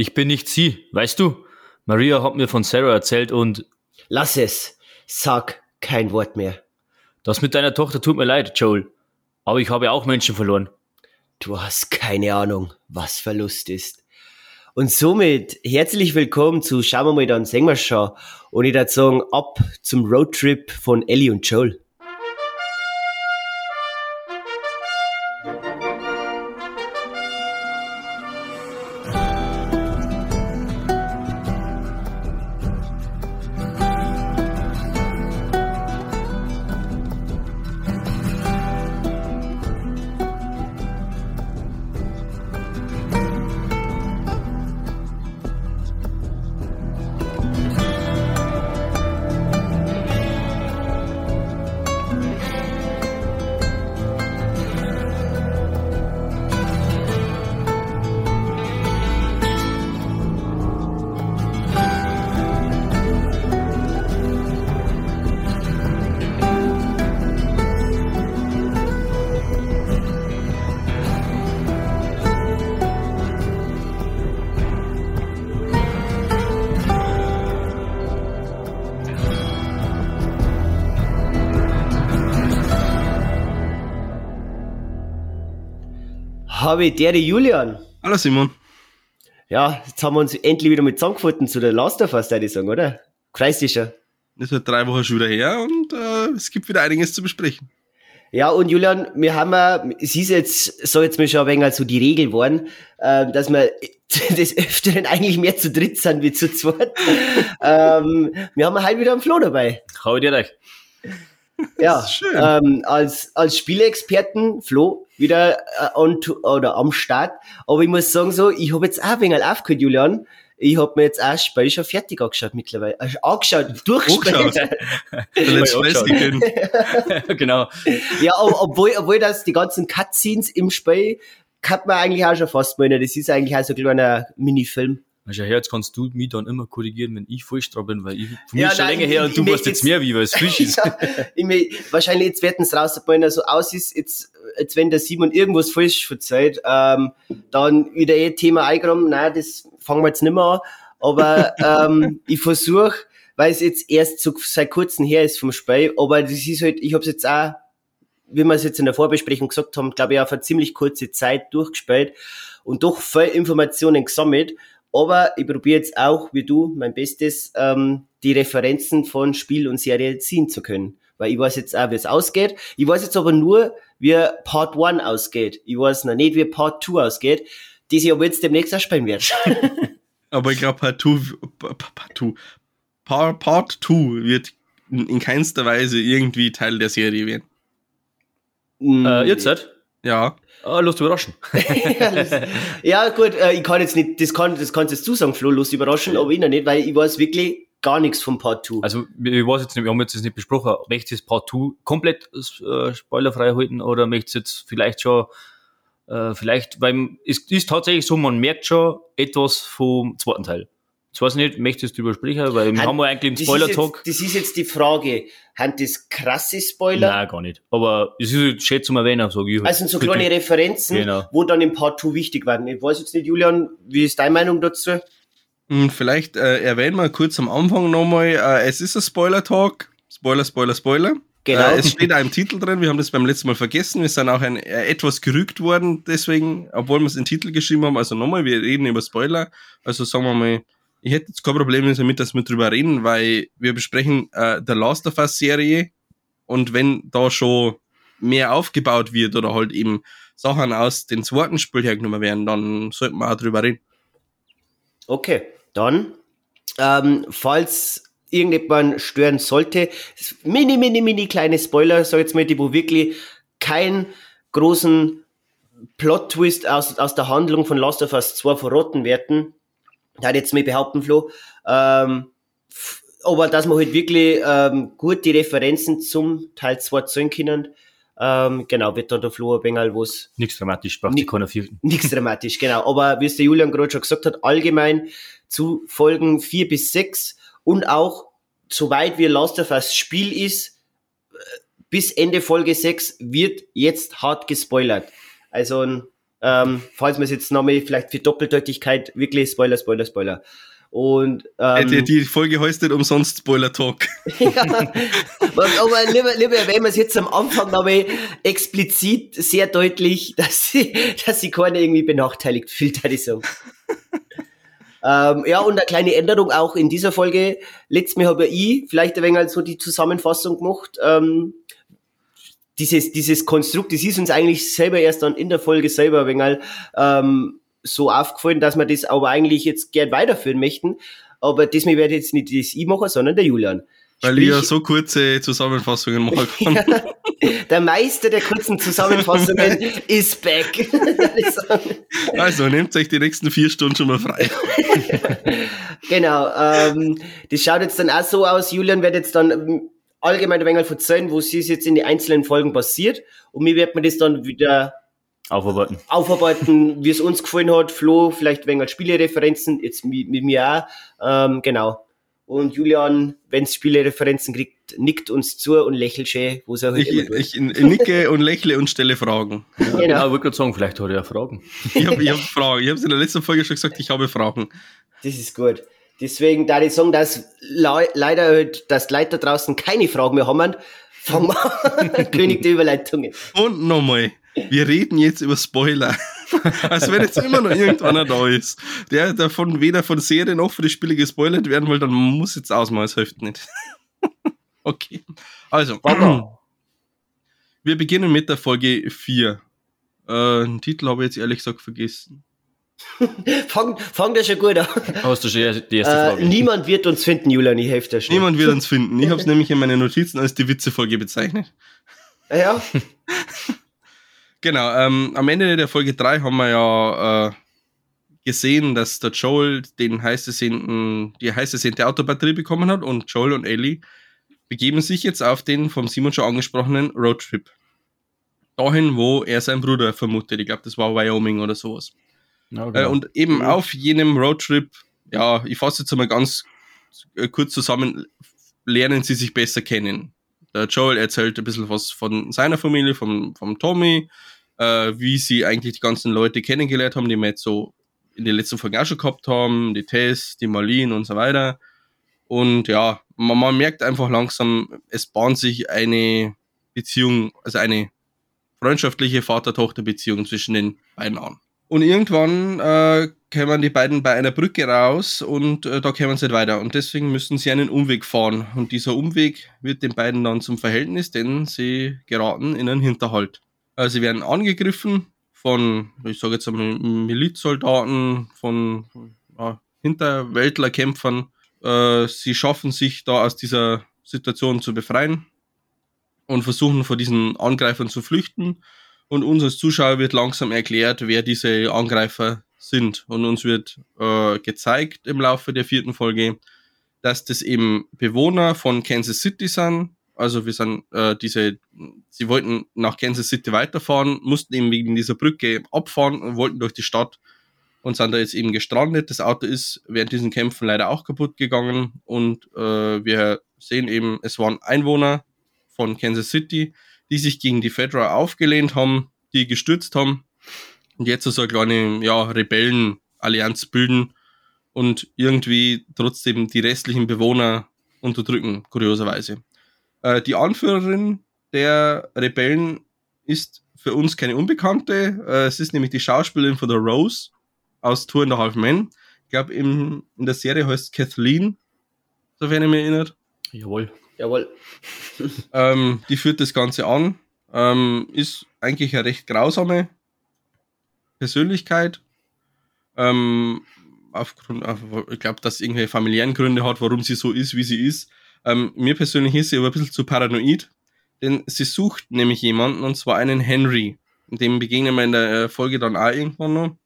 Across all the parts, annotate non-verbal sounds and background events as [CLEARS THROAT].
Ich bin nicht sie, weißt du? Maria hat mir von Sarah erzählt und Lass es. Sag kein Wort mehr. das mit deiner Tochter tut mir leid, Joel. Aber ich habe auch Menschen verloren. Du hast keine Ahnung, was Verlust ist. Und somit herzlich willkommen zu Schauen wir mal dann sehen wir schon. Und ich würde sagen, ab zum Roadtrip von Ellie und Joel. Habe der die Julian. Hallo Simon. Ja, jetzt haben wir uns endlich wieder mit zusammengefunden zu der Last of Us, würde ich sagen, oder? Kreis dich schon. Das wird drei Wochen schon wieder her und äh, es gibt wieder einiges zu besprechen. Ja, und Julian, wir haben ja, es ist jetzt, so jetzt mir schon ein wenig so die Regel geworden, äh, dass wir [LAUGHS] des Öfteren eigentlich mehr zu dritt sind wie zu zweit. [LAUGHS] ähm, wir haben halt wieder einen Flo dabei. Hau dir recht. [LAUGHS] Ja, ähm, als, als Spielexperten, Flo, wieder äh, on to, oder am Start. Aber ich muss sagen, so, ich habe jetzt auch ein wenig aufgehört, Julian. Ich habe mir jetzt auch Spiel schon fertig angeschaut mittlerweile. Also angeschaut, durchgespielt. Let's auch Play geschaut. gegeben. genau. ja, ob, obwohl, obwohl das die ganzen Cutscenes im Spiel kann man eigentlich auch schon fast meinen. Das ist eigentlich auch so ein kleiner Minifilm. Also her, jetzt kannst du mich dann immer korrigieren, wenn ich falsch dran bin, weil ich für Ja, mich schon nein, länger her und du weißt jetzt mehr, wie weil es [LAUGHS] frisch ist. ja, ich mein, wahrscheinlich jetzt werden es rausgefallen, so aus ist, jetzt, jetzt wenn der Simon irgendwas falsch verzeiht, ähm, dann wieder eh Thema eingeräumt, nein, das fangen wir jetzt nicht mehr an. Aber [LAUGHS] ähm, ich versuche, weil es jetzt erst so seit kurzem her ist vom Spiel, aber das ist halt, ich habe es jetzt auch, wie wir es jetzt in der Vorbesprechung gesagt haben, glaube ich, auf eine ziemlich kurze Zeit durchgespielt und doch viel Informationen gesammelt. Aber ich probiere jetzt auch, wie du, mein Bestes, ähm, die Referenzen von Spiel und Serie ziehen zu können. Weil ich weiß jetzt auch, wie es ausgeht. Ich weiß jetzt aber nur, wie Part 1 ausgeht. Ich weiß noch nicht, wie Part 2 ausgeht, die ich aber jetzt demnächst auch spielen werde. [LAUGHS] Aber ich glaube, Part 2 Part 2 Part, Part 2 wird in, in keinster Weise irgendwie Teil der Serie werden. äh, jetzt halt. Ja. Ah, Lust überraschen. [LAUGHS] ja, gut, äh, ich kann jetzt nicht, das kann, das kannst jetzt du sagen, Flo, los überraschen, aber ich noch nicht, weil ich weiß wirklich gar nichts vom Part 2. Also, ich weiß jetzt nicht, wir haben jetzt das nicht besprochen. Möchtest du das Part 2 komplett äh, spoilerfrei halten oder möchtest du jetzt vielleicht schon, äh, vielleicht, weil es ist tatsächlich so, man merkt schon etwas vom zweiten Teil. Ich weiß nicht, möchtest du übersprechen, weil wir haben wir eigentlich im Spoiler-Talk. Das ist jetzt die Frage. Haben das krasse Spoiler? Nein, gar nicht. Aber es ist schön zum Erwähnen, sage ich. halt. Also so kleine Referenzen, Genau. wo dann im Part 2 wichtig werden. Ich weiß jetzt nicht, Julian, wie ist deine Meinung dazu? Hm, Vielleicht äh, erwähnen wir kurz am Anfang nochmal, äh, es ist ein Spoiler-Talk. Spoiler, Spoiler, Spoiler. Genau. Äh, es steht auch im Titel drin, wir haben das beim letzten Mal vergessen. Wir sind auch ein, äh, etwas gerügt worden, deswegen, obwohl wir es in den Titel geschrieben haben. Also nochmal, wir reden über Spoiler. Also sagen wir mal, ich hätte jetzt kein Problem damit, dass wir drüber reden, weil wir besprechen äh, der Last of Us Serie und wenn da schon mehr aufgebaut wird oder halt eben Sachen aus den zweiten Spiel hergenommen werden, dann sollten wir auch drüber reden. Okay, dann, ähm, falls irgendjemand stören sollte, mini, mini, mini kleine Spoiler, sag ich jetzt mal, die wo wirklich keinen großen Plot-Twist aus, aus der Handlung von Last of Us 2 verrotten werden. Da jetzt mal behaupten, Flo. Ähm, aber dass man halt wirklich ähm, gut die Referenzen zum Teil 2 zeigen können. Ähm, genau, wird dann der Flo ein wenig was Nichts dramatisch, braucht Ni- keiner fürchten. [LAUGHS] Nichts dramatisch, genau. Aber wie es der Julian gerade schon gesagt hat, allgemein zu Folgen 4 bis 6 und auch, soweit wie Last of Us Spiel ist, äh, bis Ende Folge 6 wird jetzt hart gespoilert. Also Ähm, falls man es jetzt nochmal vielleicht für Doppeldeutigkeit wirklich Spoiler, Spoiler, Spoiler. Und ähm, die, die Folge heißt nicht umsonst Spoiler Talk. [LAUGHS] [LAUGHS] ja, aber lieber, lieber erwähnen wir es jetzt am Anfang nochmal explizit sehr deutlich, [LAUGHS] dass sie, dass sie keiner irgendwie benachteiligt fühlt, würde ich sagen. ähm, ja, und eine kleine Änderung auch in dieser Folge. Letztes Mal habe ich vielleicht ein wenig so die Zusammenfassung gemacht. Ähm, dieses, dieses Konstrukt, das ist uns eigentlich selber erst dann in der Folge selber ein ähm, so aufgefallen, dass wir das aber eigentlich jetzt gern weiterführen möchten. Aber das werde jetzt nicht das ich machen, sondern der Julian. Weil Sprich, ich ja so kurze Zusammenfassungen machen [LAUGHS] kann. der Meister der kurzen Zusammenfassungen [LAUGHS] ist back. also nehmt euch die nächsten vier Stunden schon mal frei. [LAUGHS] genau. Ähm, das schaut jetzt dann auch so aus. Julian wird jetzt dann allgemein ein wenig erzählen, wo es jetzt in den einzelnen Folgen passiert. Und mir wird man das dann wieder Aufarbeiten. Aufarbeiten, wie es uns gefallen hat. Flo, vielleicht wegen als Spielereferenzen, jetzt mit, mit mir auch. Ähm, genau. Und Julian, wenn es Spielereferenzen kriegt, nickt uns zu und lächelt schön, wo es auch ich, ich, ich nicke und lächle und stelle Fragen. Ja, genau. Ja, ich wollte gerade sagen, vielleicht hat er ja Fragen. Ich habe hab Fragen. Ich habe es in der letzten Folge schon gesagt, ich habe Fragen. Das ist gut. Deswegen da ich sagen, dass le leider halt, dass Leute da draußen keine Fragen mehr haben. An. [LAUGHS] König der Überleitungen. Und nochmal wir reden jetzt über Spoiler. [LAUGHS] Als wenn jetzt immer noch irgendwann da ist, der davon weder von Serien noch für die Spiele gespoilert werden will, dann muss jetzt ausmachen, es hilft nicht. [LAUGHS] okay. Also, wir beginnen mit der Folge 4. Äh, den Titel habe ich jetzt ehrlich gesagt vergessen. Fang, fang das schon gut an. Hast du schon die erste äh, Frage? niemand wird uns finden, Julian, ich helfe dir schon. Niemand wird uns finden. Ich habe es nämlich in meinen Notizen als die Witzefolge bezeichnet. Ja. [LAUGHS] Genau, ähm, am Ende der Folge 3 haben wir ja äh, gesehen, dass der Joel den heißesehnten, die heißesehnte Autobatterie bekommen hat und Joel und Ellie begeben sich jetzt auf den vom Simon schon angesprochenen Roadtrip. Dahin, wo er seinen Bruder vermutet. Ich glaube, das war Wyoming oder sowas. Genau. äh, und eben auf jenem Roadtrip, ja, ich fasse jetzt einmal ganz äh, kurz zusammen, lernen sie sich besser kennen. Der Joel erzählt ein bisschen was von seiner Familie, vom, vom Tommy, äh, wie sie eigentlich die ganzen Leute kennengelernt haben, die wir jetzt so in den letzten Folgen auch schon gehabt haben, die Tess, die Marlene und so weiter. Und ja, man, man merkt einfach langsam, es bahnt sich eine Beziehung, also eine freundschaftliche Vater-Tochter-Beziehung zwischen den beiden an. Und irgendwann äh, kämen die beiden bei einer Brücke raus und äh, da kämen sie nicht weiter. Und deswegen müssen sie einen Umweg fahren. Und dieser Umweg wird den beiden dann zum Verhältnis, denn sie geraten in einen Hinterhalt. Also sie werden angegriffen von, ich sage jetzt einmal, Milizsoldaten, von ja, Hinterwäldlerkämpfern. Äh, sie schaffen sich da aus dieser Situation zu befreien und versuchen vor diesen Angreifern zu flüchten und uns als Zuschauer wird langsam erklärt, wer diese Angreifer sind. Und uns wird äh, gezeigt im Laufe der vierten Folge, dass das eben Bewohner von Kansas City sind. Also wir sind äh, diese, sie wollten nach Kansas City weiterfahren, mussten eben wegen dieser Brücke abfahren und wollten durch die Stadt und sind da jetzt eben gestrandet. Das Auto ist während diesen Kämpfen leider auch kaputt gegangen und äh, wir sehen eben, es waren Einwohner von Kansas City, die sich gegen die Federer aufgelehnt haben, die gestürzt haben und jetzt so eine kleine ja, Rebellenallianz bilden und irgendwie trotzdem die restlichen Bewohner unterdrücken, kurioserweise. Äh, die Anführerin der Rebellen ist für uns keine Unbekannte. Äh, es ist nämlich die Schauspielerin von der Rose aus Tour in the Half Men. Ich glaube, in, der Serie heißt Kathleen, sofern ich mich erinnert. Jawohl. Jawohl. ähm, die führt das Ganze an. Ähm, ist eigentlich eine recht grausame Persönlichkeit. Ähm, aufgrund, auf, ich glaube, dass irgendwelche familiären Gründe hat, warum sie so ist, wie sie ist. Ähm, mir persönlich ist sie aber ein bisschen zu paranoid, denn sie sucht nämlich jemanden, und zwar einen Henry. Dem begegnen wir in der Folge dann auch irgendwann noch.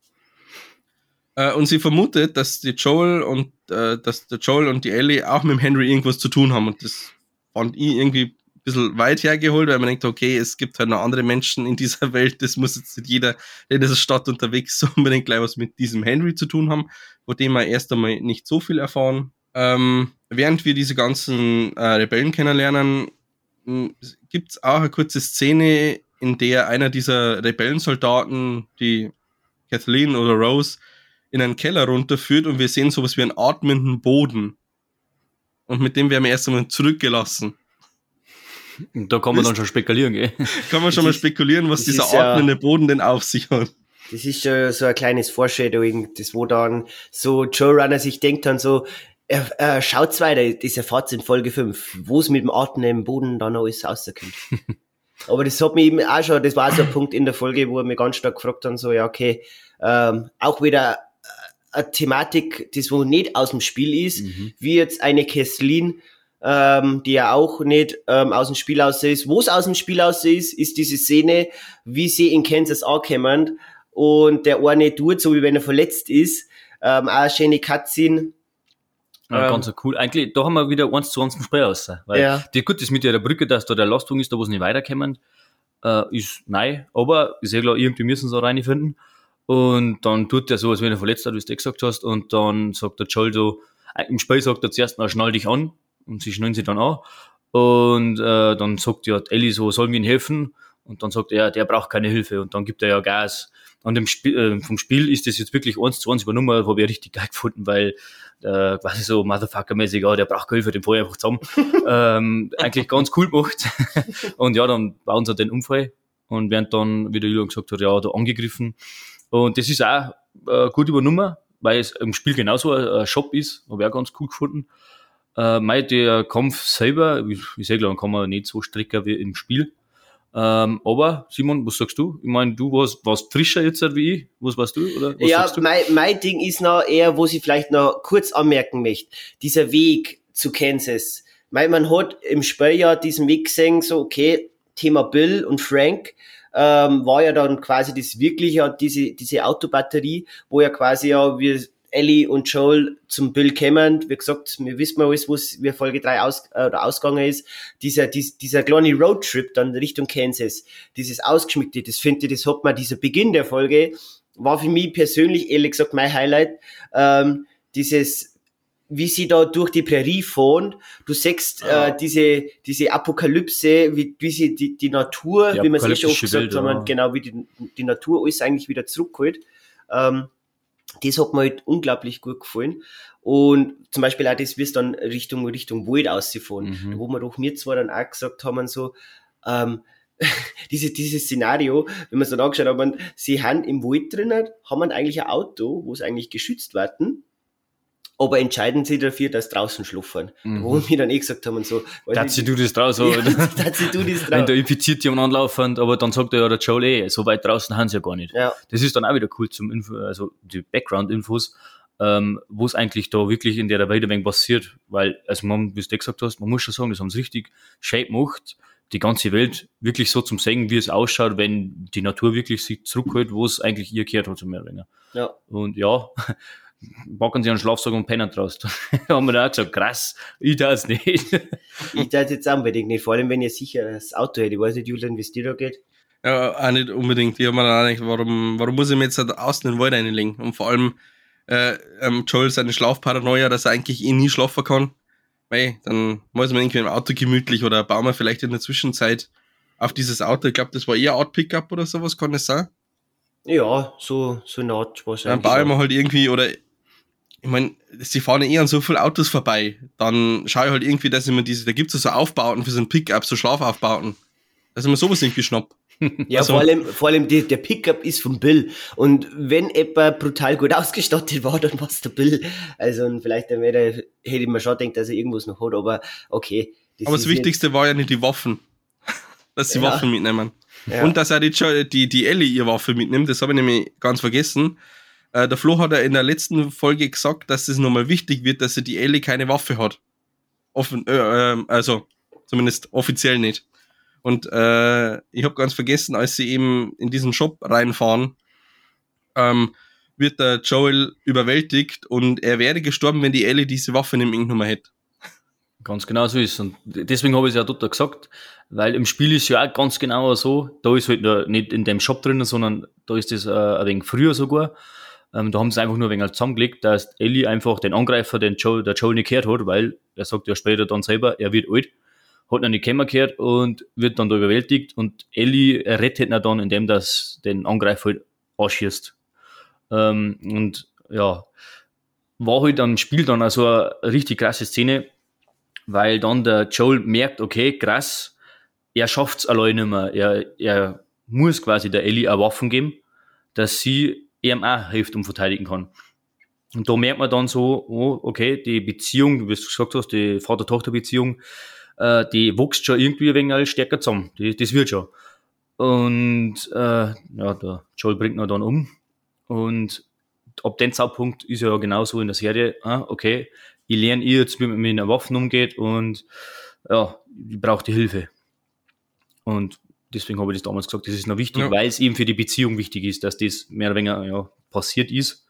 Äh, und sie vermutet, dass die Joel und äh, dass der Joel und die Ellie auch mit dem Henry irgendwas zu tun haben. Und das fand ich irgendwie ein bisschen weit hergeholt, weil man denkt, okay, es gibt halt noch andere Menschen in dieser Welt, das muss jetzt nicht jeder, der in dieser Stadt unterwegs ist, [LAUGHS] unbedingt gleich was mit diesem Henry zu tun haben, von dem wir erst einmal nicht so viel erfahren. Ähm, während wir diese ganzen äh, Rebellen kennenlernen, gibt es auch eine kurze Szene, in der einer dieser Rebellensoldaten, die Kathleen oder Rose in einen Keller runterführt und wir sehen sowas wie einen atmenden Boden. Und mit dem werden wir erst einmal zurückgelassen. Da kann man dann schon spekulieren, gell? Kann man schon mal ist- spekulieren, was das dieser ist ja- atmende Boden denn auf sich hat. Das ist schon so ein kleines Foreshadowing, das wo dann so Joe Runner sich denkt dann so, er, er schaut's weiter, das erfahrt in Folge 5, wo es mit dem Atmen im Boden dann alles rauskommt. [LAUGHS] Aber das hat mich eben auch schon, das war so ein Punkt in der Folge, wo er mich ganz stark gefragt hat, so, ja, okay, ähm, auch wieder äh, eine Thematik, das wo nicht aus dem Spiel ist, wie jetzt eine Kesslin, ähm, die ja auch nicht ähm, aus dem Spiel aus ist. Wo es aus dem Spiel aus ist, ist diese Szene, wie sie in Kansas ankommen und der eine tut, so wie wenn er verletzt ist. Ähm, auch eine schöne Cutscene. Ja, Ähm, ganz cool. Eigentlich, da haben wir wieder eins zu eins vom Spray aus. Weil Ja. die, gut, das mit der Brücke, dass da der Lastung ist, da wo sie nicht weiterkommen, äh, ist nein. Aber ist ja klar, irgendwie müssen sie da reinfinden. Und dann tut der so, als wenn er verletzt hat, wie du eh gesagt hast. Und dann sagt der Joel so, äh, im Spiel sagt er zuerst mal, schnall dich an. Und sie schnallen sich dann an. Und äh, dann sagt ja Ellie so, sollen wir ihm helfen? Und dann sagt er, der braucht keine Hilfe. Und dann gibt er ja Gas. Und im Spiel, äh, vom Spiel ist das jetzt wirklich eins zu eins übernommen, habe ich richtig geil [LAUGHS] gefunden, weil äh, quasi so Motherfucker-mäßig, ja, der braucht Hilfe, den fahr ich einfach zusammen. [LAUGHS] ähm, eigentlich ganz cool gemacht. [LAUGHS] und ja, dann bauen sie den Unfall und werden dann, wie der Julian gesagt hat, ja, da angegriffen. Und das ist auch äh, gut übernommen, weil es im Spiel genauso ein, Shop ist, habe ich auch ganz cool gefunden. Äh, mei, der Kampf selber, wie ich sehe, kann man nicht so strecken wie im Spiel. Ähm, aber Simon, was sagst du? Ich meine, du warst, warst frischer jetzt wie ich. Was warst du? Oder was ja, du? mein, mein Ding ist noch eher, wo sie vielleicht noch kurz anmerken möchte. Dieser Weg zu Kansas. Weil man hat im Spiel ja diesen Weg gesehen, so, okay, Thema Bill und Frank, ähm, war ja dann quasi das wirkliche, diese, diese Autobatterie, wo ja quasi ja wir Ellie und Joel zum Bill kämen. Wie gesagt, wir wissen mal alles, was wie Folge 3 aus, äh, ausgegangen ist. Dieser, dies, dieser kleine Roadtrip dann Richtung Kansas, dieses Ausgeschmückte, das finde ich, das hat man, dieser Beginn der Folge, war für mich persönlich, ehrlich gesagt, mein Highlight. Ähm, dieses, wie sie da durch die Prärie fahren, du siehst Ja. äh, diese, diese Apokalypse, wie, wie sie die, die Natur, Die wie wir es eh schon oft gesagt Welt, haben, genau wie die, die Natur alles eigentlich wieder zurückholt. Ähm, das hat mir halt unglaublich gut gefallen. Und zum Beispiel auch das, wie es dann Richtung, Richtung Wald ausgefahren, Mhm. wo wir doch mir zwar dann auch gesagt haben, so, ähm, [LAUGHS] diese, dieses Szenario, wenn wir es dann angeschaut haben, sie haben im Wald drinnen, haben eigentlich ein Auto, wo sie eigentlich geschützt werden, aber entscheiden sie dafür, dass draußen schluffern. Mhm. Wo wir dann eh gesagt haben, so, Dass sie du das draus, ja, oder? [LAUGHS] dass sie du das wenn drauf. da infiziert jemand anlaufen, aber dann sagt er ja der Joel eh, so weit draußen haben sie ja gar nicht. Ja, Das ist dann auch wieder cool zum Info, also die Background-Infos, ähm, wo es eigentlich da wirklich in der Welt ein wenig passiert, weil, also man, wie du gesagt hast, man muss schon sagen, das haben sie richtig shape gemacht, die ganze Welt wirklich so zum Sehen, wie es ausschaut, wenn die Natur wirklich sich zurückholt, wo es eigentlich ihr gehört hat, so mehr oder weniger. ja. Und ja, [LAUGHS] packen sie einen Schlafsack und pennen draus. [LAUGHS] da haben wir dann auch gesagt, krass, ich das nicht. Ich darf jetzt auch unbedingt nicht, vor allem wenn ihr sicher das Auto hättet. Ich weiß nicht, Julian, wie es dir da geht. Ja, auch nicht unbedingt. Ich habe mir dann auch nicht, warum, warum muss ich mir jetzt halt außen in den Wald reinlegen? Und vor allem, äh, ähm, Joel seine Schlafparanoia, dass er eigentlich eh nie schlafen kann. Weil, dann muss man irgendwie im Auto gemütlich oder bauen wir vielleicht in der Zwischenzeit auf dieses Auto. Ich glaube, das war eher Art Pickup oder sowas, kann das sein? Ja, so, so eine Art Dann wahrscheinlich. baue ich ja. mir halt irgendwie, oder ich meine, sie fahren ja eh an so viele Autos vorbei. Dann schaue ich halt irgendwie, dass ich mir diese, da gibt es so Aufbauten für so ein Pickup, so Schlafaufbauten. Dass ich mir sowas irgendwie schnapp. [LAUGHS] Ja, Also- vor allem, vor allem die, der Pickup ist vom Bill. Und wenn jemand brutal gut [LAUGHS] ausgestattet war, dann war es der Bill. Also, und vielleicht dann wäre, hätte ich mir schon gedacht, dass er irgendwas noch hat, aber okay. Aber das ist nicht- Wichtigste war ja nicht die Waffen. [LAUGHS] Dass sie Ja. Waffen mitnehmen. Ja. Und dass auch die, die, die Ellie ihre Waffe mitnimmt, das habe ich nämlich ganz vergessen. Äh, der Flo hat ja in der letzten Folge gesagt, dass es nochmal wichtig wird, dass die Ellie keine Waffe hat. Offen, äh, ähm, also zumindest offiziell nicht. Und äh, ich habe ganz vergessen, als sie eben in diesen Shop reinfahren, ähm, wird der Joel überwältigt und er wäre gestorben, wenn die Ellie diese Waffe nicht mehr hätte. Ganz genau so ist. Und deswegen habe ich es ja dort gesagt, weil im Spiel ist ja auch ganz genau so, da ist halt nicht in dem Shop drinnen, sondern da ist das äh, ein wenig früher sogar. Ähm, da haben sie einfach nur ein wenig zusammengelegt, dass Ellie einfach den Angreifer, den Joe, der Joel nicht gehört hat, weil er sagt ja später dann selber, er wird alt, hat ihn nicht gehört und wird dann da überwältigt und Ellie rettet ihn dann, indem das den Angreifer halt anschießt. Ähm, und ja, war halt dann Spiel dann also eine richtig krasse Szene, weil dann der Joel merkt, okay, krass, er schafft's allein nicht mehr. Er, er muss quasi der Ellie eine Waffen geben, dass sie ihm auch hilft und verteidigen kann. Und da merkt man dann so, oh, okay, die Beziehung, wie du gesagt hast, die Vater-Tochter-Beziehung, äh, die wächst schon irgendwie ein wenig stärker zusammen. Die, das wird schon. Und äh, ja, der Joel bringt ihn dann um. Und ab dem Zeitpunkt ist er ja genauso in der Serie, ah, okay, ich lerne ihr jetzt, wie man mit einer Waffe umgeht und ja, ich brauche die Hilfe. Und deswegen habe ich das damals gesagt, das ist noch wichtig, ja. weil es eben für die Beziehung wichtig ist, dass das mehr oder weniger ja, passiert ist.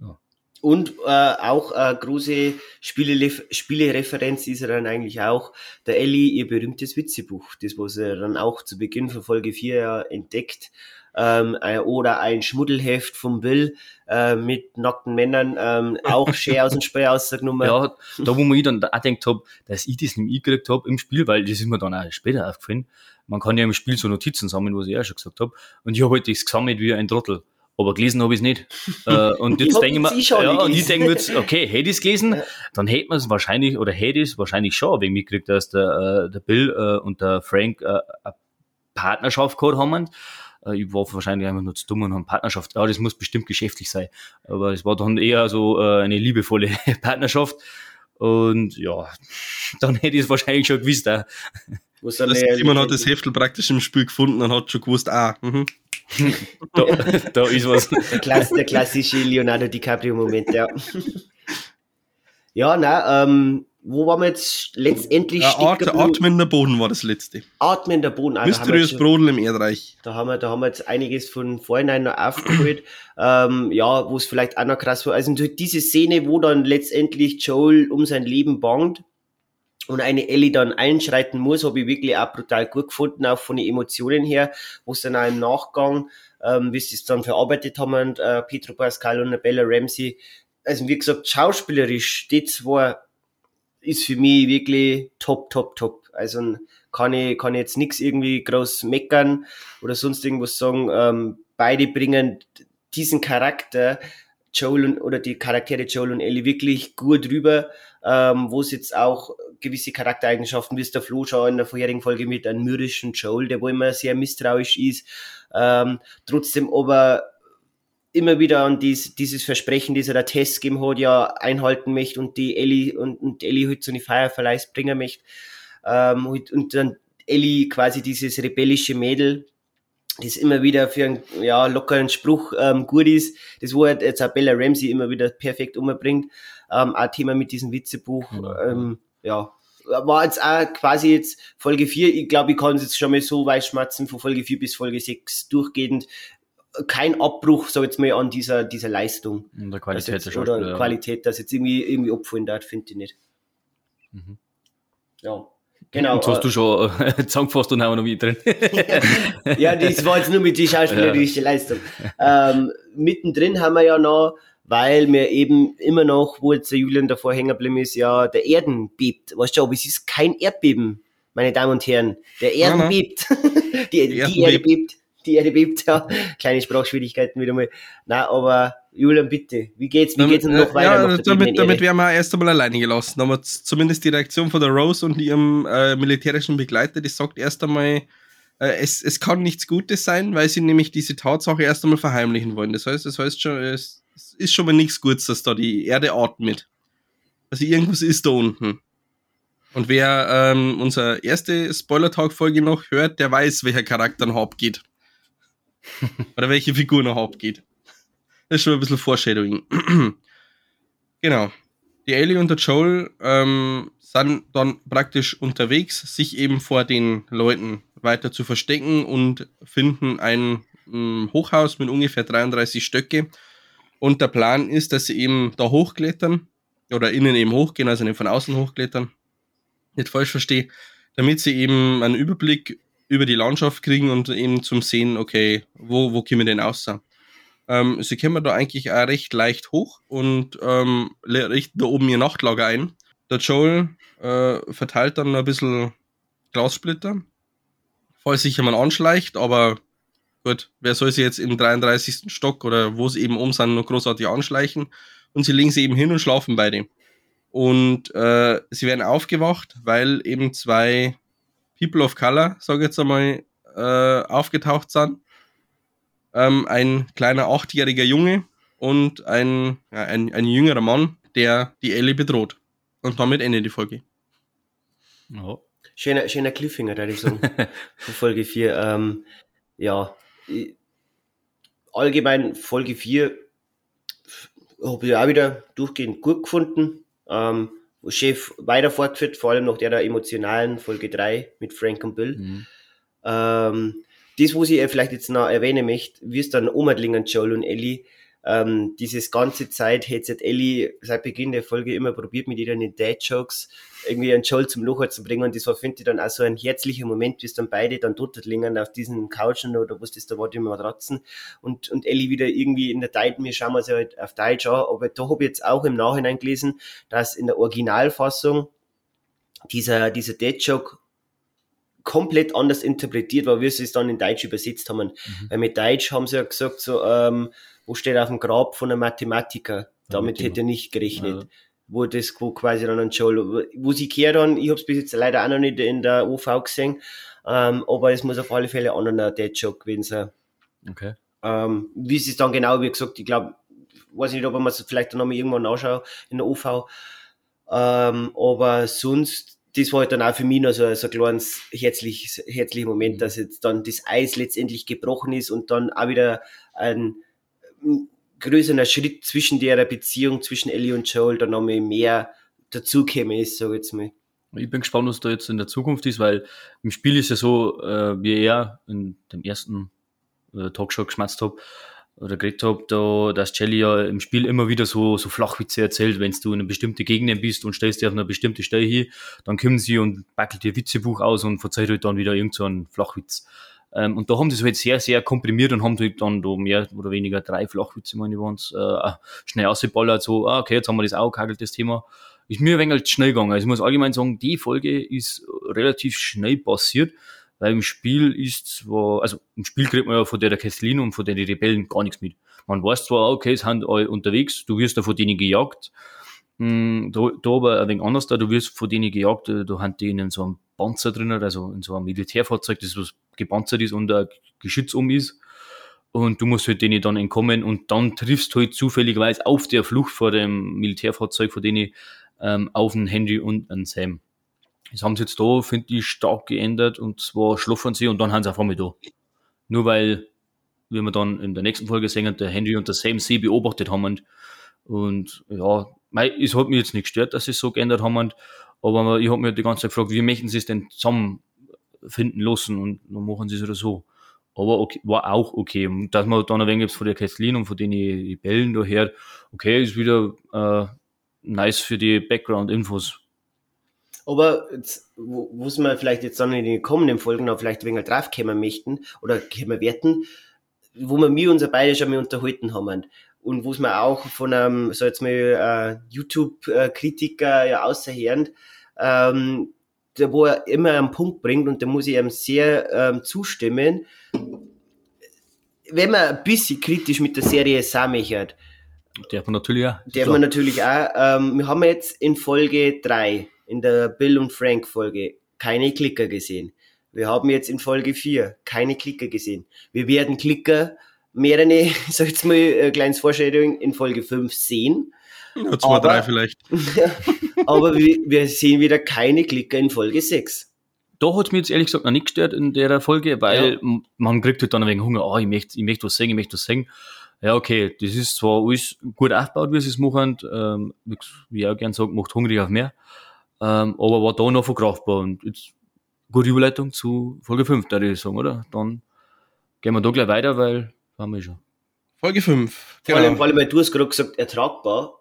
Ja. Und äh, auch äh, große Spiele Spielereferenz ist er dann eigentlich auch der Ellie ihr berühmtes Witzebuch, das was er dann auch zu Beginn von Folge 4 ja entdeckt ähm, äh, oder ein Schmuddelheft vom Bill äh, mit nackten Männern, ähm, auch [LAUGHS] schön aus dem Spiel ausgenommen. Ja, da wo ich dann auch gedacht habe, dass ich das nicht gekriegt habe im Spiel, weil das ist mir dann auch später aufgefallen. Man kann ja im Spiel so Notizen sammeln, was ich auch schon gesagt habe. Und ich habe halt das gesammelt wie ein Trottel. Aber gelesen habe ich es nicht. [LAUGHS] äh, und jetzt denke ich mir, ja, und ich denke mir jetzt, okay, hätte ich es gelesen, dann hätte man es wahrscheinlich, oder hätte ich es wahrscheinlich schon wegen mitgekriegt, dass der, äh, der Bill äh, und der Frank äh, eine Partnerschaft gehabt haben. Ich war wahrscheinlich einfach nur zu dumm und haben Partnerschaft. Ja, das muss bestimmt geschäftlich sein. Aber es war dann eher so eine liebevolle [LAUGHS] Partnerschaft. Und ja, [LAUGHS] dann hätte ich es wahrscheinlich schon gewusst. Auch. Was das Simon hat das Heftel praktisch im Spiel gefunden und hat schon gewusst, ah, mhm. [LAUGHS] da, da ist was. Der, Klass, der klassische Leonardo DiCaprio-Moment, ja. [LAUGHS] ja, na, ähm, wo waren wir jetzt letztendlich ja, At Atmender Boden war das letzte. Atmender Boden. Also Mysteriös Brodel im Erdreich. Da haben wir, da haben wir jetzt einiges von vornherein noch aufgeholt. [CLEARS THROAT] ähm, ja, wo es vielleicht auch noch krass war. Also diese Szene, wo dann letztendlich Joel um sein Leben bangt und eine Ellie dann einschreiten muss, habe ich wirklich auch brutal gut gefunden, auch von den Emotionen her, wo es dann auch im Nachgang, ähm, wie sie es dann verarbeitet haben, und, äh, Petro Pascal und Bella Ramsey. Also wie gesagt, schauspielerisch, die zwei ist für mich wirklich top, top, top. Also kann ich, kann ich jetzt nichts irgendwie groß meckern oder sonst irgendwas sagen. Ähm, beide bringen diesen Charakter, Joel und, oder die Charaktere Joel und Ellie wirklich gut rüber, ähm, wo es jetzt auch gewisse Charaktereigenschaften, wie es der Flo schon in der vorherigen Folge mit einem mürrischen Joel, der wo immer sehr misstrauisch ist, ähm, trotzdem aber immer wieder an dies, dieses Versprechen, das er der Test gegeben hat, ja einhalten möchte und die Ellie und, und Ellie heute so eine Fireflies bringen möchte. Ähm, und, und dann Ellie quasi dieses rebellische Mädel, das immer wieder für einen ja, lockeren Spruch ähm, gut ist, das wo jetzt auch Bella Ramsey immer wieder perfekt umbringt. Ähm, auch Thema mit diesem Witzebuch, mhm. ähm, ja, war jetzt auch quasi jetzt Folge 4, ich glaube, ich kann es jetzt schon mal so weit schmatzen, von Folge 4 bis Folge 6 durchgehend kein Abbruch, so jetzt mal an dieser, dieser Leistung. Und der Qualität jetzt, der Oder Qualität, dass jetzt irgendwie, irgendwie abfallen darf, finde ich nicht. Mhm. Ja. Genau. Und so hast du schon äh, [LAUGHS] zusammengefasst und haben wir noch wieder drin. [LAUGHS] ja, das war jetzt nur mit die schauspielerische ja. Leistung. Ähm, mittendrin haben wir ja noch, weil wir eben immer noch, wo jetzt der Julian davor hängen geblieben ist, ja, der Erden bebt. Weißt du, aber es ist kein Erdbeben, meine Damen und Herren. Der Erden ja, bebt. [LAUGHS] die, die Erde bebt die Erde bebt, ja. Kleine Sprachschwierigkeiten wieder mal. Na, aber Julian, bitte, wie geht's, wie geht's noch weiter? Ja, noch damit, damit werden wir erst einmal alleine gelassen. Aber zumindest die Reaktion von der Rose und ihrem äh, militärischen Begleiter, die sagt erst einmal, äh, es, es kann nichts Gutes sein, weil sie nämlich diese Tatsache erst einmal verheimlichen wollen. Das heißt, das heißt schon, es, es ist schon mal nichts Gutes, dass da die Erde atmet. Also irgendwas ist da unten. Und wer ähm, unsere erste Spoiler-Talk-Folge noch hört, der weiß, welcher Charakter ein Haupt geht. Oder welche Figur noch abgeht. Das ist schon ein bisschen Foreshadowing. [CLEARS THROAT] genau. Die Ellie und der Joel ähm, sind dann praktisch unterwegs, sich eben vor den Leuten weiter zu verstecken und finden ein ähm, Hochhaus mit ungefähr 33 Stöcke. Und der Plan ist, dass sie eben da hochklettern oder innen eben hochgehen, also nicht von außen hochklettern. Nicht falsch verstehe, damit sie eben einen Überblick über die Landschaft kriegen und eben zum Sehen, okay, wo, wo können wir denn aus? Ähm, sie kommen da eigentlich auch recht leicht hoch und ähm, richten da oben ihr Nachtlager ein. Der Joel äh, verteilt dann ein bisschen Glassplitter, falls sich jemand anschleicht, aber gut, wer soll sie jetzt im 33. Stock oder wo sie eben oben sind, noch großartig anschleichen? Und sie legen sie eben hin und schlafen beide. Und äh, sie werden aufgewacht, weil eben zwei People of Color, sage ich jetzt einmal, äh, aufgetaucht sind. Ähm, ein kleiner achtjähriger Junge und ein, ja, ein, ein jüngerer Mann, der die Ellie bedroht. Und damit endet die Folge. Oh. Schöner, schöner Cliffhanger, da ich sagen, [LAUGHS] von Folge 4. Ähm, ja, allgemein Folge 4 habe ich auch wieder durchgehend gut gefunden. Ähm, Chef weiter fortgeführt, vor allem noch der, der emotionalen Folge 3 mit Frank und Bill. Mhm. Ähm, das, was ich vielleicht jetzt noch erwähnen möchte, wie es dann Omadlingen, Joel und Ellie, ähm, dieses ganze Zeit hätte Ellie seit Beginn der Folge immer probiert, mit ihren Dad-Jokes irgendwie einen Joel zum Lachen zu bringen. Und das war, finde ich, dann auch so ein herzlicher Moment, wie es dann beide dann dort liegen auf diesen Couchen oder was das da war, die Matratzen. Und, und Ellie wieder irgendwie in der Zeit, mir schauen wir sie halt auf Deutsch an. Aber da habe ich jetzt auch im Nachhinein gelesen, dass in der Originalfassung dieser, dieser Dad-Joke komplett anders interpretiert war, wie sie es dann in Deutsch übersetzt haben. Mhm. Weil mit Deutsch haben sie ja gesagt, so, ähm, wo steht auf dem Grab von einem Mathematiker? Damit hätte er nicht gerechnet. Ja. Wo das wo quasi dann ein Joel, wo sie kehren dann, ich habe es bis jetzt leider auch noch nicht in der OV gesehen, ähm, aber es muss auf alle Fälle ein anderer Dead-Joke gewesen sein. Okay. Ähm, wie sie es dann genau, wie gesagt, ich glaube, weiß nicht, ob man es vielleicht dann nochmal irgendwann anschaut in der OV. Ähm, aber sonst das war halt dann auch für mich noch so, so ein kleines herzliches, herzlicher Moment, mhm. dass jetzt dann das Eis letztendlich gebrochen ist und dann auch wieder ein größerer Schritt zwischen der Beziehung zwischen Ellie und Joel dann nochmal mehr dazugekommen ist, sag ich jetzt mal. Ich bin gespannt, was da jetzt in der Zukunft ist, weil im Spiel ist ja so, äh, wie er in dem ersten äh, Talkshow geschmatzt hat, oder geredet habe, da, dass Jelly ja im Spiel immer wieder so, so Flachwitze erzählt, wenn du in einer bestimmten Gegend bist und stellst dir auf eine bestimmte Stelle hier, dann kommen sie und backelt ihr Witzebuch aus und verzeiht halt dann wieder irgendeinen so Flachwitz. Ähm, und da haben sie es halt sehr, sehr komprimiert und haben dann da mehr oder weniger drei Flachwitze, meine ich, waren es, äh, schnell ausgeballert, so, ah, okay, jetzt haben wir das auch gehackelt, das Thema. Ist mir ein wenig schnell gegangen. Also ich muss allgemein sagen, die Folge ist relativ schnell passiert weil im Spiel ist zwar, also im Spiel kriegt man ja von der Kathleen und von den Rebellen gar nichts mit. Man weiß zwar, okay, es sind alle unterwegs, du wirst da von denen gejagt, hm, da, da aber ein wenig anders da, du wirst von denen gejagt, äh, da haben die in so einem Panzer drinnen, also in so einem Militärfahrzeug, das was gepanzert ist und ein Geschütz um ist. Und du musst halt denen dann entkommen und dann triffst du halt zufälligerweise auf der Flucht vor dem Militärfahrzeug von denen ähm, auf ein Handy und ein Sam. Das haben sie jetzt da, finde ich, stark geändert und zwar schluffern sie und dann haben sie auf einmal da. Nur weil, wie wir dann in der nächsten Folge sehen, der Henry und der Sam sie beobachtet haben und, und ja, es hat mich jetzt nicht gestört, dass sie es so geändert haben, aber ich habe mir die ganze Zeit gefragt, wie möchten sie es denn zusammenfinden lassen und dann machen sie es oder so. Aber okay, war auch okay. Und dass man dann ein wenig von der Kathleen und von den Bällen da hört, okay, ist wieder äh, nice für die Background-Infos aber jetzt, wo, wo wir vielleicht jetzt dann in den kommenden Folgen noch vielleicht ein wenig draufkommen möchten oder kommen werden, wo wir mir unser beide schon mal unterhalten haben. Und wo es mir auch von einem, so jetzt mal, äh, YouTube-Kritiker ja außerhand, ähm, wo er immer einen Punkt bringt und da muss ich ihm sehr ähm, zustimmen. Wenn man ein bisschen kritisch mit der Serie sammeln Darf man natürlich auch. Darf man natürlich auch. Ähm, wir haben jetzt in Folge 3 in der Bill und Frank Folge keine Klicker gesehen. Wir haben jetzt in Folge 4 keine Klicker gesehen. Wir werden Klicker mehrere, [LAUGHS] sag jetzt mal, äh, kleines Vorstellung in Folge 5 sehen. Ja, zwei, aber, drei vielleicht. [LAUGHS] aber wir, wir, sehen wieder keine Klicker in Folge 6. Da hat es mir jetzt ehrlich gesagt noch nicht gestört in der Folge, weil ja. man kriegt halt dann wenig Hunger, oh, ich möchte ich möcht was singen, ich möchte was singen. Ja, okay, das ist zwar alles gut aufgebaut, wie sie es machen, ähm, wie ich auch gern sage, macht hungrig auf mehr. Ähm, aber war da noch verkraftbar. Und jetzt gute Überleitung zu Folge 5, würde ich sagen, oder? Dann gehen wir da gleich weiter, weil haben wir schon. Folge 5. Vor allem, vor allem, weil du hast gerade gesagt, ertragbar.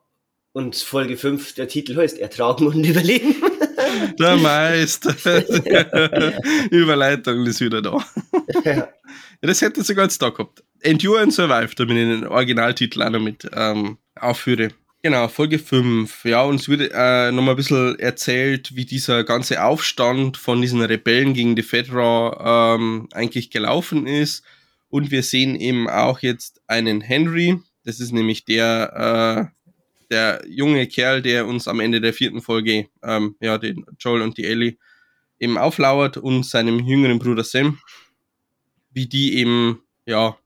Und Folge 5, der Titel heißt Ertragen und Überleben. [LAUGHS] Der Meister. [LAUGHS] Überleitung ist wieder da. Ja. das hätte sogar jetzt da gehabt. Endure and Survive, da bin ich den Originaltitel auch noch mit ähm, aufführe. Genau, Folge 5. Ja, uns wird äh, nochmal ein bisschen erzählt, wie dieser ganze Aufstand von diesen Rebellen gegen die Fedra ähm, eigentlich gelaufen ist. Und wir sehen eben auch jetzt einen Henry. Das ist nämlich der, äh, der junge Kerl, der uns am Ende der vierten Folge, ähm, ja, den Joel und die Ellie eben auflauert und seinem jüngeren Bruder Sam, wie die eben, ja,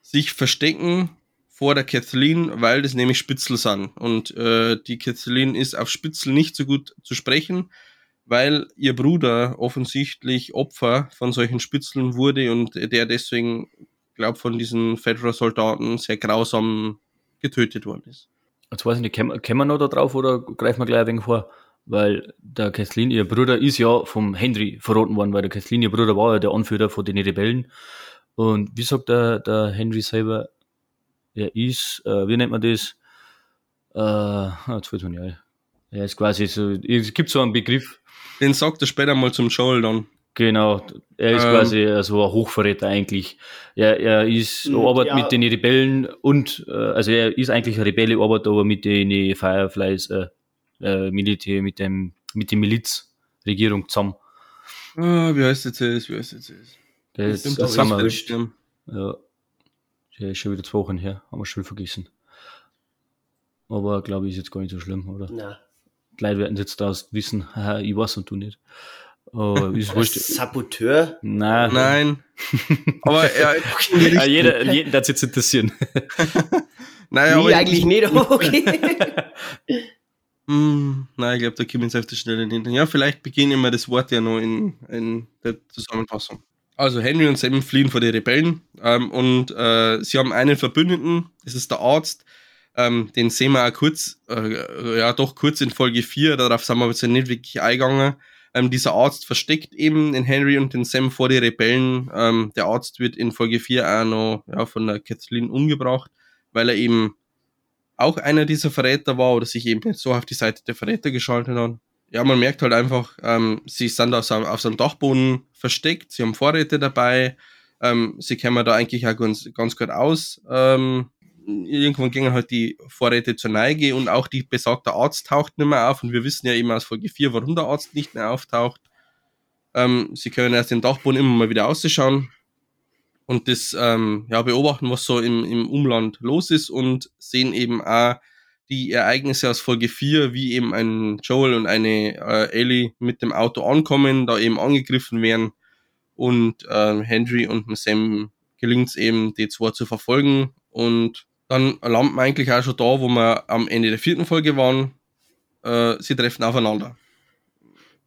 sich verstecken vor der Kathleen, weil das nämlich Spitzel sind. Und äh, die Kathleen ist auf Spitzel nicht so gut zu sprechen, weil ihr Bruder offensichtlich Opfer von solchen Spitzeln wurde und der deswegen, glaube von diesen Federal-Soldaten sehr grausam getötet worden ist. Jetzt weiß ich nicht, kommen wir noch da drauf oder greifen wir gleich ein wenig vor? Weil der Kathleen, ihr Bruder, ist ja vom Henry verroten worden, weil der Kathleen, ihr Bruder, war ja der Anführer von den Rebellen. Und wie sagt der, der Henry selber, er ist, äh, wie nennt man das? Äh, jetzt fällt mir nicht ein. Er ist quasi so, es gibt so einen Begriff, den sagt er später mal zum Joel dann. Genau, er ist ähm, quasi so ein Hochverräter eigentlich. Er, er ist, er arbeitet ja. mit den Rebellen und, äh, also er ist eigentlich ein Rebelle, arbeitet aber mit den Fireflies, äh, äh, Militär, mit dem, mit der Milizregierung zusammen. Ah, wie heißt jetzt das? Wie heißt jetzt das? Der ist, das das haben wir, ja, der ist schon wieder zwei Wochen her, haben wir schon vergessen. Aber glaube ich, ist jetzt gar nicht so schlimm, oder? Nein. Die Leute werden jetzt da wissen, haha, [LAUGHS] ich weiß und du nicht. Oh, [LAUGHS] ist wurscht. Saboteur? Nein. Nein. Aber [LAUGHS] ja, ja jeder, jeden darf jetzt interessieren. [LAUGHS] naja, nee, eigentlich nicht, aber okay. hm, nein, ich glaube, da kommen wir auf der Stelle nicht. Ja, vielleicht beginnen wir das Wort ja noch in, in der Zusammenfassung. Also Henry und Sam fliehen vor den Rebellen ähm, und äh, sie haben einen Verbündeten, das ist der Arzt, ähm, den sehen wir auch kurz, äh, ja doch kurz in Folge 4, darauf sind wir jetzt nicht wirklich eingegangen. Ähm, dieser Arzt versteckt eben den Henry und den Sam vor die Rebellen. Ähm, der Arzt wird in Folge 4 auch noch ja, von der Kathleen umgebracht, weil er eben auch einer dieser Verräter war oder sich eben so auf die Seite der Verräter geschaltet hat. Ja, man merkt halt einfach, ähm, sie sind auf auf seinem Dachboden versteckt, sie haben Vorräte dabei, ähm, sie kennen da eigentlich auch ganz, ganz gut aus. Ähm, irgendwann gingen halt die Vorräte zur Neige und auch die besagte Arzt taucht nicht mehr auf und wir wissen ja eben aus Folge 4, warum der Arzt nicht mehr auftaucht. Ähm, sie können erst den Dachboden immer mal wieder ausschauen und das ähm, ja, beobachten, was so im, im Umland los ist und sehen eben auch die Ereignisse aus Folge 4, wie eben ein Joel und eine äh, Ellie mit dem Auto ankommen, da eben angegriffen werden und äh, Henry und Sam gelingt es eben, die zwei zu verfolgen und dann landen wir eigentlich auch schon da, wo wir am Ende der vierten Folge waren. Äh, sie treffen aufeinander.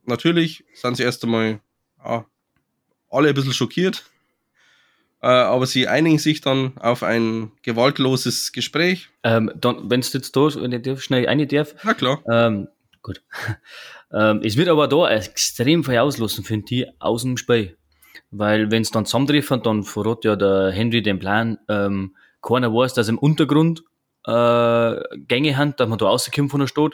Natürlich sind sie erst einmal ja, alle ein bisschen schockiert, äh, aber sie einigen sich dann auf ein gewaltloses Gespräch. Ähm, wenn es jetzt da wenn ich schnell eine darf. Na klar. Ähm, gut. [LAUGHS] ähm, es wird aber da extrem viel auslösen, finde ich, aus dem Spiel. Weil wenn es dann zusammentreffen, dann verrät ja der Henry den Plan, ähm, keiner weiß, dass im Untergrund äh, Gänge haben, dass man da rauskommt von der Stadt.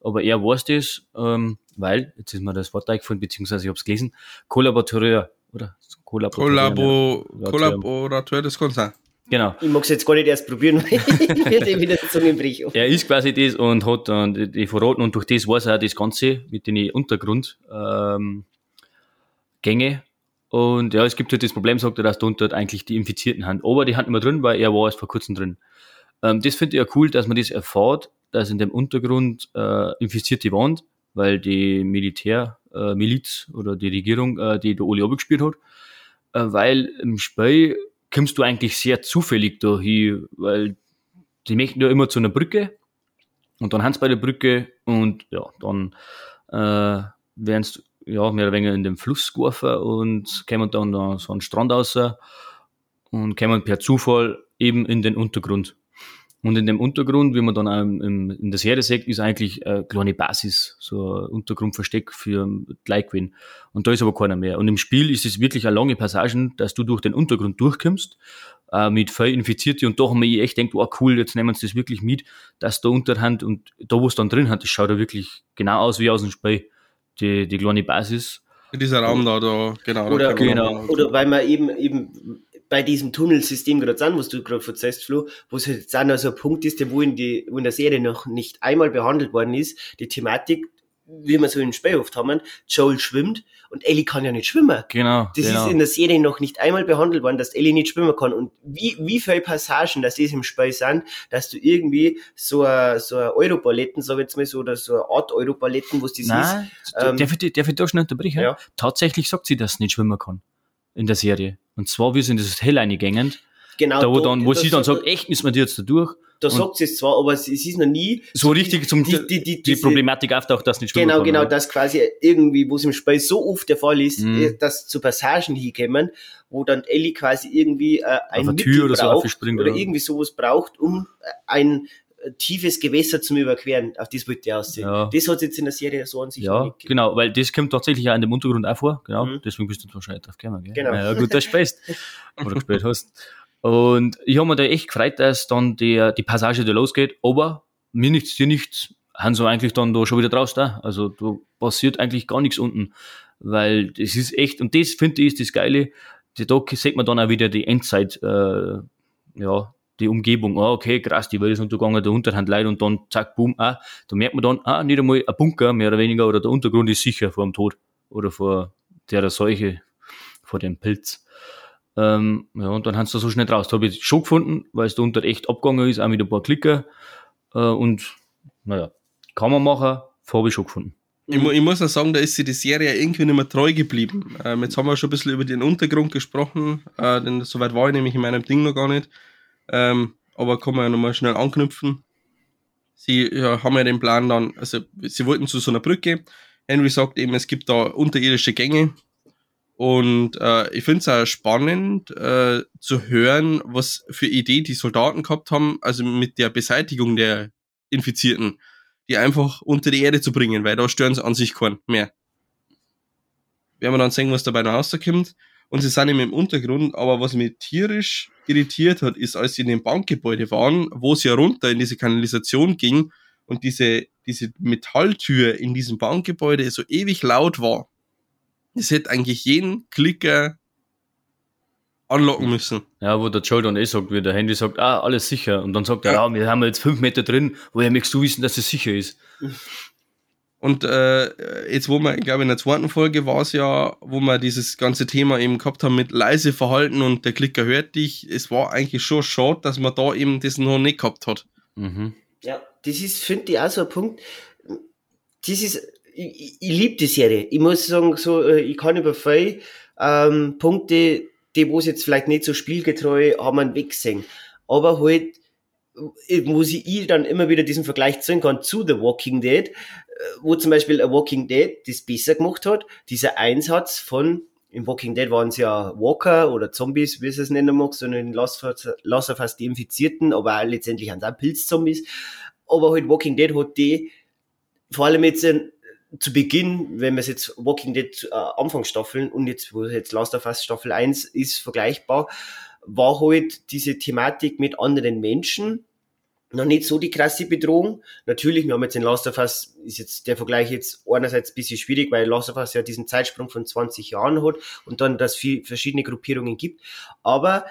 Aber er weiß das, ähm, weil, jetzt ist mir das Wort eingefallen, beziehungsweise ich habe es gelesen, Kollaborateur, oder? Kollaborateur, Kollabo, Kollaborateur, das kann sein. Genau. Ich mag es jetzt gar nicht erst probieren, [LAUGHS] weil ich [LAUGHS] werde wieder Zungenbrich. Er ist quasi das und hat dann die verraten und durch das weiß er auch das Ganze mit den Untergrundgänge. Ähm, und ja, es gibt halt das Problem, sagt er, dass da unter eigentlich die Infizierten haben. Aber die haben immer drin, weil er war erst vor kurzem drin. Ähm, das finde ich ja cool, dass man das erfährt, dass in dem Untergrund äh, infizierte Wand, weil die Militär, äh, Miliz oder die Regierung, äh, die der Oli abgespielt hat, äh, weil im Spiel kommst du eigentlich sehr zufällig da hin, weil die möchten ja immer zu einer Brücke und dann haben sie bei der Brücke und ja, dann äh, werden ja, mehr oder weniger in den Fluss geworfen und kommen dann da so einen Strand raus und kommen per Zufall eben in den Untergrund. Und in dem Untergrund, wie man dann auch im, in der Serie sieht, ist eigentlich eine kleine Basis, so ein Untergrundversteck für Leute Und da ist aber keiner mehr. Und im Spiel ist es wirklich eine lange Passage, dass du durch den Untergrund durchkommst, äh, mit voll Infizierte und da haben wir echt gedacht, oh cool, jetzt nehmen sie das wirklich mit, dass da Unterhand und da, wo es dann drin hat, das schaut ja wirklich genau aus wie aus dem Spiel die, die kleine Basis. Dieser Raum da, da genau. Oder, genau. oder weil man eben, eben bei diesem Tunnelsystem gerade sind, was du gerade erzählst, Flo, wo es halt jetzt auch noch so ein Punkt ist, der wo in, die, wo in der Serie noch nicht einmal behandelt worden ist, die Thematik, wie wir so in Spiel oft haben, Joel schwimmt und Ellie kann ja nicht schwimmen. Genau. Das genau. ist in der Serie noch nicht einmal behandelt worden, dass Ellie nicht schwimmen kann. Und wie, wie viele Passagen, dass das im Spiel sind, dass du irgendwie so ein, so ein Europaletten, sag ich jetzt mal so, oder so eine Art Europaletten, wo es das Nein, ist. Ähm, darf, ich, darf ich da schnell unterbrechen? Ja. Tatsächlich sagt sie, dass sie nicht schwimmen kann. In der Serie. Und zwar, wir sind in das Hotel eingängend. Genau. da, wo, dann, wo sie dann sagt- echt, müssen wir die jetzt da durch? Da sagt sie es zwar, aber es, ist noch nie So richtig zum, die, die, die, die Problematik auftaucht, dass nicht Genau, genau, das quasi irgendwie, wo es im Spiel so oft der Fall ist, Mhm. äh, dass zu Passagen hinkommen, wo dann Ellie quasi irgendwie äh, ein Mittel Tür oder so braucht aufspringt, oder irgendwie sowas braucht, um äh, ein äh, tiefes Gewässer zu überqueren. Auf das wollte ich aussehen. Ja. Das hat es jetzt in der Serie so an sich Ja, nicht genau, weil das kommt tatsächlich auch in dem Untergrund auch vor, genau, Mhm. deswegen bist du wahrscheinlich drauf gekommen, gell? Genau. Ja, gut, dass du spielst, [LAUGHS] oder gespielt hast. Und ich habe mir da echt gefreut, dass dann der, die Passage da losgeht, aber mir nichts, dir nichts, haben sie eigentlich dann da schon wieder draus da. Also da passiert eigentlich gar nichts unten, weil das ist echt, und das finde ich ist das Geile, da sieht man dann auch wieder die Endzeit, äh, ja, die Umgebung, ah, okay, krass, die Welt ist untergegangen, der Unterhand leid und dann zack, boom, ah, da merkt man dann, ah, nicht einmal ein Bunker, mehr oder weniger, oder der Untergrund ist sicher vor dem Tod oder vor der Seuche, vor dem Pilz. Ähm, ja, und dann haben sie da so schnell draus. Da habe ich schon gefunden, weil es da unter echt abgegangen ist, auch mit ein paar Klicker. Äh, und naja, kann man machen, habe ich schon gefunden. Ich, mu ich muss auch sagen, da ist sie die Serie irgendwie nicht mehr treu geblieben. Ähm, jetzt haben wir schon ein bisschen über den Untergrund gesprochen, äh, denn soweit war ich nämlich in meinem Ding noch gar nicht. Ähm, aber kann man ja nochmal schnell anknüpfen. Sie ja, haben ja den Plan dann, also sie wollten zu so einer Brücke. Henry sagt eben, es gibt da unterirdische Gänge. Und äh, ich finde es auch spannend äh, zu hören, was für Idee die Soldaten gehabt haben, also mit der Beseitigung der Infizierten die einfach unter die Erde zu bringen, weil da stören sie an sich keinen mehr. Werden wir dann sehen, was dabei noch rauskommt. Und sie sind eben im Untergrund, aber was mich tierisch irritiert hat, ist, als sie in dem Bankgebäude waren, wo sie runter in diese Kanalisation ging und diese, diese Metalltür in diesem Bankgebäude so ewig laut war. Das hätte eigentlich jeden Klicker anlocken müssen. Ja, wo der Joe dann eh sagt, wie der Handy sagt, ah, alles sicher. Und dann sagt er, Ja. ja, wir haben jetzt fünf Meter drin, woher möchtest du wissen, dass es sicher ist? Und äh, jetzt, wo wir, ich glaube, in der zweiten Folge war es ja, wo wir dieses ganze Thema eben gehabt haben mit leise Verhalten und der Klicker hört dich. Es war eigentlich schon schade, dass man da eben das noch nicht gehabt hat. Mhm. Ja, das ist, finde ich, auch so ein Punkt. Das ist, ich, ich, liebe die Serie. Ich muss sagen, so, äh, ich kann über viele ähm, Punkte, die wo es jetzt vielleicht nicht so spielgetreu haben, wegsehen. Aber halt, äh, wo sie ich dann immer wieder diesen Vergleich ziehen kann zu The Walking Dead, äh, wo zum Beispiel A Walking Dead das besser gemacht hat, dieser Einsatz von im Walking Dead waren es ja Walker oder Zombies, wie es es nennen mag, sondern in Last of Us- die Infizierten, aber auch letztendlich sind auch Pilzzombies. Aber halt Walking Dead hat die, vor allem jetzt äh, zu Beginn, wenn man es jetzt Walking Dead äh, Anfangsstaffeln und jetzt, wo jetzt Last of Us Staffel 1 ist, vergleichbar, war halt diese Thematik mit anderen Menschen noch nicht so die krasse Bedrohung. Natürlich, wir haben jetzt in Last of Us, ist jetzt der Vergleich jetzt einerseits ein bisschen schwierig, weil Last of Us ja diesen Zeitsprung von 20 Jahren hat und dann, dass viel verschiedene Gruppierungen gibt. Aber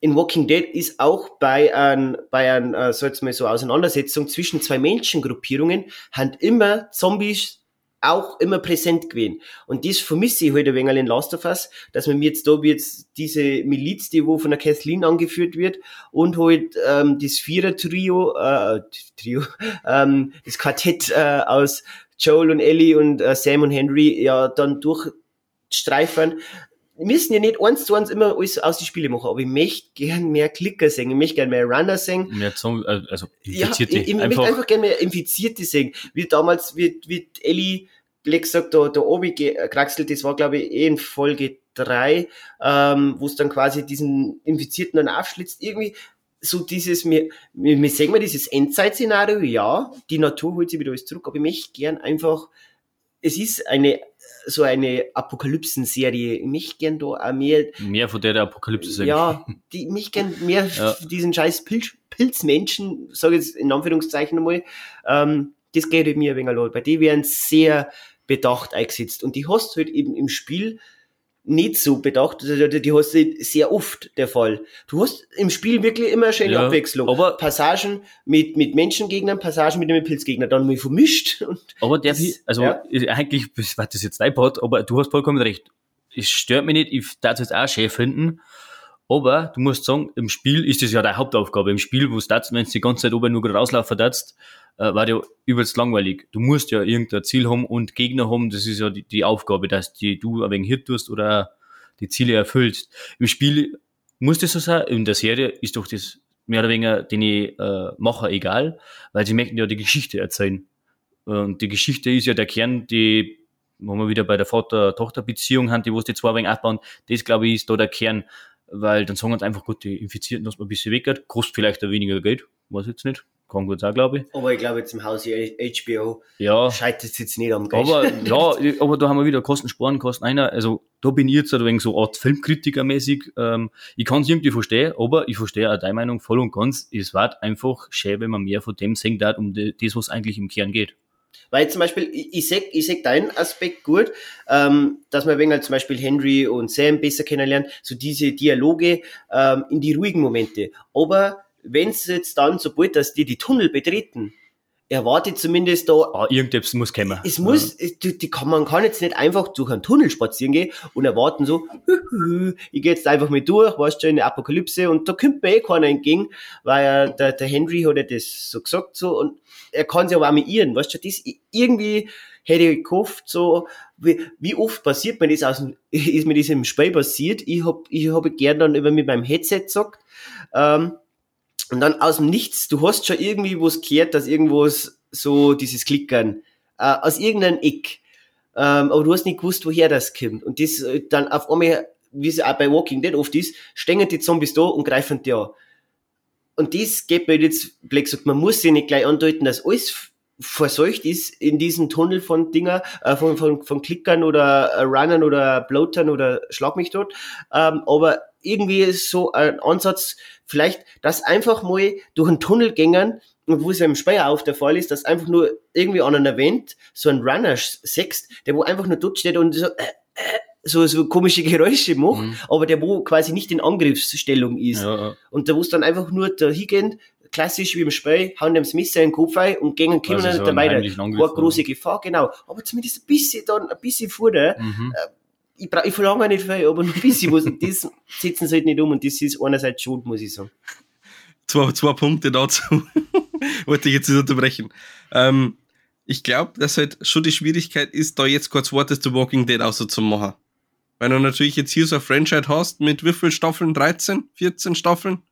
in Walking Dead ist auch bei ein, bei ein, äh, so jetzt mal so Auseinandersetzung zwischen zwei Menschengruppierungen, haben immer Zombies auch immer präsent gewesen. Und das vermisse ich halt ein wenig in Last of Us, dass man mir jetzt da wie jetzt diese Miliz, die wo von der Kathleen angeführt wird, und halt ähm, das Vierer-Trio, äh, Trio, [LAUGHS] ähm, das Quartett äh, aus Joel und Ellie und äh, Sam und Henry ja dann durchstreifern. Wir müssen ja nicht eins zu eins immer alles aus die Spiele machen, aber ich möchte gern mehr Klicker sehen, ich möchte gern mehr Runner sehen, Mehr Zomb äh, also ja, Infizierte. ich, ich einfach, möchte einfach gerne mehr Infizierte sehen. Wie damals, wie, wie Ellie Black sagt, da, der Obi gekraxelt, das war glaube ich eh in Folge drei, ähm, wo es dann quasi diesen Infizierten dann aufschlitzt. Irgendwie so dieses, wir, wir, wir sehen mal dieses Endzeit-Szenario, ja, die Natur holt sich wieder alles zurück, aber ich möchte gern einfach, es ist eine, so eine Apokalypsen-Serie, ich möchte gern da auch mehr mehr von der, der Apokalypse sehen. ja, die mich gern mehr [LAUGHS] Ja. diesen scheiß Pilz, Pilzmenschen, sage jetzt in Anführungszeichen einmal, ähm, das geht mir ein wenig leid, weil die werden sehr bedacht eingesetzt und die hast halt eben im Spiel nicht so bedacht. Also, Die hast du sehr oft der Fall. Du hast im Spiel wirklich immer eine schöne Ja, Abwechslung. aber- Passagen mit, mit Menschengegnern, Passagen mit einem Pilzgegner, dann mal vermischt. [LAUGHS] Und Aber der, Das- also ja. eigentlich, was das jetzt dein Part, aber du hast vollkommen recht. Es stört mich nicht, ich darf es jetzt auch schön finden. Aber du musst sagen, im Spiel ist das ja deine Hauptaufgabe. Im Spiel, wo du wenn du die ganze Zeit oben nur rauslaufen darfst, äh, war ja übelst langweilig. Du musst ja irgendein Ziel haben und Gegner haben. Das ist ja die, die Aufgabe, dass die du ein wenig hit tust oder die Ziele erfüllst. Im Spiel muss das so sein. In der Serie ist doch das mehr oder weniger den äh, Macher egal, weil sie möchten ja die Geschichte erzählen. Und die Geschichte ist ja der Kern, die, wo wir wieder bei der Vater-Tochter-Beziehung haben, die wo es die zwei wenig aufbauen, das glaube ich ist da der Kern, weil dann sagen uns einfach, gut, die Infizierten, dass man ein bisschen weggehört, kostet vielleicht auch weniger Geld, weiß jetzt nicht, kann gut sein, glaube ich. aber ich glaube jetzt im Haus hier HBO Ja, scheitert es jetzt nicht am Geld. aber [LAUGHS] ja, aber da haben wir wieder Kosten sparen, Kosten einer. Also da bin ich jetzt ein wenig so Art Filmkritiker-mäßig. Ähm, ich kann es irgendwie verstehen, aber ich verstehe auch deine Meinung voll und ganz. Es wird einfach schön, wenn man mehr von dem sehen darf, um das, was eigentlich im Kern geht. Weil zum Beispiel, ich, sehe ich seh deinen Aspekt gut, ähm, dass man wenn halt zum Beispiel Henry und Sam besser kennenlernt, so diese Dialoge ähm, in die ruhigen Momente. Aber wenn es jetzt dann, sobald dass die die Tunnel betreten, erwartet zumindest da. Ah, irgendetwas muss kommen. es muss, es, die, die kann, man kann jetzt nicht einfach durch einen Tunnel spazieren gehen und erwarten so, "Hühü, ich gehe jetzt einfach mal durch, weißt du, in der Apokalypse. Und da kommt mir eh keiner entgegen, weil der, der Henry hat ja das so gesagt so und er kann sich aber auch mit ihren, weißt du, das irgendwie hätte ich gehofft, so, wie, wie oft passiert mir das aus dem, [LAUGHS] ist mir das im Spiel passiert, ich hab, ich habe gern dann über mit meinem Headset gesagt, ähm, und dann aus dem Nichts, du hast schon irgendwie was gehört, dass irgendwo so dieses Klickern, äh, aus irgendeinem Eck. Ähm, aber du hast nicht gewusst, woher das kommt. Und das äh, dann auf einmal, wie es auch bei Walking Dead oft ist, stehen die Zombies da und greifen die an. Und das geht mir jetzt, Black sagt, man muss sich nicht gleich andeuten, dass alles verseucht ist in diesem Tunnel von Dinger, äh, von, von, von Klickern oder äh, Runnern oder Bloatern oder Schlag mich dort. Ähm, aber irgendwie ist so ein Ansatz, vielleicht, dass einfach mal durch einen Tunnel gängern, und wo es ja im Speyer auf der Fall ist, dass einfach nur irgendwie an einer Wand so ein Runner sext, der wo einfach nur dort steht und so, äh, äh, so, so komische Geräusche macht, Mhm. aber der wo quasi nicht in Angriffsstellung ist. Ja. Und da wo es dann einfach nur da hingehen, klassisch wie im Spiel, hauen dem das Messer in den Kopf ein und gehen kommen Also so einen Keine große Gefahr, genau. Aber zumindest ein bisschen dann, ein bisschen vorne. Mhm. Ich, ich verlange nicht viel, aber ein bisschen was. Und [LAUGHS] das setzen sie halt nicht um und das ist einerseits schon, muss ich sagen. zwei, zwei Punkte dazu. [LAUGHS] Wollte ich jetzt nicht unterbrechen. Ähm, ich glaube, dass halt schon die Schwierigkeit ist, da jetzt kurz Worte zu Walking Dead auszumachen. Weil du natürlich jetzt hier so ein Franchise hast mit wie viel Staffeln? 13? 14 Staffeln?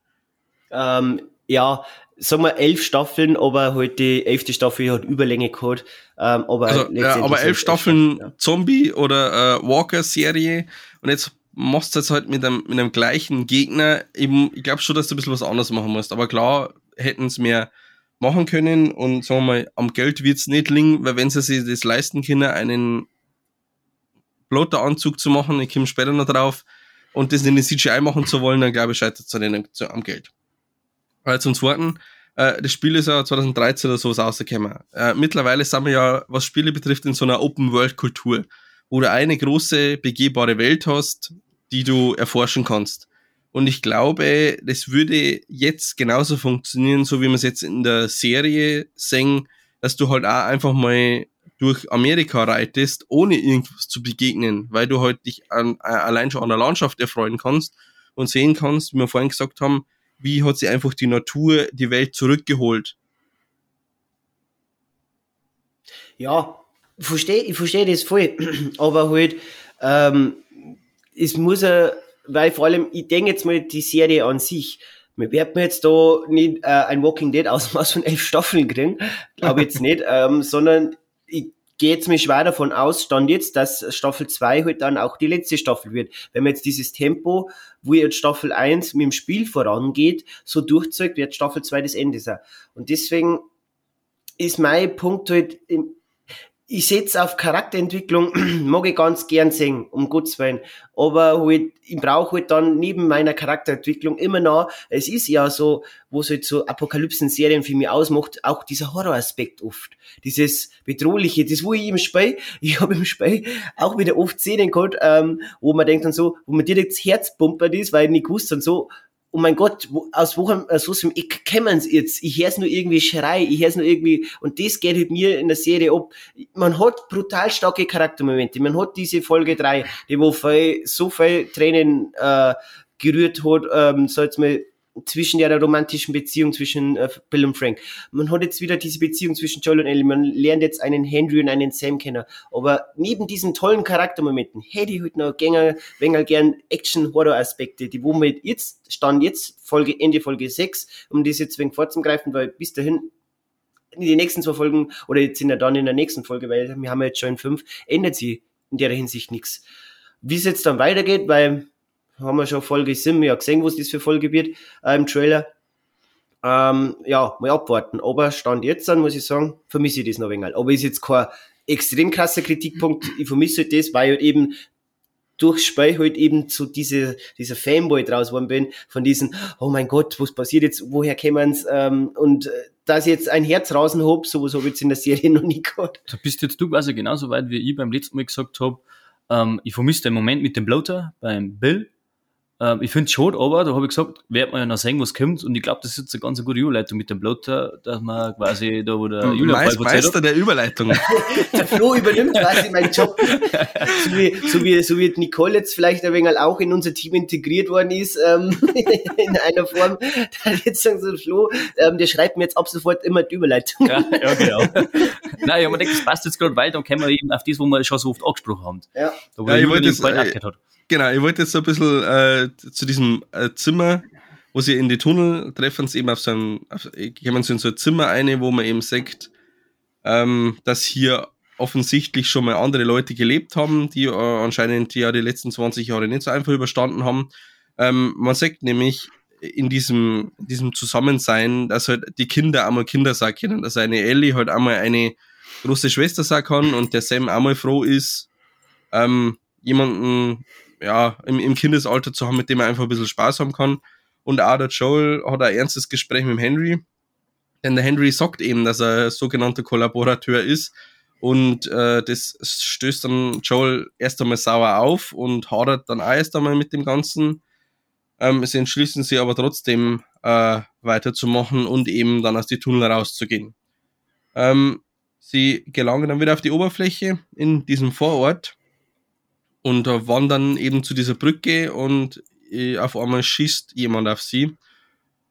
Ähm, ja, sagen wir elf Staffeln, aber halt die elfte Staffel hat Überlänge gehabt. Ähm, aber, Also, letztendlich aber elf es Staffeln ja. Zombie oder äh, Walker-Serie und jetzt machst du jetzt halt mit einem, mit einem gleichen Gegner. Eben, ich glaube schon, dass du ein bisschen was anderes machen musst. Aber klar, hätten es mehr machen können und sagen wir mal, am Geld wird's nicht liegen, weil wenn sie sich das leisten können, einen Blotter-Anzug zu machen, ich komme später noch drauf, und das in den CGI machen zu wollen, dann glaube ich, scheitert es an am Geld. Weil zum Zweiten, äh, das Spiel ist ja 2013 oder sowas rausgekommen. Äh, mittlerweile sind wir ja, was Spiele betrifft, in so einer Open-World-Kultur, wo du eine große, begehbare Welt hast, die du erforschen kannst. Und ich glaube, das würde jetzt genauso funktionieren, so wie wir es jetzt in der Serie sehen, dass du halt auch einfach mal durch Amerika reitest, ohne irgendwas zu begegnen, weil du halt dich an, äh, allein schon an der Landschaft erfreuen kannst und sehen kannst, wie wir vorhin gesagt haben, wie hat sie einfach die Natur, die Welt zurückgeholt. Ja, ich verstehe, ich verstehe das voll. [CLEARS THROAT] Aber halt, ähm, es muss ja, weil vor allem, ich denke jetzt mal die Serie an sich. Wir werden jetzt da nicht äh, ein Walking Dead [LAUGHS] Ausmaß von elf Staffeln kriegen, glaube jetzt nicht, [LAUGHS] ähm, sondern ich gehe jetzt mal schwer davon aus, stand jetzt, dass Staffel 2 halt dann auch die letzte Staffel wird. Wenn man jetzt dieses Tempo, wo jetzt Staffel 1 mit dem Spiel vorangeht, so durchzeugt, wird Staffel 2 das Ende sein. Und deswegen ist mein Punkt halt, im- ich setze auf Charakterentwicklung, [CLEARS THROAT] mag ich ganz gern sehen, um Gottes Willen. Aber halt, ich brauche halt dann neben meiner Charakterentwicklung immer noch, es ist ja so, wo es halt so Apokalypsen-Serien für mich ausmacht, auch dieser Horroraspekt oft. Dieses Bedrohliche, das wo ich im Spiel, [LAUGHS] ich habe im Spiel auch wieder oft Szenen gehabt, ähm, wo man denkt dann so, wo man direkt das Herz pumpert ist, weil ich nicht gewusst und so, oh mein Gott, wo, aus wo, aus was Eck kämen sie jetzt? Ich hör's nur irgendwie Schrei, ich hör's nur irgendwie, und das geht halt mir in der Serie ab. Man hat brutal starke Charaktermomente. Man hat diese Folge drei, die wo viel, so viel Tränen äh, gerührt hat, ähm, so jetzt mal zwischen der romantischen Beziehung zwischen äh, Bill und Frank. Man hat jetzt wieder diese Beziehung zwischen Joel und Ellie. Man lernt jetzt einen Henry und einen Sam kennen. Aber neben diesen tollen Charaktermomenten hätte ich halt noch gänger, wenn gern Action-Horror-Aspekte, die wo wir jetzt, stand jetzt, Folge, Ende Folge 6, um das jetzt wegen vorzugreifen, weil bis dahin in die nächsten zwei Folgen, oder jetzt sind ja dann in der nächsten Folge, weil wir haben ja jetzt schon fünf, ändert sie in der Hinsicht nichts. Wie es jetzt dann weitergeht, weil haben wir schon Folge 7 ja gesehen, was das für Folge wird äh, im Trailer. Ähm, ja, mal abwarten. Aber Stand jetzt dann, muss ich sagen, vermisse ich das noch ein wenig. Aber ist jetzt kein extrem krasser Kritikpunkt. Ich vermisse halt das, weil ich halt eben durchs Spiel halt eben zu dieser, dieser Fanboy draus geworden bin, von diesen, oh mein Gott, was passiert jetzt, woher kämen's, ähm, und äh, dass ich jetzt ein Herz raus hab, sowas habe ich jetzt in der Serie [LAUGHS] noch nie gehabt. Da bist jetzt du quasi genauso weit, wie ich beim letzten Mal gesagt habe, ähm, ich vermisse den Moment mit dem Bloater beim Bill, ähm, ich finde es schade, aber da habe ich gesagt, wird man ja noch sehen, was kommt. Und ich glaube, das ist jetzt eine ganz gute Überleitung mit dem Blotter, dass man quasi da, wo der Julian Meist, Meister der Überleitung. [LAUGHS] der Flo übernimmt quasi meinen Job. so, wie, so, wie, so wie Nicole jetzt vielleicht ein wenig auch in unser Team integriert worden ist, ähm, [LAUGHS] in einer Form. Da jetzt sagen so, Flo, ähm, der schreibt mir jetzt ab sofort immer die Überleitung. ja, ja, genau. Nein, ich habe mir gedacht, das passt jetzt gerade weiter, dann können wir eben auf das, wo wir schon so oft angesprochen haben. Ja. Da, wo Ja, ich wollte jetzt, Ball äh, hat. Genau, ich wollte jetzt so ein bisschen äh, zu diesem äh, Zimmer, wo sie in die Tunnel treffen, sie eben auf so ein, auf, kommen sie in so ein Zimmer eine, wo man eben sagt, ähm, dass hier offensichtlich schon mal andere Leute gelebt haben, die äh, anscheinend die ja die letzten 20 Jahre nicht so einfach überstanden haben. Ähm, man sagt nämlich in diesem, diesem Zusammensein, dass halt die Kinder einmal Kinder sein können, dass eine Ellie halt einmal eine große Schwester sein kann und der Sam einmal froh ist, ähm, jemanden ja, im, im Kindesalter zu haben, mit dem er einfach ein bisschen Spaß haben kann. Und auch der Joel hat ein ernstes Gespräch mit dem Henry. Denn der Henry sagt eben, dass er sogenannter Kollaborateur ist. Und äh, das stößt dann Joel erst einmal sauer auf und hadert dann auch erst einmal mit dem Ganzen. Ähm, sie entschließen sich aber trotzdem äh, weiterzumachen und eben dann aus die Tunnel rauszugehen. Ähm, sie gelangen dann wieder auf die Oberfläche in diesem Vorort und wandern eben zu dieser Brücke und äh, auf einmal schießt jemand auf sie.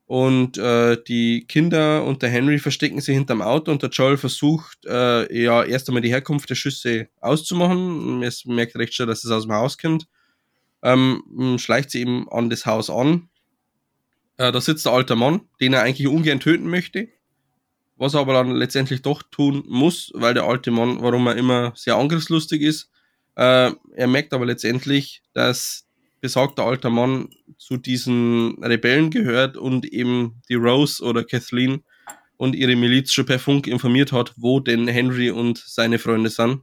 Und äh, die Kinder und der Henry verstecken sich hinterm Auto und der Joel versucht, äh, ja, erst einmal die Herkunft der Schüsse auszumachen. Er merkt recht schnell, dass es aus dem Haus kommt. Ähm, schleicht sie eben an das Haus an. Äh, da sitzt der alte Mann, den er eigentlich ungern töten möchte. Was er aber dann letztendlich doch tun muss, weil der alte Mann, warum er immer sehr angriffslustig ist, äh, er merkt aber letztendlich, dass besagter alter Mann zu diesen Rebellen gehört und eben die Rose oder Kathleen und ihre Miliz schon per Funk informiert hat, wo denn Henry und seine Freunde sind.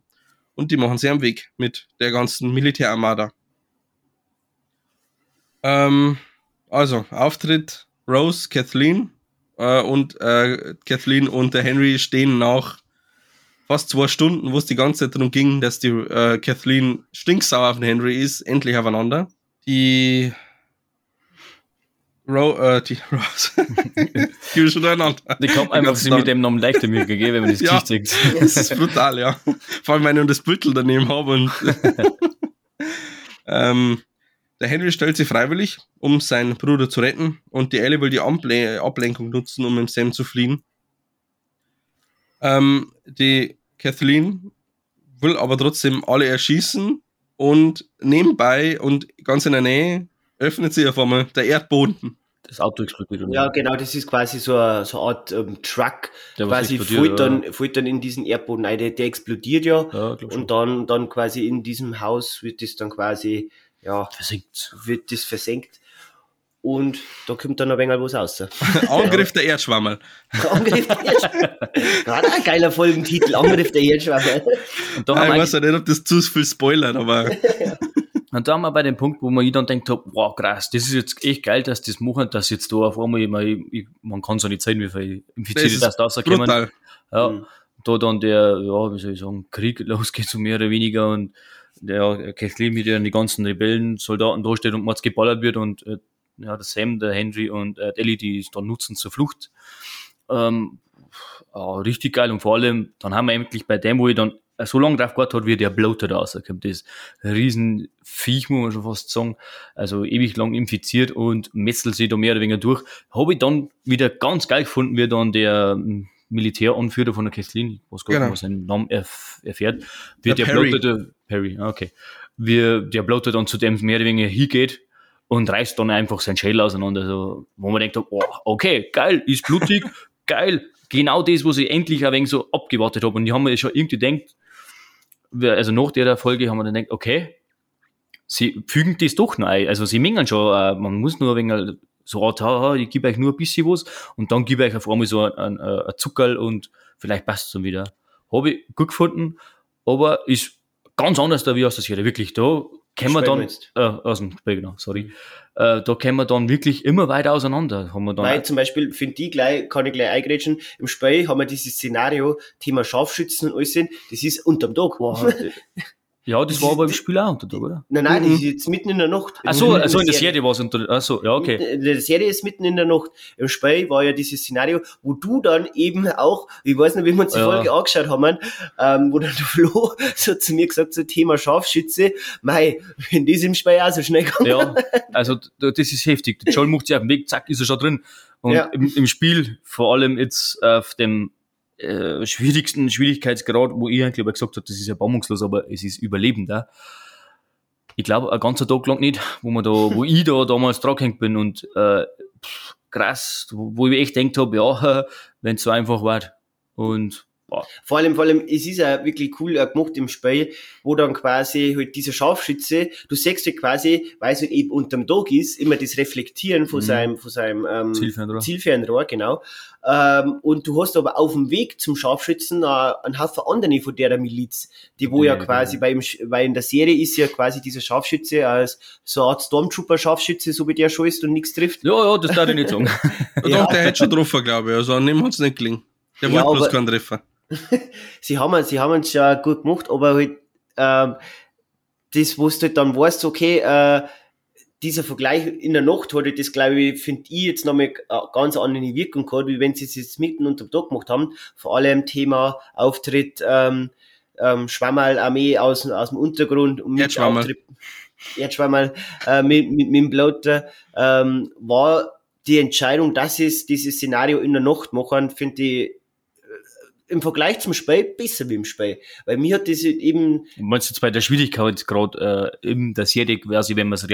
Und die machen sie am Weg mit der ganzen Militärarmada. Ähm, also, Auftritt Rose, Kathleen äh, und äh, Kathleen und der Henry stehen nach fast zwei Stunden, wo es die ganze Zeit darum ging, dass die äh, Kathleen stinksauer auf den Henry ist, endlich aufeinander. Die Ro äh, die [LAUGHS] Rose. die ist schon durcheinander. Die kommt einfach sie mit dem Namen leichter Mühe gegeben, wenn man das Ja. Sieht. [LAUGHS] Das ist brutal, ja. Vor allem, wenn ich das Büttel daneben habe und [LAUGHS] ähm, der Henry stellt sich freiwillig, um seinen Bruder zu retten und die Ellie will die Able Ablenkung nutzen, um mit Sam zu fliehen. Ähm, die Kathleen will aber trotzdem alle erschießen und nebenbei und ganz in der Nähe öffnet sich auf einmal der Erdboden. Das Auto explodiert. oder? Ja, genau, das ist quasi so eine, so eine Art ähm, Truck, Der quasi fällt dann, fällt dann in diesen Erdboden rein, der, der explodiert ja, Ja, schon. und dann, dann quasi in diesem Haus wird das dann quasi, ja, Versinkt. wird das versenkt. Und da kommt dann ein wenig was raus. [LAUGHS] Angriff der Erdschwammerl. [LAUGHS] Angriff der Erdschwammerl. Gerade ein geiler Folgentitel, Angriff der Erdschwammerl. Und da haben ich weiß ja nicht, ob das zu viel spoilert, aber [LAUGHS] Und da haben wir bei dem Punkt, wo man ich dann denkt wow, krass, das ist jetzt echt geil, dass das machen, dass jetzt da auf einmal, ich, mein, ich, man kann es ja nicht sehen, wie viel Infizierte das das da rauskommen. Ja, Mhm. da dann der, ja, wie soll ich sagen, Krieg losgeht, so mehr oder weniger und der Kathleen mit ihren die ganzen Rebellen, Soldaten da steht und man geballert wird und äh, ja, der Sam, der Henry und äh, Ellie, die es dann nutzen zur Flucht. Ähm, ja, richtig geil und vor allem, dann haben wir endlich bei dem, wo ich dann so lange drauf gewartet hat, wie der Bloater da rauskommt. Das riesen Viech, muss man schon fast sagen. Also ewig lang infiziert und metzelt sich da mehr oder weniger durch. Habe ich dann wieder ganz geil gefunden, wie dann der ähm, Militäranführer von der Kesslin, ich weiß gar nicht, Genau. was seinen Namen erf erfährt, wie Der der, Perry. Bloater, der Perry, ah, okay. Wie der Bloater dann zu dem mehr oder weniger hingeht und reißt dann einfach sein Schädel auseinander. So, wo man denkt, oh, okay, geil, ist blutig, [LAUGHS] geil. Genau das, was ich endlich ein wenig so abgewartet habe. Und ich habe mir schon irgendwie gedacht, also nach der Folge haben wir dann gedacht, okay, sie fügen das doch noch ein. Also sie mengen schon, äh, man muss nur ein wenig so, ah, ich gebe euch nur ein bisschen was und dann gebe ich auf einmal so ein, ein, ein Zuckerl und vielleicht passt es dann wieder. Habe ich gut gefunden, aber ist ganz anders da wie aus der Serie. Wirklich, da können wir dann, äh, aus dem Spiel, genau, sorry. Äh, da kommen wir dann wirklich immer weiter auseinander. Haben wir dann Weil zum Beispiel, finde ich gleich, kann ich gleich eingrätschen, im Spiel haben wir dieses Szenario, Thema Scharfschützen und alles sind, das ist unterm Tag. Äh, [LAUGHS] ja, das war aber im Spiel auch unter Tag, oder? Nein, nein, Mhm. das ist jetzt mitten in der Nacht. Ach so, In also in der Serie war es unter, ach so, ja, okay. In der Serie ist mitten in der Nacht. Im Spiel war ja dieses Szenario, wo du dann eben auch, ich weiß nicht, wie wir uns die Ja. Folge angeschaut haben, ähm, wo dann der [LAUGHS] Flo so zu mir gesagt hat, so Thema Scharfschütze, mei, wenn das im Spiel auch so schnell kommt. Ja, [LAUGHS] also da- das ist heftig. Der Joel macht sich auf den Weg, zack, ist er schon drin. Und Ja. im, im Spiel, vor allem jetzt auf dem äh, schwierigsten Schwierigkeitsgrad, wo ich eigentlich gesagt habe, das ist erbarmungslos, aber es ist überlebender. Ich glaube, ein ganzer Tag lang nicht, wo man da, wo [LAUGHS] ich da damals dran gehängt bin und äh, pff, krass, wo, wo ich echt denkt habe, ja, [LAUGHS] wenn es so einfach war. Und boah, Vor allem, vor allem, es ist ja wirklich cool äh, gemacht im Spiel, wo dann quasi halt dieser Scharfschütze, du siehst halt quasi, weil es halt eben unterm Tag ist, immer das Reflektieren von Mhm. seinem, von seinem ähm, Zielfernrohr. Zielfernrohr, genau. Ähm, und du hast aber auf dem Weg zum Scharfschützen äh, einen Haufen andere von der Miliz, die wo ja Ja, quasi genau. bei ihm, weil in der Serie ist ja quasi dieser Scharfschütze als so eine Art Stormtrooper-Scharfschütze, so wie der schon ist und nichts trifft. ja, ja, das darf ich nicht sagen. [LAUGHS] Und Ja. doch, der hätte schon getroffen, glaube ich. Also an dem hat es nicht gelingen. Der Ja, wollte bloß keinen Treffer. [LAUGHS] sie haben sie haben es schon gut gemacht, aber halt ähm, das, wo du halt dann weißt, okay, äh, dieser Vergleich in der Nacht hat halt das, glaube ich, finde ich jetzt nochmal eine ganz andere Wirkung gehabt, wie wenn sie es jetzt mitten unterm Tag gemacht haben. Vor allem Thema Auftritt, ähm, ähm, Schwammerl-Armee aus, aus dem Untergrund und mit. Auftritt, Erdschwammerl, äh, mit, mit, mit dem Blotter, ähm, war die Entscheidung, dass es dieses Szenario in der Nacht machen, finde ich äh, im Vergleich zum Spiel besser wie im Spiel. Weil mir hat das halt eben, Du meinst jetzt bei der Schwierigkeitsgrad äh, in der Serie quasi, wenn man es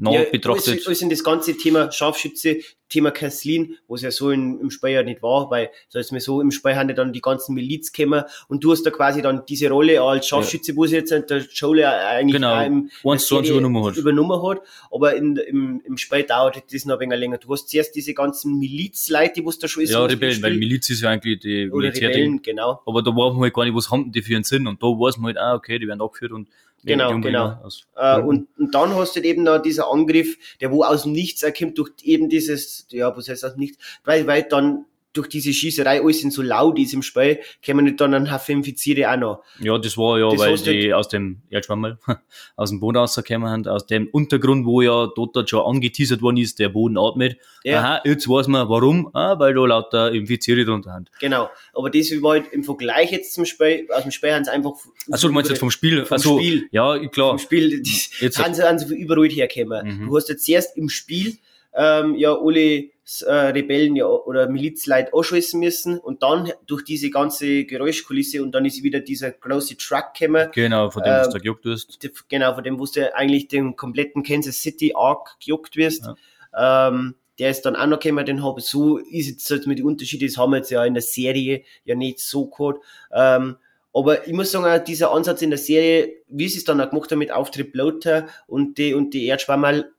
realitätsnah ja, betrachtet. alles, alles in das ganze Thema Scharfschütze, Thema Kasslin, was ja so in, im ja nicht war, weil, so jetzt mal so, im Spiel haben ja dann die ganzen Miliz gekommen und du hast da quasi dann diese Rolle als Scharfschütze, wo sie jetzt der Joel eigentlich Genau, im, eins Serie übernommen hat. übernommen hat. Aber in, im, im Spiel dauert das noch ein wenig länger. Du hast zuerst diese ganzen Milizleute, die was da schon ist. ja, Rebellen, weil Miliz ist ja eigentlich die Militärding. Rebellen, genau. Aber da weiß man halt gar nicht, was haben die für einen Sinn. Und da weiß man halt, ah, okay, die werden abgeführt und Genau, genau. Aus. Äh, und, und dann hast du halt eben noch dieser Angriff, der wo aus dem Nichts erkommt, durch eben dieses, ja, was heißt aus dem Nichts, weil, weil dann durch diese Schießerei alles sind so laut ist im Spiel, kommen nicht dann ein Haufen Infizierte auch noch. Ja, das war ja, Das weil die aus dem Erdschwammerl, [LAUGHS] aus dem Boden rausgekommen haben, aus dem Untergrund, wo ja dort schon angeteasert worden ist, der Boden atmet. Ja. Aha, jetzt weiß man, warum, ah, weil da lauter Infizierte drunter sind. Genau. Aber das war halt im Vergleich jetzt zum Spiel, aus dem Spiel haben sie einfach. Achso, du meinst jetzt vom Spiel? Vom Achso, Spiel. Ja, klar. vom Spiel, das Jetzt- haben sie, haben sie überall herkommen. Mhm. Du hast jetzt erst im Spiel, ähm, ja, alle äh, Rebellen ja, oder Milizleute anschießen müssen und dann durch diese ganze Geräuschkulisse und dann ist wieder dieser große Truck gekommen, Genau, von dem, was Ähm, du gejuckt die- genau, von dem, wo du eigentlich den kompletten Kansas City Arc gejuckt wirst. Ähm, der ist dann auch noch gekommen, den habe so ist jetzt halt mit den Unterschieden, das haben wir jetzt ja in der Serie ja nicht so gehabt. Ähm, aber ich muss sagen, dieser Ansatz in der Serie, wie sie es dann auch gemacht haben mit Auftritt Bloater und die, und die Erdschwammerl,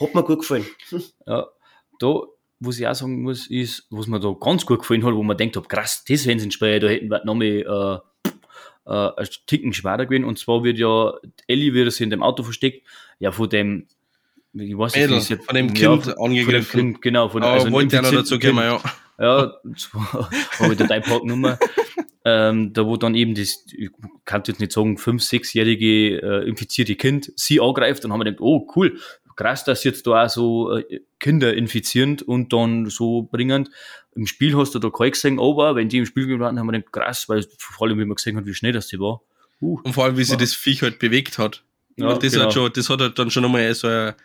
Hat mir gut gefallen. [LAUGHS] Ja, da, was ich auch sagen muss, ist, was mir da ganz gut gefallen hat, wo man denkt, ob krass, das wären Speyer, da hätten wir noch mal, äh, äh, ein Ticken schwerer gewesen. Und zwar wird ja Ellie wird sie in dem Auto versteckt, ja, von dem, ich weiß nicht, Mädel, jetzt, von dem Kind ja, angegriffen. Von dem kind, genau, von, oh, also wollte ja noch dazu kommen, ja. Ja, [LAUGHS] habe ich da deine Parknummer. ähm, da wo dann eben das, ich kann jetzt nicht sagen, fünf, sechsjährige äh, infizierte Kind sie angreift und haben wir gedacht, oh cool, krass, dass jetzt da auch so äh, Kinder infizierend und dann so bringend. Im Spiel hast du da kein gesehen, aber wenn die im Spiel waren, haben wir gedacht, krass, weil vor allem, wie man gesehen hat, wie schnell das die war. Uh, und vor allem, wie sich das Viech halt bewegt hat. Ja, das, genau. hat schon, das hat halt dann schon einmal so eine,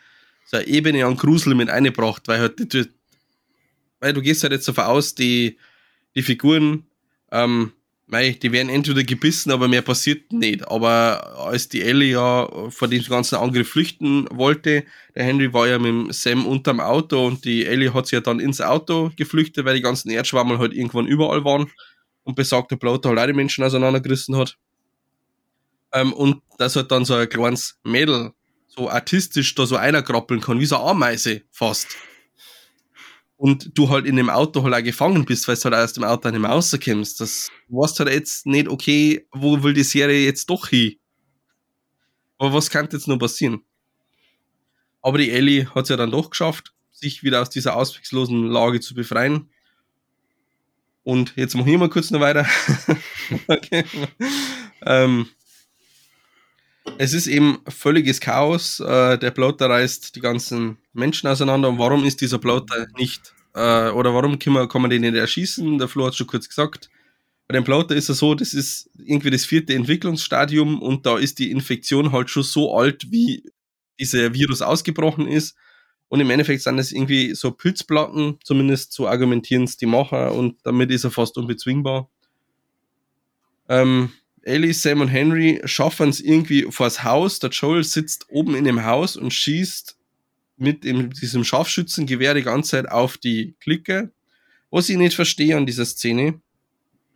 so eine Ebene an Grusel mit eingebracht, weil halt, weil du gehst halt jetzt davon aus, die, die Figuren, ähm, mei, die werden entweder gebissen, aber mehr passiert nicht. Aber als die Ellie ja vor dem ganzen Angriff flüchten wollte, der Henry war ja mit Sam unterm Auto und die Ellie hat sich ja dann ins Auto geflüchtet, weil die ganzen Erdschwammel halt irgendwann überall waren und besagter Blotter halt auch die Menschen auseinandergerissen hat. Ähm, und dass halt dann so ein kleines Mädel so artistisch da so einer grappeln kann, wie so eine Ameise fast und du halt in dem Auto halt auch gefangen bist, weil du halt aus dem Auto nicht mehr rauskommst. Das weißt halt jetzt nicht, okay, wo will die Serie jetzt doch hin? Aber was kann jetzt noch passieren? Aber die Ellie hat es ja dann doch geschafft, sich wieder aus dieser ausweglosen Lage zu befreien. Und jetzt mache ich mal kurz noch weiter. [LAUGHS] okay. ähm, es ist eben völliges Chaos. Äh, der Plotter reißt die ganzen Menschen auseinander. Und warum ist dieser Plotter nicht, äh, oder warum kann man, kann man den nicht erschießen? Der Flo hat schon kurz gesagt. Bei dem Plotter ist es so, das ist irgendwie das vierte Entwicklungsstadium und da ist die Infektion halt schon so alt, wie dieser Virus ausgebrochen ist. Und im Endeffekt sind das irgendwie so Pilzplatten, zumindest so argumentieren es die Macher und damit ist er fast unbezwingbar. Ähm, Ellie, Sam und Henry schaffen es irgendwie vors Haus. Der Joel sitzt oben in dem Haus und schießt mit dem, diesem Scharfschützengewehr die ganze Zeit auf die Clique. Was ich nicht verstehe an dieser Szene,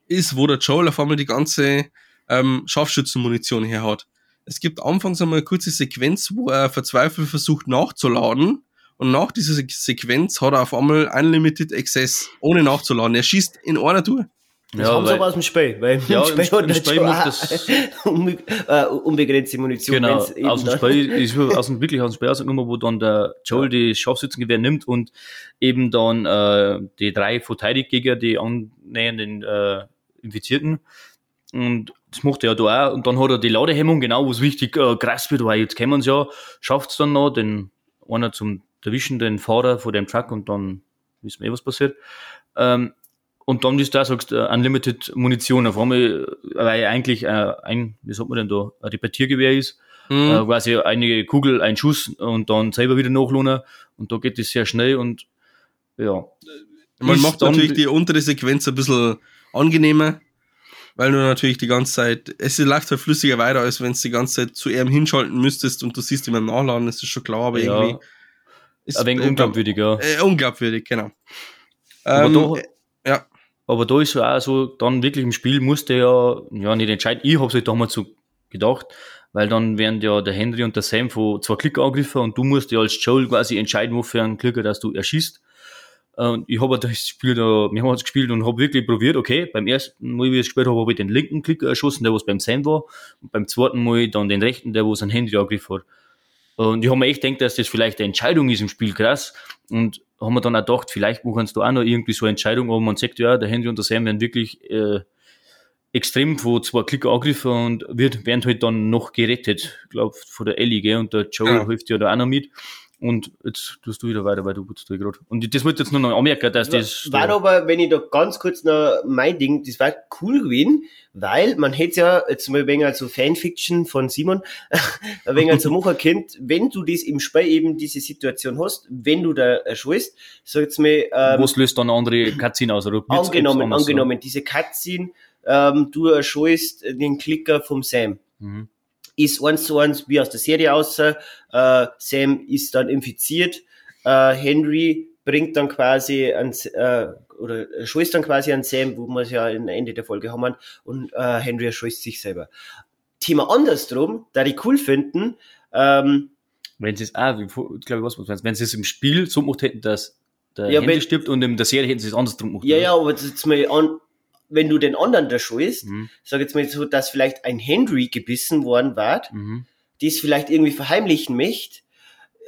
ist, wo der Joel auf einmal die ganze ähm, Scharfschützenmunition her hat. Es gibt anfangs einmal eine kurze Sequenz, wo er verzweifelt versucht nachzuladen. Und nach dieser Sequenz hat er auf einmal Unlimited Access, ohne nachzuladen. Er schießt in einer Tour. Das ja, haben sie aber aus dem Spiel, weil ja, im Spiel, im Spiel macht das unbe [LAUGHS] äh, unbegrenzte Munition. Genau, aus dem Spiel ist aus dem, wirklich aus dem Spiel rausgenommen, wo dann der Joel ja. die Scharfschützengewehr nimmt und eben dann äh, die drei Verteidiger, die annähernden äh, Infizierten und das macht er ja da auch. Und dann hat er die Ladehemmung, genau, was wichtig äh, krass wird, weil jetzt kennen sie ja, schafft es dann noch, den einer zum erwischen, den Fahrer von dem Truck und dann wissen wir eh, was passiert. Ähm, und dann ist da, sagst du, Unlimited Munition. Auf einmal, weil eigentlich äh, ein, wie sagt man denn da, ein Repetiergewehr ist, mhm. äh, quasi eine Kugel, ein Schuss und dann selber wieder nachlohnen. Und da geht es sehr schnell und ja. Man macht natürlich die untere Sequenz ein bisschen angenehmer, weil du natürlich die ganze Zeit, es läuft halt flüssiger weiter, als wenn du die ganze Zeit zu ihm hinschalten müsstest und du siehst ihn beim Nachladen, das ist schon klar, aber ja. irgendwie. Ist ein wenig unglaubwürdig, ja. Äh, unglaubwürdig, genau. Aber ähm, da, ja. Aber da ist ja auch so, dann wirklich im Spiel musste ja, ja nicht entscheiden. Ich habe es halt damals so gedacht, weil dann werden ja der Henry und der Sam von zwei Klicker angegriffen und du musst ja als Joel quasi entscheiden, wofür einen Klicker, dass du erschießt. Und ich habe das Spiel da mehrmals gespielt und habe wirklich probiert, okay, beim ersten Mal, wie ich es gespielt habe, habe ich den linken Klicker erschossen, der was beim Sam war, und beim zweiten Mal dann den rechten, der was ein Handy angegriffen hat. Und ich habe mir echt gedacht, dass das vielleicht eine Entscheidung ist im Spiel, krass. Und haben wir dann auch gedacht, vielleicht machen sie da auch noch irgendwie so eine Entscheidung, aber man sagt, ja, der Henry und der Sam werden wirklich äh, extrem von zwei Klicker angegriffen und wird, werden halt dann noch gerettet, ich glaube, von der Ellie, gell, und der Joe ja. hilft ja da auch noch mit. Und jetzt tust du wieder weiter, weil du putzt da gerade. Und das wollte jetzt nur noch anmerken, dass das. War da aber, wenn ich da ganz kurz noch mein Ding, das war cool gewesen, weil man hätte ja jetzt mal ein wenig also Fanfiction von Simon, [LAUGHS] ein wenig also machen kennt, wenn du das im Spiel eben diese Situation hast, wenn du da erschwist, sagt's mir, ähm, Was löst dann andere Cutscene aus, oder? Angenommen, angenommen, diese Cutscene, ähm, du erschwist den Klicker vom Sam. Mhm ist eins zu eins wie aus der Serie aus. Äh, Sam ist dann infiziert. Äh, Henry bringt dann quasi an, äh, oder scheißt dann quasi an Sam, wo wir es ja am Ende der Folge haben, und äh, Henry erscheißt sich selber. Thema andersrum, da die cool finden, ähm, Wenn sie es, ah, ich glaube, was, wenn sie es im Spiel so gemacht hätten, dass der Ja, Henry stirbt und in der Serie hätten sie es andersrum gemacht. Ja, oder? ja, aber jetzt mal an, wenn du den anderen da schulst, Mhm. sag jetzt mal so, dass vielleicht ein Henry gebissen worden war, Mhm. die es vielleicht irgendwie verheimlichen möchte,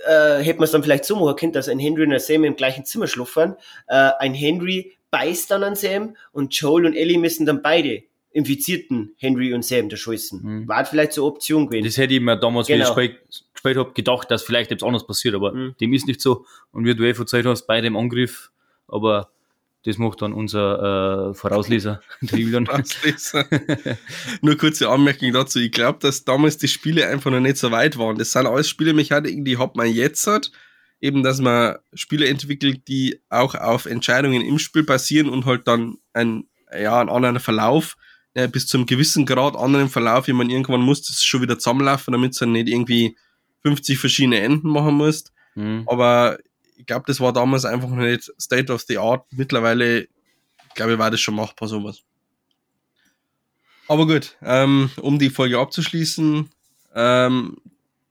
äh, hätte man es dann vielleicht so machen können, dass ein Henry und ein Sam im gleichen Zimmer schluffern. Äh, ein Henry beißt dann an Sam und Joel und Ellie müssen dann beide infizierten Henry und Sam da schießen. Mhm. War vielleicht so eine Option gewesen. Das hätte ich mir damals, wie ich Genau. gespielt, gespielt habe, gedacht, dass vielleicht etwas anderes passiert, aber Mhm. dem ist nicht so. Und wie du eh verzeiht hast, bei dem Angriff, aber das macht dann unser äh, Vorausleser, [LAUGHS] der Julian. Auslesen. Nur kurze Anmerkung dazu. Ich glaube, dass damals die Spiele einfach noch nicht so weit waren. Das sind alles Spielemechaniken, die hat man jetzt hat. Eben, dass man Spiele entwickelt, die auch auf Entscheidungen im Spiel basieren und halt dann ein, ja, einen anderen Verlauf, äh, bis zu einem gewissen Grad anderen Verlauf, wie man irgendwann muss das schon wieder zusammenlaufen, damit es dann nicht irgendwie 50 verschiedene Enden machen muss. Mhm. Aber ich glaube, das war damals einfach nicht State of the Art. Mittlerweile, glaube ich, war das schon machbar, sowas. Aber gut, ähm, um die Folge abzuschließen, ähm,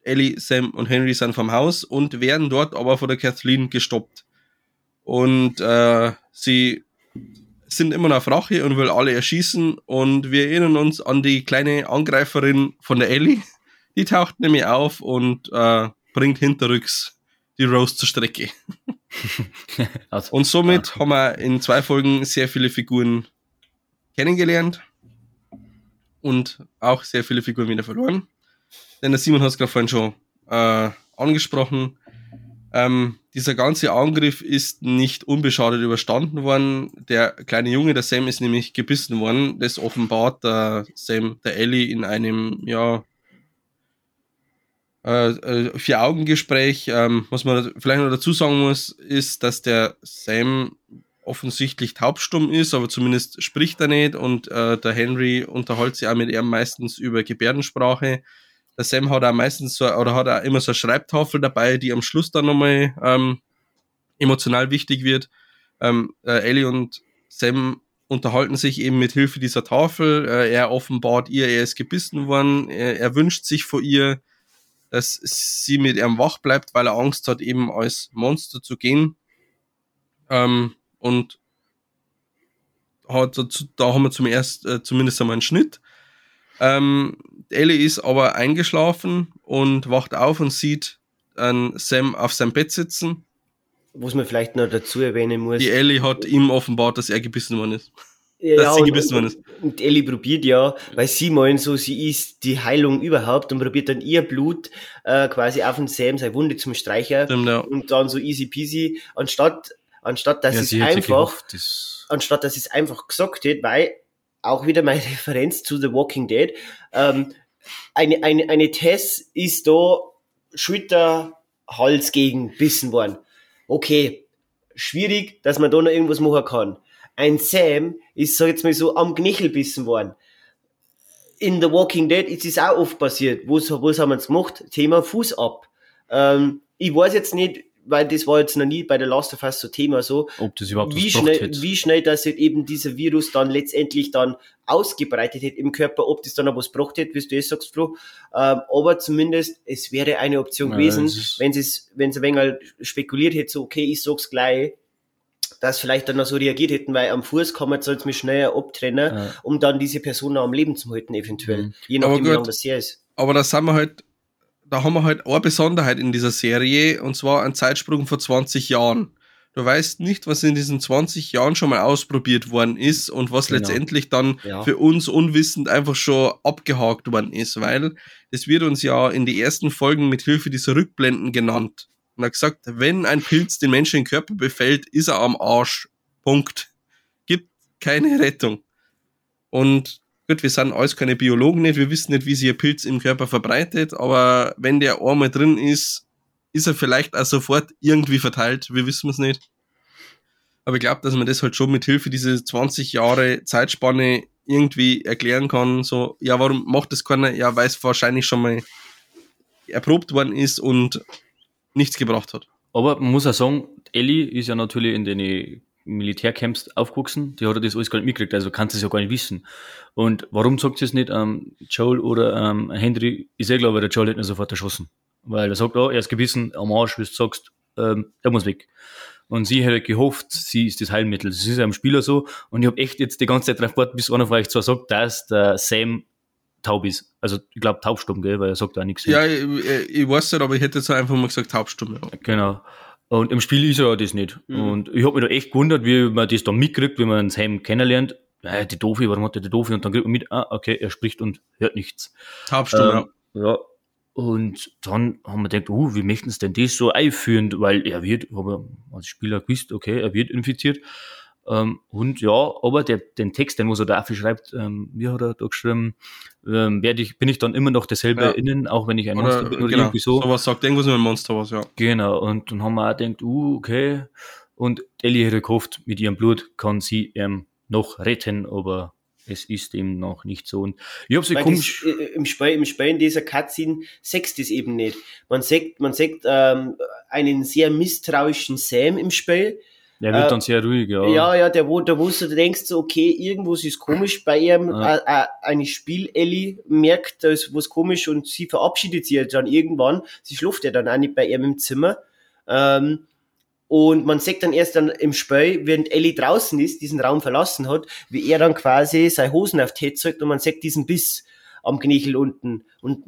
Ellie, Sam und Henry sind vom Haus und werden dort aber von der Kathleen gestoppt. Und äh, sie sind immer noch auf Rache und will alle erschießen. Und wir erinnern uns an die kleine Angreiferin von der Ellie. Die taucht nämlich auf und äh, bringt hinterrücks die Rose zur Strecke. [LAUGHS] Also, Und somit haben wir in zwei Folgen sehr viele Figuren kennengelernt und auch sehr viele Figuren wieder verloren. Denn der Simon hat es gerade vorhin schon äh, angesprochen. Ähm, dieser ganze Angriff ist nicht unbeschadet überstanden worden. Der kleine Junge, der Sam, ist nämlich gebissen worden. Das offenbart der Sam, der Ellie in einem, ja, äh, äh, Vier-Augen-Gespräch. Ähm, was man vielleicht noch dazu sagen muss, ist, dass der Sam offensichtlich taubstumm ist, aber zumindest spricht er nicht und äh, der Henry unterhält sich auch mit ihm meistens über Gebärdensprache. Der Sam hat auch meistens so, oder hat auch immer so eine Schreibtafel dabei, die am Schluss dann nochmal ähm, emotional wichtig wird. Ähm, äh, Ellie und Sam unterhalten sich eben mit Hilfe dieser Tafel. Äh, er offenbart ihr, er ist gebissen worden. Er, er wünscht sich vor ihr, dass sie mit ihm wach bleibt, weil er Angst hat, eben als Monster zu gehen. Ähm, und hat da haben wir zum ersten, äh, zumindest einmal einen Schnitt. Ähm, Ellie ist aber eingeschlafen und wacht auf und sieht einen Sam auf seinem Bett sitzen. Was man vielleicht noch dazu erwähnen muss. Die Ellie hat ihm offenbart, dass er gebissen worden ist. Ja, dass sie und- gebissen worden ist. Und Ellie probiert ja, weil sie meinen so, sie ist die Heilung überhaupt und probiert dann ihr Blut äh, quasi auf den Sam, seine Wunde zum Streicher ja. und dann so easy peasy, anstatt, anstatt dass ja, es sie hätte einfach, gehofft, das, anstatt dass es einfach gesagt wird, weil auch wieder meine [LAUGHS] Referenz zu The Walking Dead, ähm, eine, eine, eine Tess ist da Schulter, Hals gegen bissen worden. Okay, schwierig, dass man da noch irgendwas machen kann. Ein Sam ist, sag jetzt mal so, am Knöchel bissen worden. In The Walking Dead ist es auch oft passiert. Was, was haben wir jetzt gemacht? Thema Fuß ab. Ähm, ich weiß jetzt nicht, weil das war jetzt noch nie bei der Last of Us so Thema so, ob das überhaupt wie schnell, hätte. wie schnell das halt eben dieser Virus dann letztendlich dann ausgebreitet hätte im Körper, ob das dann auch was gebracht hätte, wie du es sagst, Flo. Ähm, aber zumindest, es wäre eine Option Ja, gewesen, wenn es, wenn sie ein wenig spekuliert hätte, so, okay, ich sag's gleich, dass vielleicht dann noch so reagiert hätten, weil am Fuß kann man halt mal schneller abtrennen, Ja. um dann diese Person noch am Leben zu halten, eventuell. Mhm. Je nachdem, wie lange das her ist. Aber da sind wir halt, da haben wir halt eine Besonderheit in dieser Serie und zwar ein Zeitsprung von 20 Jahren. Du weißt nicht, was in diesen 20 Jahren schon mal ausprobiert worden ist und was Genau. letztendlich dann Ja. für uns unwissend einfach schon abgehakt worden ist, weil es wird uns ja in die ersten Folgen mit Hilfe dieser Rückblenden genannt. Und er hat gesagt, wenn ein Pilz den den Körper befällt, ist er am Arsch. Punkt. Gibt keine Rettung. Und gut, wir sind alles keine Biologen nicht, wir wissen nicht, wie sich ein Pilz im Körper verbreitet, aber wenn der einmal drin ist, ist er vielleicht auch sofort irgendwie verteilt, wir wissen es nicht. Aber ich glaube, dass man das halt schon mit Hilfe dieser 20 Jahre Zeitspanne irgendwie erklären kann. So, ja, warum macht das keiner? Ja, weil es wahrscheinlich schon mal erprobt worden ist und nichts gebracht hat. Aber man muss auch sagen, Ellie ist ja natürlich in den Militärcamps aufgewachsen, die hat das alles gar nicht mitgekriegt, also kann sie es ja gar nicht wissen. Und warum sagt sie es nicht, ähm, Joel oder ähm, Henry, eh klar, weil der Joel hätte ihn sofort erschossen. Weil er sagt, oh, er ist gewissen am Arsch, wie du sagst, ähm, der muss weg. Und sie hätte gehofft, sie ist das Heilmittel. Das ist ja am Spieler so. Und ich habe echt jetzt die ganze Zeit drauf gewartet, bis einer von euch zwar sagt, dass der Sam taub ist. Also ich glaube taubstumm, gell, weil er sagt auch nichts. Ja, ich, ich, weiß nicht, aber ich hätte jetzt einfach mal gesagt taubstumm. Ja. Genau. Und im Spiel ist er ja das nicht. Mhm. Und ich habe mich da echt gewundert, wie man das dann mitkriegt, wie man einen Sam kennenlernt. Ja, die Doofe, warum hat der die Doofe? Und dann kriegt man mit, ah, okay, er spricht und hört nichts. Taubstumm, Ähm, ja. Und dann haben wir gedacht, uh, wie möchten sie denn das so einführen? Weil er wird, habe ich als Spieler gewusst, okay, er wird infiziert. Ähm, und ja, aber der, den Text, den was er da auch schreibt, ähm, wie hat er da geschrieben, ähm, werde ich, bin ich dann immer noch derselbe Ja. innen, auch wenn ich ein Oder, Monster bin oder genau, irgendwie so. sowas sagt irgendwas mit einem Monster was, ja. Genau, und dann haben wir auch gedacht, uh, okay. Und Ellie hätte gehofft, mit ihrem Blut kann sie ähm, noch retten, aber es ist eben noch nicht so. Und ich habe sie komisch. das, äh, im, Spiel, Im Spiel in dieser Cutscene sechst es eben nicht. Man sagt, man sagt ähm, einen sehr misstrauischen Sam im Spiel. Der wird äh, dann sehr ruhig, ja. Ja, ja, der wo, der wo du denkst, okay, irgendwas ist komisch bei ihm. Ja. Äh, äh, eine Spiel-Ellie merkt, da ist was komisch und sie verabschiedet sich dann irgendwann. Sie schläft ja dann auch nicht bei ihm im Zimmer. Ähm, und man sieht dann erst dann im Spiel, während Ellie draußen ist, diesen Raum verlassen hat, wie er dann quasi seine Hosen auf die Head zeigt und man sieht diesen Biss am Knöchel unten. Und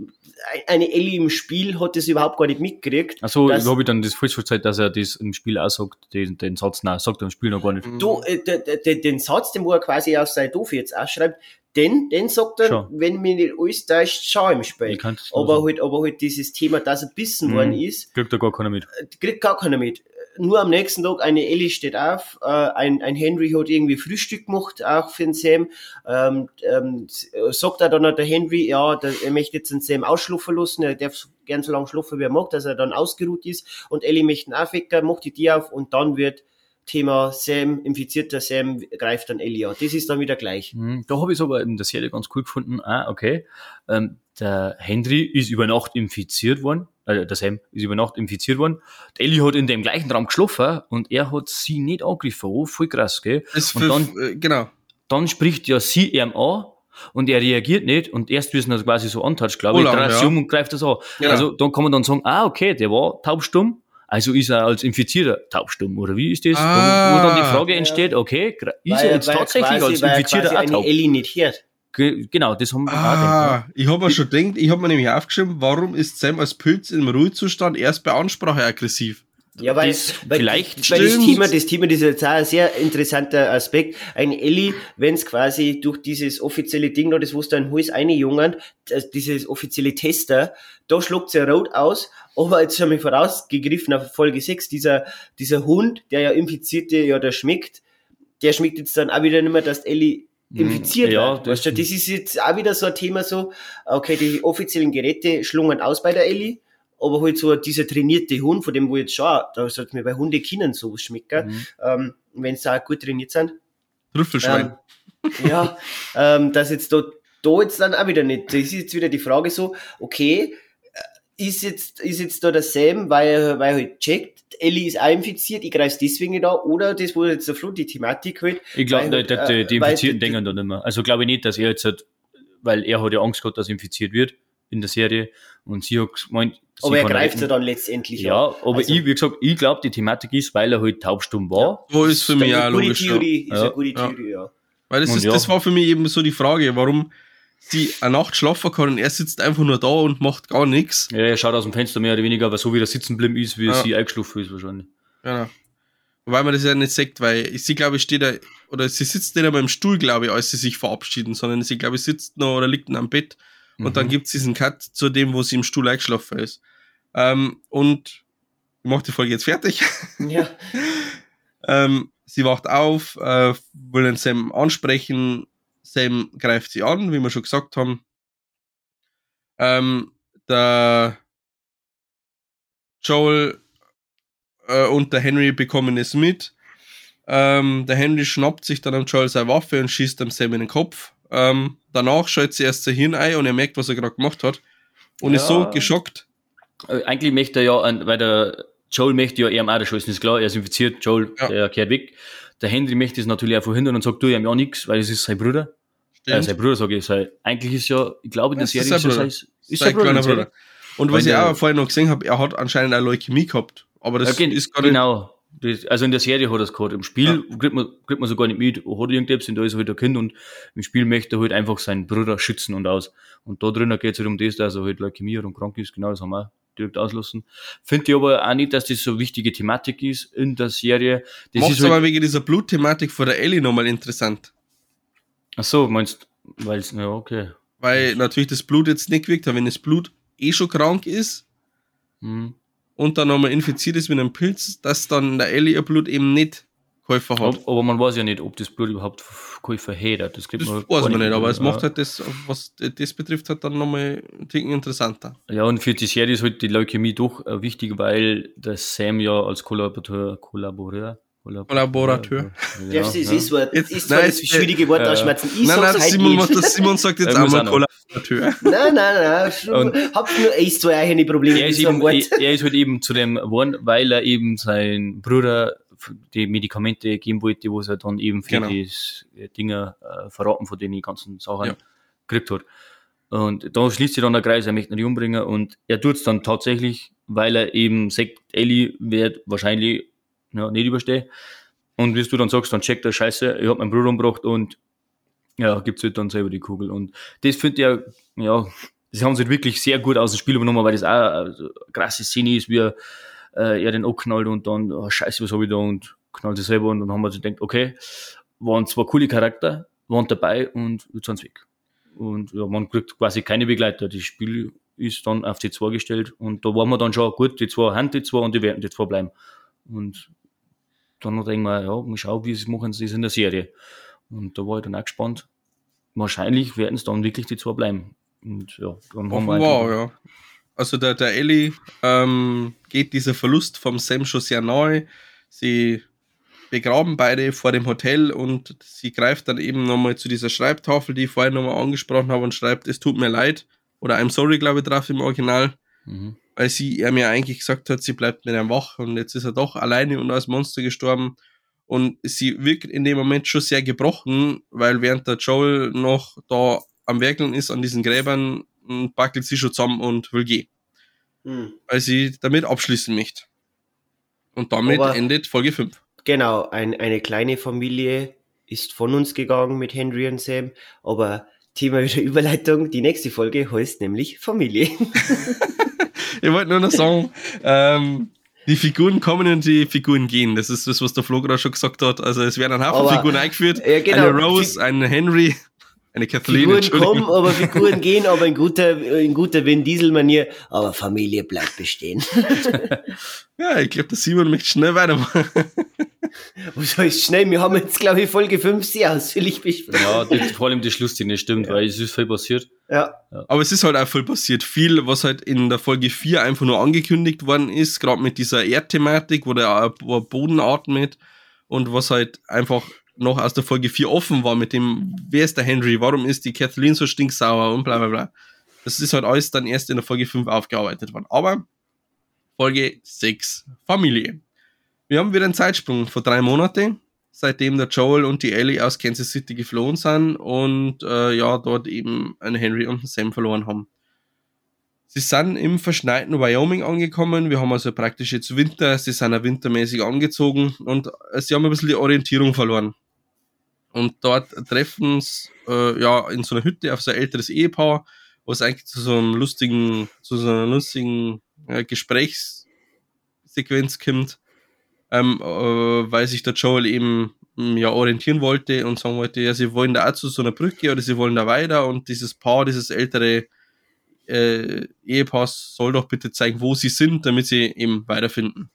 eine Ellie im Spiel hat das überhaupt gar nicht mitgekriegt. Achso, ich habe dann das falsch verzeiht, dass er das im Spiel auch sagt, den, den Satz, nein, sagt er im Spiel noch gar nicht. Du, äh, de, de, de, den Satz, den wo er quasi auf seine Doofe jetzt ausschreibt, den, den sagt er, Schon. wenn mir nicht alles täuscht, schau im Spiel. Ich Aber halt, aber halt dieses Thema, dass er bissen Mhm. worden ist, Kriegt da gar keiner mit. äh, kriegt gar keiner mit. Nur am nächsten Tag, eine Ellie steht auf, äh, ein, ein Henry hat irgendwie Frühstück gemacht, auch für den Sam. Ähm, ähm, äh, sagt er dann der Henry, ja, der, er möchte jetzt den Sam ausschlafen lassen, er darf gern so lange schlafen, wie er mag, dass er dann ausgeruht ist. Und Ellie möchte ihn aufwecken, macht die Tür auf und dann wird Thema Sam, infizierter Sam, greift dann Ellie an. Das ist dann wieder gleich. Mhm. Da habe ich es aber in der Serie ganz cool gefunden. Ah, okay. Ähm, der Henry ist über Nacht infiziert worden. Äh, der Sam ist über Nacht infiziert worden. Der Ellie hat in dem gleichen Raum geschlafen und er hat sie nicht angegriffen. Oh, voll krass, gell? Das Und dann- äh, genau. Dann spricht ja sie ihm an und er reagiert nicht und erst wissen er quasi so antatscht, glaube ich, dreht ja. um und greift das an. Genau. Also dann kann man dann sagen, ah, okay, der war taubstumm, also ist er als Infizierter taubstumm, oder wie ist das? Ah. wo dann die Frage entsteht, okay, ist Weil- er jetzt tatsächlich quasi, als weil er Infizierter quasi auch eine taub? Ellie nicht hört. Ge- Genau, das haben wir auch gedacht. Ah, ich habe mir schon gedacht, ich habe mir nämlich aufgeschrieben, warum ist Sam als Pilz im Ruhezustand erst bei Ansprache aggressiv? Ja, weil, Das weil, vielleicht weil das. Thema, das Thema, das ist jetzt auch ein sehr interessanter Aspekt. Ein Ellie, wenn es quasi durch dieses offizielle Ding da, das wo es da in den Hals einjungern, dieses offizielle Tester, da schluckt sie rot aus, aber jetzt schon mal vorausgegriffen auf Folge 6, dieser, dieser Hund, der ja Infizierte ja da schmeckt, der schmeckt jetzt dann auch wieder nicht mehr, dass Ellie infiziert Hm, ja, das- Weißt du, das ist jetzt auch wieder so ein Thema so, okay, die offiziellen Geräte schlungen aus bei der Ellie, aber halt so dieser trainierte Hund, von dem wo ich jetzt schon, da sollte mir bei Hunde Kindern sowas schmecken, Mhm. ähm, wenn sie auch gut trainiert sind. Trüffelschwein. Ähm, ja, ähm, dass jetzt da, da jetzt dann auch wieder nicht. Das ist jetzt wieder die Frage so, okay, ist jetzt, ist jetzt da der Sam, weil er, weil er halt checkt, Ellie ist auch infiziert, ich greife deswegen nicht an, oder das wurde jetzt so flut, die Thematik halt. Ich glaube, halt, die, äh, die Infizierten denken da nicht mehr. Also glaube ich nicht, dass er jetzt hat, weil er hat ja Angst gehabt, dass er infiziert wird in der Serie und sie hat gemeint, sie Aber er kann greift ja dann letztendlich Ja, an. aber Also- ich, wie gesagt, ich glaube, die Thematik ist, weil er halt taubstumm war. So ist für mich auch eine gute logisch. Ja. Theorie, ist Ja. eine gute Ja. Theorie, ja. Weil das, Und ist, ja. das war für mich eben so die Frage, warum sie eine Nacht schlafen kann und er sitzt einfach nur da und macht gar nichts. Ja, er schaut aus dem Fenster mehr oder weniger, aber so wie er sitzen geblieben ist, wie Ja. sie eingeschlafen ist wahrscheinlich. Genau. Wobei man das ja nicht sagt, weil sie, glaube ich, steht da, oder sie sitzt nicht einmal im Stuhl, glaube ich, als sie sich verabschieden, sondern sie, glaube ich, sitzt noch oder liegt noch am Bett und dann Mhm. gibt es diesen Cut zu dem, wo sie im Stuhl eingeschlafen ist. Ähm, und ich mache die Folge jetzt fertig. [LAUGHS] Ja, Ähm, sie wacht auf, äh, will den Sam ansprechen. Sam greift sie an, wie wir schon gesagt haben. Ähm, der Joel äh, und der Henry bekommen es mit. Ähm, der Henry schnappt sich dann am Joel seine Waffe und schießt dem Sam in den Kopf. Ähm, danach schaltet sie erst sein Hirn ein und er merkt, was er gerade gemacht hat. Und ist Ja. so geschockt. Äh, Eigentlich möchte er ja, weil der Joel möchte ja ihm auch erschießen, ist klar, er ist infiziert, Joel, Ja. der kehrt weg. Der Henry möchte es natürlich auch verhindern und sagt, du ihm ja nichts, weil es ist sein Bruder. Äh, sein Bruder, sage ich. Sein, eigentlich ist ja, ich glaube in der Es ist Serie sein ist, Bruder. sein, ist Sein sein Bruder. in kleiner der Serie. Bruder. Und was Weil ich auch vorhin noch gesehen habe, er hat anscheinend auch Leukämie gehabt. Aber das ja, gen- ist gar nicht. genau. Das, also in der Serie hat er es gehabt. Im Spiel kriegt, man, kriegt man so gar nicht mit, hat irgendetwas, und da ist er halt ein Kind und im Spiel möchte er halt einfach seinen Bruder schützen und aus. Und da drinnen geht es halt um das, dass er halt Leukämie hat und krank ist, genau das haben wir auch direkt auslassen. Finde ich aber auch nicht, dass das so eine wichtige Thematik ist in der Serie. Das ist es aber halt, wegen dieser Blutthematik von der Ellie nochmal interessant. ach so, meinst weil es, ja, okay. Weil natürlich das Blut jetzt nicht wirkt, aber wenn das Blut eh schon krank ist Hm. und dann nochmal infiziert ist mit einem Pilz, dass dann der Ellie ihr Blut eben nicht Käufer hat. Aber, aber man weiß ja nicht, ob das Blut überhaupt Käufer hätte. Das, kriegt Das man weiß man nicht, aber es ja. macht halt das, was das betrifft, halt dann nochmal einen Ticken interessanter. Ja, und für die Serie ist halt die Leukämie doch äh, wichtig, weil der Sam ja als Kollaborateur, Kollaborateur, Kollaborateur. Ja, ja. das Jetzt- ist nein, zwar das schwierige Wort äh, ausschmerzen. Ich nein, nein, halt Simon, nicht. der Simon sagt jetzt auch noch. Kollaborateur. [LAUGHS] Nein, nein, nein. [LAUGHS] Schon, Und- habt nur eins, zwei eigene Probleme Er mit ist, eben, Wort. er, er ist halt eben zu dem geworden, weil er eben sein Bruder die Medikamente geben wollte, wo er dann eben für Genau. die äh, Dinge äh, verraten, von denen die ganzen Sachen Ja. gekriegt hat. Und da schließt sich dann der Kreis, er möchte ihn nicht umbringen und er tut es dann tatsächlich, weil er eben sagt, Ellie wird wahrscheinlich ja, nicht überstehen. Und wie du dann sagst, dann checkt er, scheiße, ich hab meinen Bruder umgebracht und ja, gibt's halt dann selber die Kugel. Und das finde ich ja, ja, das haben sie halt wirklich sehr gut aus dem Spiel übernommen, weil das auch eine krasse Szene ist, wie er, äh, er den abknallt und dann, oh, scheiße, was habe ich da und knallt sich selber und dann haben wir sich gedacht, okay, waren zwei coole Charakter, waren dabei und jetzt sind sie weg. Und ja, man kriegt quasi keine Begleiter. Das Spiel ist dann auf die zwei gestellt und da waren wir dann schon, gut, die zwei haben die zwei und die werden die zwei bleiben. Und dann denken wir, ja, mal schauen, wie sie machen sie das in der Serie. Und da war ich dann auch gespannt. Wahrscheinlich werden es dann wirklich die zwei bleiben. Und ja, dann haben wir Wow, ja. Also der, der Ellie ähm, geht dieser Verlust vom Sam schon sehr nahe. Sie begraben beide vor dem Hotel und sie greift dann eben nochmal zu dieser Schreibtafel, die ich vorher nochmal angesprochen habe und schreibt, es tut mir leid. Oder I'm sorry, glaube ich, drauf im Original. Mhm. Weil sie er mir eigentlich gesagt hat, sie bleibt mit ihm wach und jetzt ist er doch alleine und als Monster gestorben. Und sie wirkt in dem Moment schon sehr gebrochen, weil während der Joel noch da am Werkeln ist an diesen Gräbern, m, backelt sie schon zusammen und will gehen, Hm. weil sie damit abschließen möchte. Und damit Aber- endet Folge 5. Genau, ein, eine kleine Familie ist von uns gegangen mit Henry und Sam, aber Thema wieder [LAUGHS] Überleitung, die nächste Folge heißt nämlich Familie. [LAUGHS] Ich wollte nur noch sagen, ähm, die Figuren kommen und die Figuren gehen. Das ist das, was der Flo gerade schon gesagt hat. Also es werden ein Haufen Aber- Figuren eingeführt. Ja, genau. Eine Rose, ein Henry, eine Kathleen, Figuren kommen, aber Figuren [LAUGHS] gehen, aber in guter, in guter Vin Diesel-Manier, aber Familie bleibt bestehen. [LAUGHS] Ja, ich glaube, der Simon möchte schnell weitermachen. [LAUGHS] Was heißt schnell? Wir haben jetzt, glaube ich, Folge 5 sehr ausführlich besprochen. Ja, das, vor allem das Schlussding stimmt, weil es ist viel passiert. Ja, Aber es ist halt auch viel passiert. Viel, was halt in der Folge 4 einfach nur angekündigt worden ist, gerade mit dieser Erdthematik, wo der wo der Boden atmet und was halt einfach noch aus der Folge 4 offen war mit dem, wer ist der Henry, warum ist die Kathleen so stinksauer und bla bla bla. Das ist halt alles dann erst in der Folge 5 aufgearbeitet worden. Aber Folge 6, Familie. Wir haben wieder einen Zeitsprung vor drei Monate, seitdem der Joel und die Ellie aus Kansas City geflohen sind und äh, ja, dort eben einen Henry und einen Sam verloren haben. Sie sind im verschneiten Wyoming angekommen. Wir haben also praktisch jetzt Winter. Sie sind auch wintermäßig angezogen und äh, sie haben ein bisschen die Orientierung verloren. Und dort treffen sie äh, ja in so einer Hütte auf so ein älteres Ehepaar, wo es eigentlich zu so einem lustigen, zu so einer lustigen äh, Gesprächssequenz kommt, ähm, äh, weil sich der Joel eben mh, ja orientieren wollte und sagen wollte, ja, sie wollen da auch zu so einer Brücke oder sie wollen da weiter und dieses Paar, dieses ältere äh, Ehepaar soll doch bitte zeigen, wo sie sind, damit sie eben weiterfinden.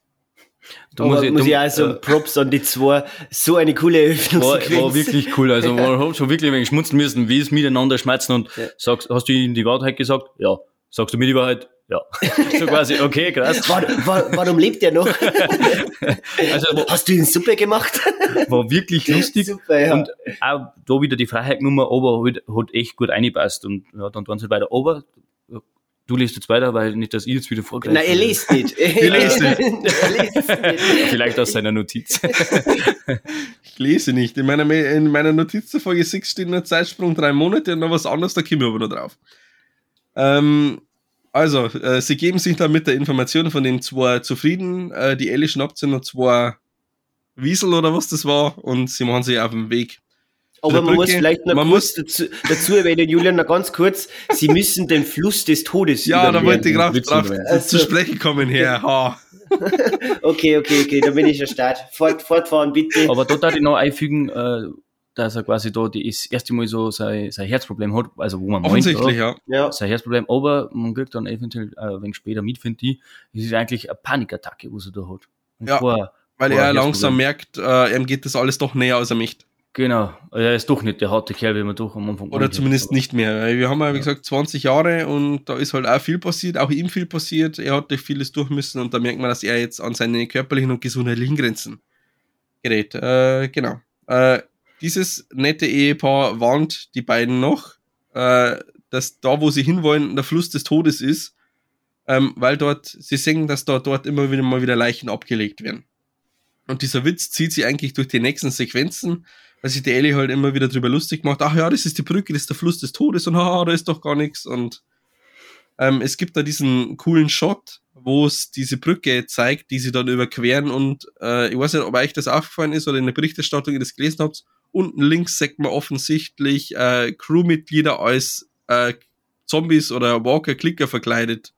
Da muss ich, muss ich auch sagen, Props an die zwei. So eine coole war, Eröffnungssequenz. war wirklich cool. Also [LAUGHS] man hat schon wirklich ein wenig schmutzen müssen, wie es miteinander schmerzen und Ja. sagst, hast du ihnen die Wahrheit gesagt? Ja. Sagst du mir die Wahrheit? Ja. [LAUGHS] so quasi, okay, krass. [LAUGHS] War, war, warum lebt er noch? Also war, Hast du ihn super gemacht? war wirklich lustig. super, ja. Und auch da wieder die Freiheit genommen, aber halt, hat echt gut reingepasst. Und ja, dann waren sie weiter. Aber du liest jetzt weiter, weil nicht, dass ich jetzt wieder vorgreife. Nein, er liest nicht. [LAUGHS] [LAUGHS] Er liest nicht. Vielleicht aus seiner Notiz. [LAUGHS] Ich lese nicht. In meiner, in meiner Notiz zur Folge 6 steht nur Zeitsprung drei Monate und noch was anderes, da kommen wir aber noch drauf. Ähm, Also, äh, sie geben sich dann mit der Information von den zwei zufrieden. Äh, die Ellie schnappt sich noch zwei Wiesel oder was das war und sie machen sich auf den Weg. Aber man muss vielleicht noch man kurz dazu, dazu erwähnen, Julian, noch ganz kurz, sie [LAUGHS] müssen den Fluss des Todes Ja, da wollte ich drauf, drauf also. zu sprechen kommen her. Ha. [LAUGHS] okay, okay, okay, da bin ich ja Start. Fort, fortfahren, bitte. Aber dort darf ich noch einfügen, äh, dass er quasi da das erste Mal so sein, sein Herzproblem hat, also wo man Offensichtlich, meint, ja. ja. Sein Herzproblem, aber man kriegt dann eventuell äh, ein wenig später mit, finde ich, es ist eigentlich eine Panikattacke, was er da hat. Und ja, vor, weil vor er langsam merkt, äh, ihm geht das alles doch näher, als er möchte. Genau, er ist doch nicht der harte Kerl, wie man doch am Anfang Oder zumindest nicht mehr. Wir haben ja, wie gesagt, 20 Jahre und da ist halt auch viel passiert, auch ihm viel passiert. Er hat durch vieles durch müssen und da merkt man, dass er jetzt an seine körperlichen und gesundheitlichen Grenzen gerät. Äh, genau. Äh, dieses nette Ehepaar warnt die beiden noch, äh, dass da, wo sie hinwollen, der Fluss des Todes ist, ähm, weil dort, sie sehen, dass da dort immer wieder mal wieder Leichen abgelegt werden. Und dieser Witz zieht sie eigentlich durch die nächsten Sequenzen weil sich die Ellie halt immer wieder drüber lustig macht, ach ja, das ist die Brücke, das ist der Fluss des Todes und haha, da ist doch gar nichts. Und ähm, es gibt da diesen coolen Shot, wo es diese Brücke zeigt, die sie dann überqueren und äh, ich weiß nicht, ob euch das aufgefallen ist oder in der Berichterstattung ihr das gelesen habt, unten links sagt man offensichtlich äh, Crewmitglieder als äh, Zombies oder Walker-Clicker verkleidet.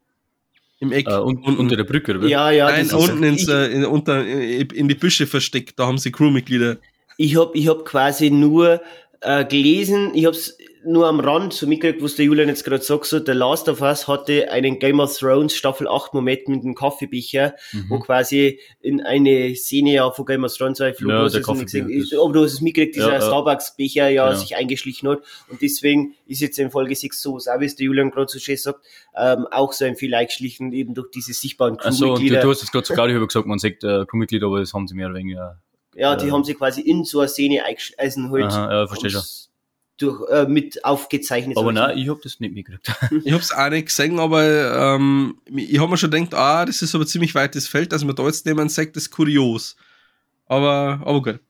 Im Eck. Äh, und, unten. unter der Brücke, oder? Ja, ja. Nein, unten ins, äh, in, unter, in die Büsche versteckt, da haben sie Crewmitglieder ich habe ich hab quasi nur äh, gelesen, ich habe es nur am Rand so mitgekriegt, was der Julian jetzt gerade sagt, so der Last of Us hatte einen Game of Thrones Staffel 8 Moment mit einem Kaffeebecher, mhm. wo quasi in eine Szene ja von Game of Thrones war, Flug, ja, der gesehen, ist, aber du hast es mitgekriegt, dieser ja, Starbucks-Becher ja, ja, sich eingeschlichen hat und deswegen ist jetzt in Folge 6 so, auch wie es der Julian gerade so schön sagt, ähm, auch so ein viel eingeschlichen eben durch diese sichtbaren Crewmitglieder. Achso, und du, du hast es gerade so gerade gesagt, man sagt äh, Crewmitglieder, aber das haben sie mehr oder weniger ja, die äh, haben sie quasi in so eine Szene eingeschlossen halt. Aha, ja, verstehe schon. Durch, äh, mit aufgezeichnet. Aber nein, ich habe das nicht mitgekriegt. [LAUGHS] ich habe es auch nicht gesehen, aber ähm, ich habe mir schon gedacht, ah, das ist aber ziemlich weites Feld, dass man da jetzt jemand sagt, das ist kurios. Aber, aber gut.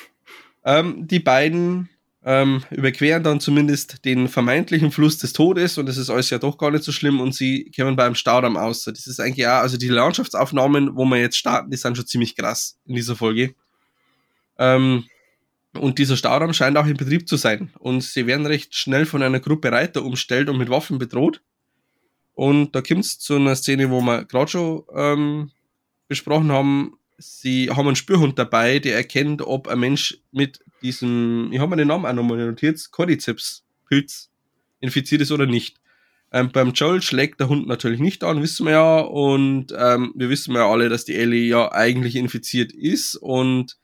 [LAUGHS] ähm, die beiden ähm, überqueren dann zumindest den vermeintlichen Fluss des Todes und das ist alles ja doch gar nicht so schlimm und sie kommen beim Staudamm aus. Das ist eigentlich ja, also die Landschaftsaufnahmen, wo wir jetzt starten, die sind schon ziemlich krass in dieser Folge. Ähm, und dieser Stauraum scheint auch in Betrieb zu sein. Und sie werden recht schnell von einer Gruppe Reiter umstellt und mit Waffen bedroht. Und da kommt es zu einer Szene, wo wir gerade schon ähm, besprochen haben. Sie haben einen Spürhund dabei, der erkennt, ob ein Mensch mit diesem, ich habe mir den Namen auch nochmal notiert, Cordyceps-Pilz infiziert ist oder nicht. Ähm, beim Joel schlägt der Hund natürlich nicht an, wissen wir ja. Und ähm, wir wissen ja alle, dass die Ellie ja eigentlich infiziert ist. Und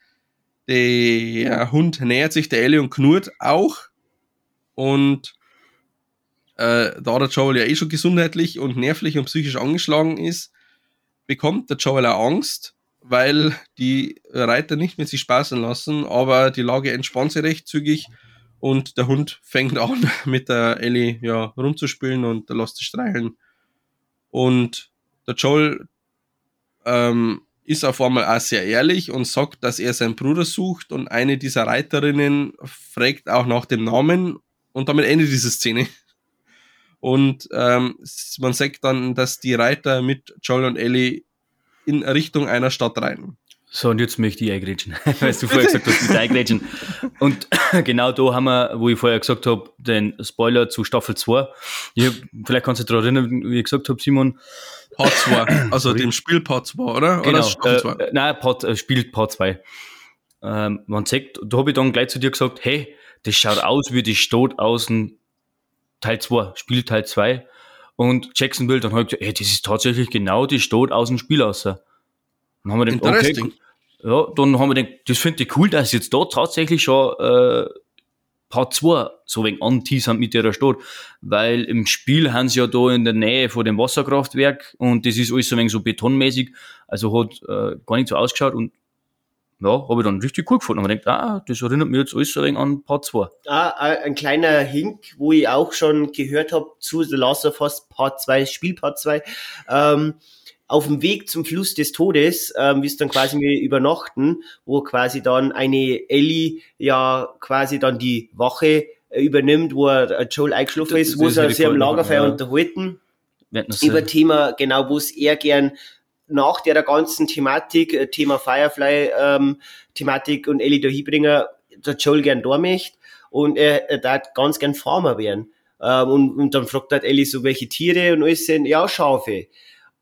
der Hund nähert sich der Ellie und knurrt auch. Und äh, da der Joel ja eh schon gesundheitlich und nervlich und psychisch angeschlagen ist, bekommt der Joel auch Angst, weil die Reiter nicht mit sich spaßen lassen, aber die Lage entspannt sich recht zügig und der Hund fängt an, [LAUGHS] mit der Ellie ja, rumzuspielen und lässt sie streicheln. Und der Joel ähm, ist auf einmal auch sehr ehrlich und sagt, dass er seinen Bruder sucht und eine dieser Reiterinnen fragt auch nach dem Namen und damit endet diese Szene. Und ähm, man sagt dann, dass die Reiter mit Joel und Ellie in Richtung einer Stadt reiten. So, und jetzt möchte ich eingrätschen, [LAUGHS] weil du vorher gesagt hast, mit eingrätschen. Und [LAUGHS] genau da haben wir, wo ich vorher gesagt habe, den Spoiler zu Staffel 2. Ich, vielleicht kannst du dich daran erinnern, wie ich gesagt habe, Simon, Part 2, [COUGHS] also dem Spiel Part 2, oder? Genau, oder äh, nein, Part, äh, spielt Part 2. Ähm, man sagt, da habe ich dann gleich zu dir gesagt, hey, das schaut aus wie die Stadt aus dem Teil 2, Spiel Teil 2. Und Jacksonville, dann habe ich gesagt, hey, das ist tatsächlich genau die Stadt aus dem Spiel aus. Dann haben wir den, okay, ja, dann haben wir den, das finde ich cool, dass jetzt da tatsächlich schon äh, Part 2 so wenig anteasern mit ihrer Stadt, weil im Spiel haben sie ja da in der Nähe von dem Wasserkraftwerk und das ist alles so wenig so betonmäßig, also hat äh, gar nicht so ausgeschaut und ja, habe ich dann richtig cool gefunden. Und man denkt, ah, das erinnert mich jetzt alles so wenig an Part 2. Ah, ein kleiner Hink, wo ich auch schon gehört habe zu The Last of Us Part 2, Spiel Part 2. Ähm, auf dem Weg zum Fluss des Todes, ähm, wie es dann quasi wir übernachten, wo quasi dann eine Ellie ja quasi dann die Wache äh, übernimmt, wo er, Joel eingeschlafen ist, wo sie sich am Lagerfeuer ja. unterhalten. über Thema, genau, wo es eher gern nach der ganzen Thematik, äh, Thema Firefly, ähm, Thematik und Ellie da hinbringen, der Joel gern da möchte und er, er darf ganz gern Farmer werden. Ähm, und, und dann fragt halt Ellie so, welche Tiere und alles sind, ja, Schafe.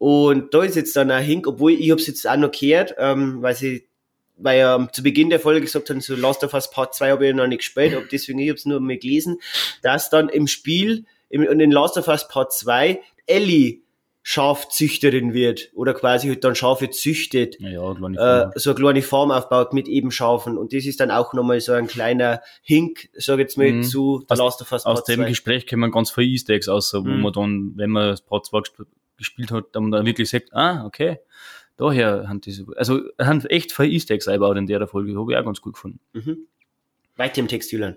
Und da ist jetzt dann ein Hink, obwohl ich hab's jetzt auch noch gehört, ähm, weil sie weil er zu Beginn der Folge gesagt hat, so Last of Us Part 2 habe ich noch nicht gespielt, ob deswegen ich habe es nur mal gelesen, dass dann im Spiel, im, in Last of Us Part 2, Ellie Schafzüchterin wird oder quasi halt dann Schafe züchtet, ja, ja, äh, so eine kleine Farm aufbaut mit eben Schafen und das ist dann auch nochmal so ein kleiner Hink, sag jetzt mal, mhm. zu The Last of Us Part Aus dem 2. Gespräch kommen ganz viele Easter Eggs aus, wo mhm. man dann, wenn man das Part 2 gespielt hat, dann, dann wirklich sagt, ah, okay, daher haben diese, also haben echt viele Easter Eggs eingebaut in der Folge, habe ich auch ganz gut gefunden. Mhm. Weiter im Text, Julian.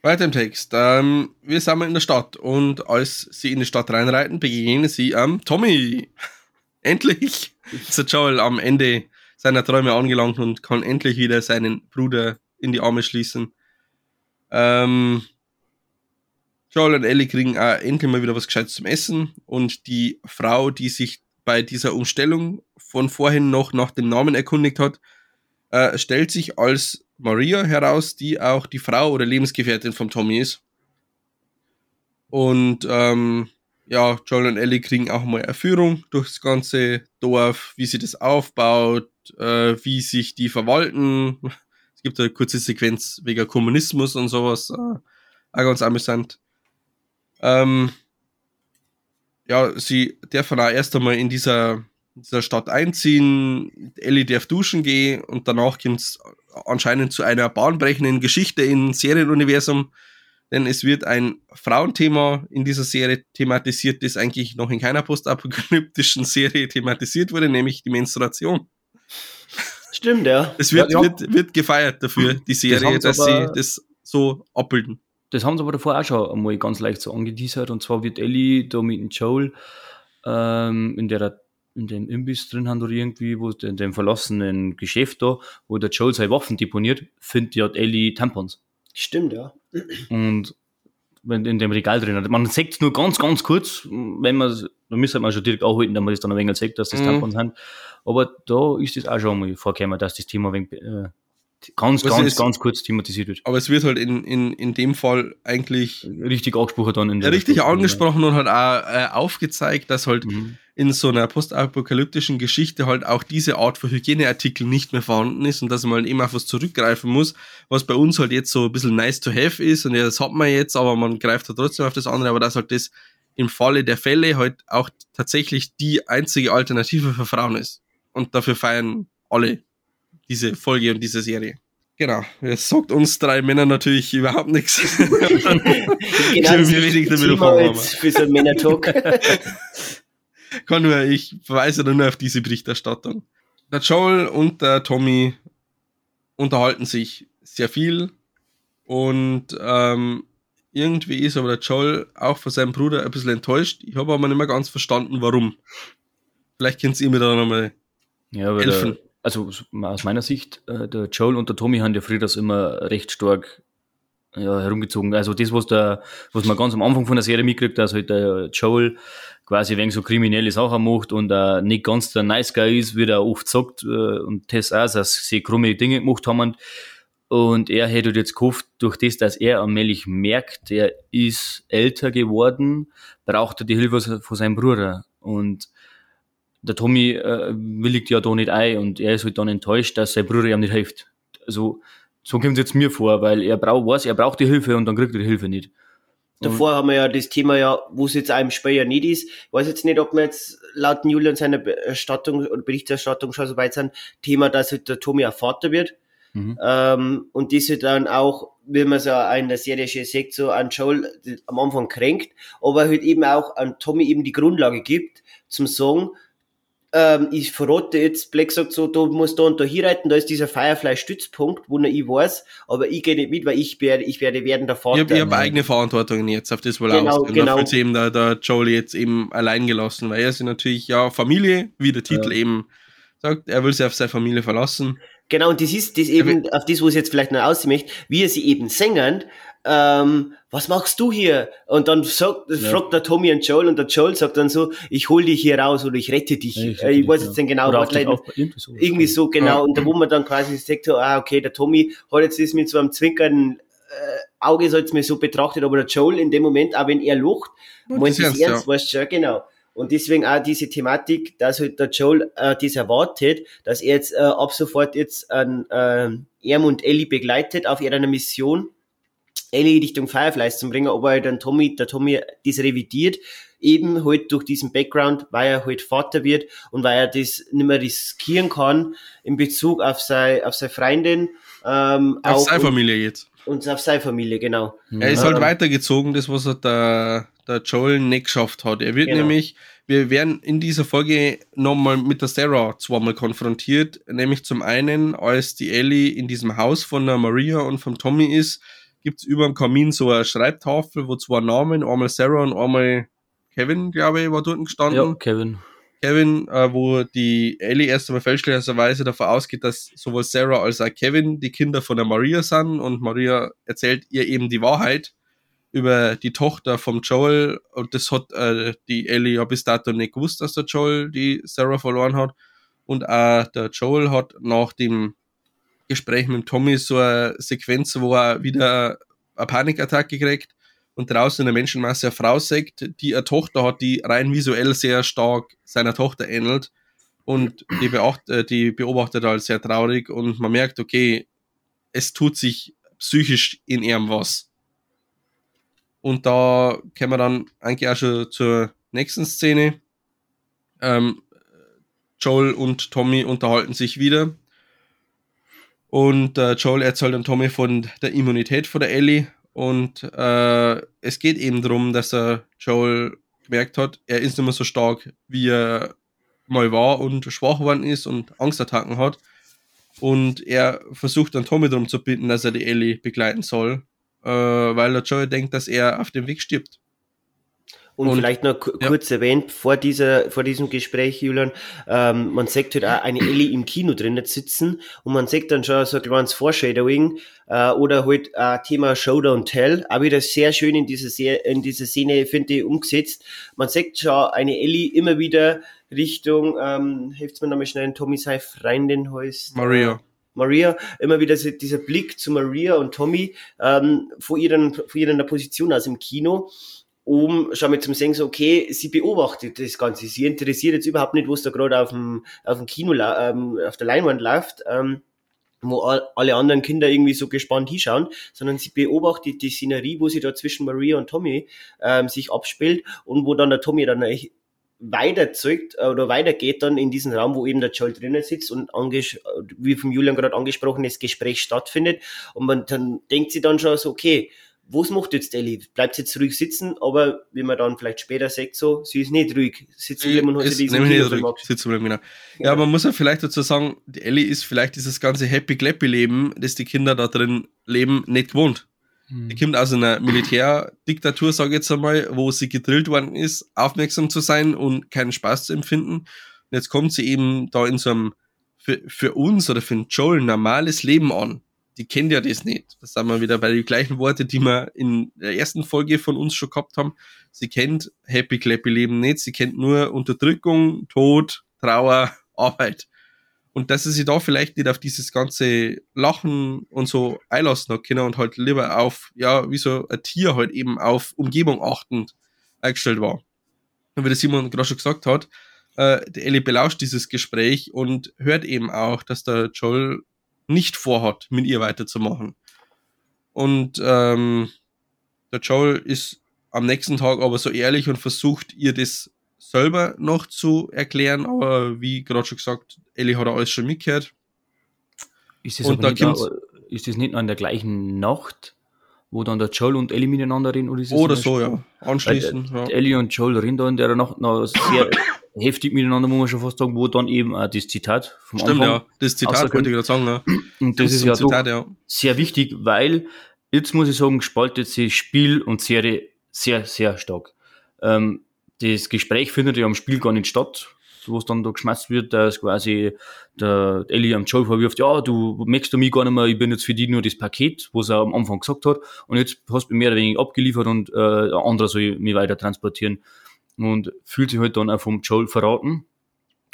Weiter im Text. Ähm, wir sind mal in der Stadt und als sie in die Stadt reinreiten, begegnen sie am ähm, Tommy. [LAUGHS] endlich ist der Joel am Ende seiner Träume angelangt und kann endlich wieder seinen Bruder in die Arme schließen. Ähm, Joel und Ellie kriegen auch endlich mal wieder was Gescheites zum Essen und die Frau, die sich bei dieser Umstellung von vorhin noch nach dem Namen erkundigt hat, äh, stellt sich als Maria heraus, die auch die Frau oder Lebensgefährtin von Tommy ist. Und ähm, ja, Joel und Ellie kriegen auch mal Erführung durchs ganze Dorf, wie sie das aufbaut, äh, wie sich die verwalten. Es gibt eine kurze Sequenz wegen Kommunismus und sowas. Äh, auch ganz amüsant. Ähm, ja, sie dürfen auch erst einmal in dieser, dieser Stadt einziehen. Ellie darf duschen gehen und danach kommt es anscheinend zu einer bahnbrechenden Geschichte im Serienuniversum. Denn es wird ein Frauenthema in dieser Serie thematisiert, das eigentlich noch in keiner postapokalyptischen Serie thematisiert wurde, nämlich die Menstruation. Stimmt, ja. Es wird, ja, ja. wird, wird gefeiert dafür, die Serie, das dass sie das so abbilden. Das haben sie aber davor auch schon einmal ganz leicht so angeteasert. Und zwar wird Ellie da mit dem Joel ähm, in der in dem Imbiss drin haben oder irgendwie, wo in dem verlassenen Geschäft da, wo der Joel seine Waffen deponiert, findet ja Ellie Tampons. Stimmt, ja. Und wenn in dem Regal drin hat. Man sagt nur ganz, ganz kurz, wenn man, da müsste man schon direkt aufhalten, damit man das dann ein wenig sagt, dass das mhm. Tampons sind. Aber da ist es auch schon mal vorgekommen, dass das Thema ein wenig, äh, ganz, ganz, ist, ganz kurz thematisiert wird. Aber es wird halt in, in, in dem Fall eigentlich richtig angesprochen dann. In der richtig Stunde, angesprochen ja. und halt auch äh, aufgezeigt, dass halt mhm. in so einer postapokalyptischen Geschichte halt auch diese Art von Hygieneartikel nicht mehr vorhanden ist und dass man halt eben auf was zurückgreifen muss, was bei uns halt jetzt so ein bisschen nice to have ist und ja, das hat man jetzt, aber man greift halt trotzdem auf das andere, aber dass halt das im Falle der Fälle halt auch tatsächlich die einzige Alternative für Frauen ist. Und dafür feiern alle diese Folge und diese Serie. Genau, es sagt uns drei Männer natürlich überhaupt nichts. [LAUGHS] ich mir wenig damit haben. Für so einen Männer-Talk. [LAUGHS] Kann nur, ich verweise nur auf diese Berichterstattung. Der Joel und der Tommy unterhalten sich sehr viel und ähm, irgendwie ist aber der Joel auch von seinem Bruder ein bisschen enttäuscht. Ich habe aber nicht mehr ganz verstanden, warum. Vielleicht könnt ihr mir da nochmal ja, helfen. Der, also aus meiner Sicht, äh, der Joel und der Tommy haben ja früher das immer recht stark ja, herumgezogen. Also das, was der, was man ganz am Anfang von der Serie mitkriegt, dass halt der Joel quasi wegen so kriminelle Sachen macht und uh, nicht ganz der Nice Guy ist, wie er oft sagt, uh, und das auch, dass sie krumme Dinge gemacht haben. Und er hätte halt jetzt gehofft, durch das, dass er allmählich merkt, er ist älter geworden, braucht er die Hilfe von seinem Bruder. Und der Tommy äh, willigt ja da nicht ein und er ist halt dann enttäuscht, dass sein Bruder ihm nicht hilft. Also, so kommt es jetzt mir vor, weil er braucht was, er braucht die Hilfe und dann kriegt er die Hilfe nicht. Davor haben wir ja das Thema ja, wo es jetzt einem Spiel ja nicht ist. Ich weiß jetzt nicht, ob wir jetzt laut Julian seiner Erstattung oder Berichterstattung schon so weit sind, Thema, dass halt der Tommy ein Vater wird. Mhm. Ähm, und das halt dann auch, wie man es ja in der Serie schon sieht, so an Joel am Anfang kränkt, aber halt eben auch an Tommy eben die Grundlage gibt zum Sagen, ähm, ich verrate jetzt, Black sagt so, du musst da und da hinreiten, da ist dieser Firefly-Stützpunkt, wo nur ich weiß, aber ich gehe nicht mit, weil ich werde, ich werde werden der Vater. Ich habe hab eigene Verantwortung jetzt auf das wohl genau, aus. Und genau. dafür ist eben der, der Joel jetzt eben allein gelassen, weil er ist natürlich, ja, Familie, wie der Titel ja. eben sagt, er will sich auf seine Familie verlassen. Genau, und das ist das eben, auf das, wo es jetzt vielleicht noch aussehen möchte, wie er sie eben singen, ähm, was machst du hier? Und dann sagt, ja. fragt der Tommy und Joel und der Joel sagt dann so, ich hol dich hier raus oder ich rette dich. Ja, ich, äh, ich weiß jetzt nicht genau, was leider, irgendwie so, genau. Ja. Und da wo man dann quasi sagt, ah, okay, der Tommy hat jetzt das mit so einem zwinkernden äh, Auge so jetzt mir so betrachtet, aber der Joel in dem Moment, auch wenn er lucht, meint es ernst, ernst weißt du, ja, genau. Und deswegen auch diese Thematik, dass halt der Joel äh, das erwartet, dass er jetzt äh, ab sofort jetzt an äh, Erm und Ellie begleitet auf ihrer Mission, Ellie Richtung Fireflies zu bringen, aber halt dann Tommy, der Tommy das revidiert, eben halt durch diesen Background, weil er halt Vater wird und weil er das nicht mehr riskieren kann in Bezug auf seine, auf seine Freundin. Ähm, auf seine Familie jetzt. Und auf seine Familie, genau. Er ist halt ähm, weitergezogen, das, was er der, der Joel nicht geschafft hat. Er wird genau. nämlich, wir werden in dieser Folge nochmal mit der Sarah zweimal konfrontiert, nämlich zum einen, als die Ellie in diesem Haus von der Maria und vom Tommy ist, gibt es über dem Kamin so eine Schreibtafel, wo zwei Namen, einmal Sarah und einmal Kevin, glaube ich, war dort gestanden. Ja, Kevin. Kevin, äh, wo die Ellie erst einmal fälschlicherweise davon ausgeht, dass sowohl Sarah als auch Kevin die Kinder von der Maria sind und Maria erzählt ihr eben die Wahrheit über die Tochter vom Joel und das hat äh, die Ellie ja bis dato nicht gewusst, dass der Joel die Sarah verloren hat und auch der Joel hat nach dem Gespräch mit Tommy so eine Sequenz, wo er wieder eine Panikattacke kriegt und draußen in der Menschenmasse eine Frau sagt, die eine Tochter hat, die rein visuell sehr stark seiner Tochter ähnelt. Und die, beacht, äh, die beobachtet als sehr traurig und man merkt, okay, es tut sich psychisch in ihm was. Und da kommen wir dann eigentlich auch schon zur nächsten Szene. Ähm, Joel und Tommy unterhalten sich wieder. Und äh, Joel erzählt dann Tommy von der Immunität von der Ellie und äh, es geht eben darum, dass der Joel gemerkt hat, er ist nicht mehr so stark, wie er mal war und schwach geworden ist und Angstattacken hat. Und er versucht dann Tommy darum zu bitten, dass er die Ellie begleiten soll, äh, weil der Joel denkt, dass er auf dem Weg stirbt. Und, und vielleicht noch ja. kurz erwähnt, vor dieser, vor diesem Gespräch, Julian, ähm, man sagt halt auch eine Ellie im Kino drinnen sitzen und man sagt dann schon so ein kleines Foreshadowing, äh, oder halt äh, Thema Show Don't Tell, auch wieder sehr schön in dieser, Se in dieser Szene, finde ich, umgesetzt. Man sagt schon eine Ellie immer wieder Richtung, ähm, hilft mir nochmal schnell, Tommy sei Freundin heißt. Maria. Maria, immer wieder dieser Blick zu Maria und Tommy ähm, vor, ihren, vor ihrer Position aus im Kino um schon mal zum sehen, so, okay, sie beobachtet das Ganze. Sie interessiert jetzt überhaupt nicht, was da gerade auf dem, auf dem Kino, ähm, auf der Leinwand läuft, ähm, wo all, alle anderen Kinder irgendwie so gespannt hinschauen, sondern sie beobachtet die Szenerie, wo sie da zwischen Maria und Tommy ähm, sich abspielt und wo dann der Tommy dann weiterzeugt äh, oder weitergeht dann in diesen Raum, wo eben der Joel drinnen sitzt und wie vom Julian gerade angesprochen, das Gespräch stattfindet und man dann denkt sie dann schon so, okay, was macht jetzt Ellie? Bleibt sie jetzt ruhig sitzen, aber wie man dann vielleicht später sagt, so, sie ist nicht ruhig sitzen bleiben und hat sie diesen nicht ruhig sitzen bleiben, genau. Ja. ja, man muss ja vielleicht dazu sagen, die Ellie ist vielleicht dieses ganze Happy-Clappy-Leben, das die Kinder da drin leben, nicht gewohnt. Hm. Die kommt aus einer Militärdiktatur, sage ich jetzt einmal, wo sie gedrillt worden ist, aufmerksam zu sein und keinen Spaß zu empfinden. Und jetzt kommt sie eben da in so einem für, für uns oder für den Joel normales Leben an die kennt ja das nicht. Das sagen wir wieder bei den gleichen Worte, die wir in der ersten Folge von uns schon gehabt haben. Sie kennt Happy Clappy Leben nicht. Sie kennt nur Unterdrückung, Tod, Trauer, [LAUGHS] Arbeit. Und dass sie sich da vielleicht nicht auf dieses ganze Lachen und so einlassen hat können und halt lieber auf, ja, wie so ein Tier halt eben auf Umgebung achtend eingestellt war. Und wie der Simon gerade schon gesagt hat, äh, die Ellie belauscht dieses Gespräch und hört eben auch, dass der Joel nicht vorhat, mit ihr weiterzumachen. Und ähm, der Joel ist am nächsten Tag aber so ehrlich und versucht ihr das selber noch zu erklären, aber wie gerade schon gesagt, Ellie hat alles schon mitgehört. Ist das, und da nicht, ist das nicht noch in der gleichen Nacht, wo dann der Joel und Ellie miteinander reden? Oder, oder so, ja. Anschließend. Weil, äh, ja. Ellie und Joel reden da in der Nacht noch sehr [COUGHS] heftig miteinander, muss man schon fast sagen, wo dann eben auch das Zitat vom Stimmt, Anfang ja, das Zitat wollte ich gerade sagen. Ja. Und das, das ist ja, Zitat, ja sehr wichtig, weil jetzt muss ich sagen, spaltet sich Spiel und Serie sehr, sehr stark. Ähm, das Gespräch findet ja am Spiel gar nicht statt. Wo es dann da geschmerzt wird, dass quasi der Ellie am Joel vorwirft, ja, du merkst du mich gar nicht mehr, ich bin jetzt für dich nur das Paket, was er am Anfang gesagt hat, und jetzt hast du mir mehr oder weniger abgeliefert und äh, ein anderer soll mich weiter transportieren. Und fühlt sich halt dann auch vom Joel verraten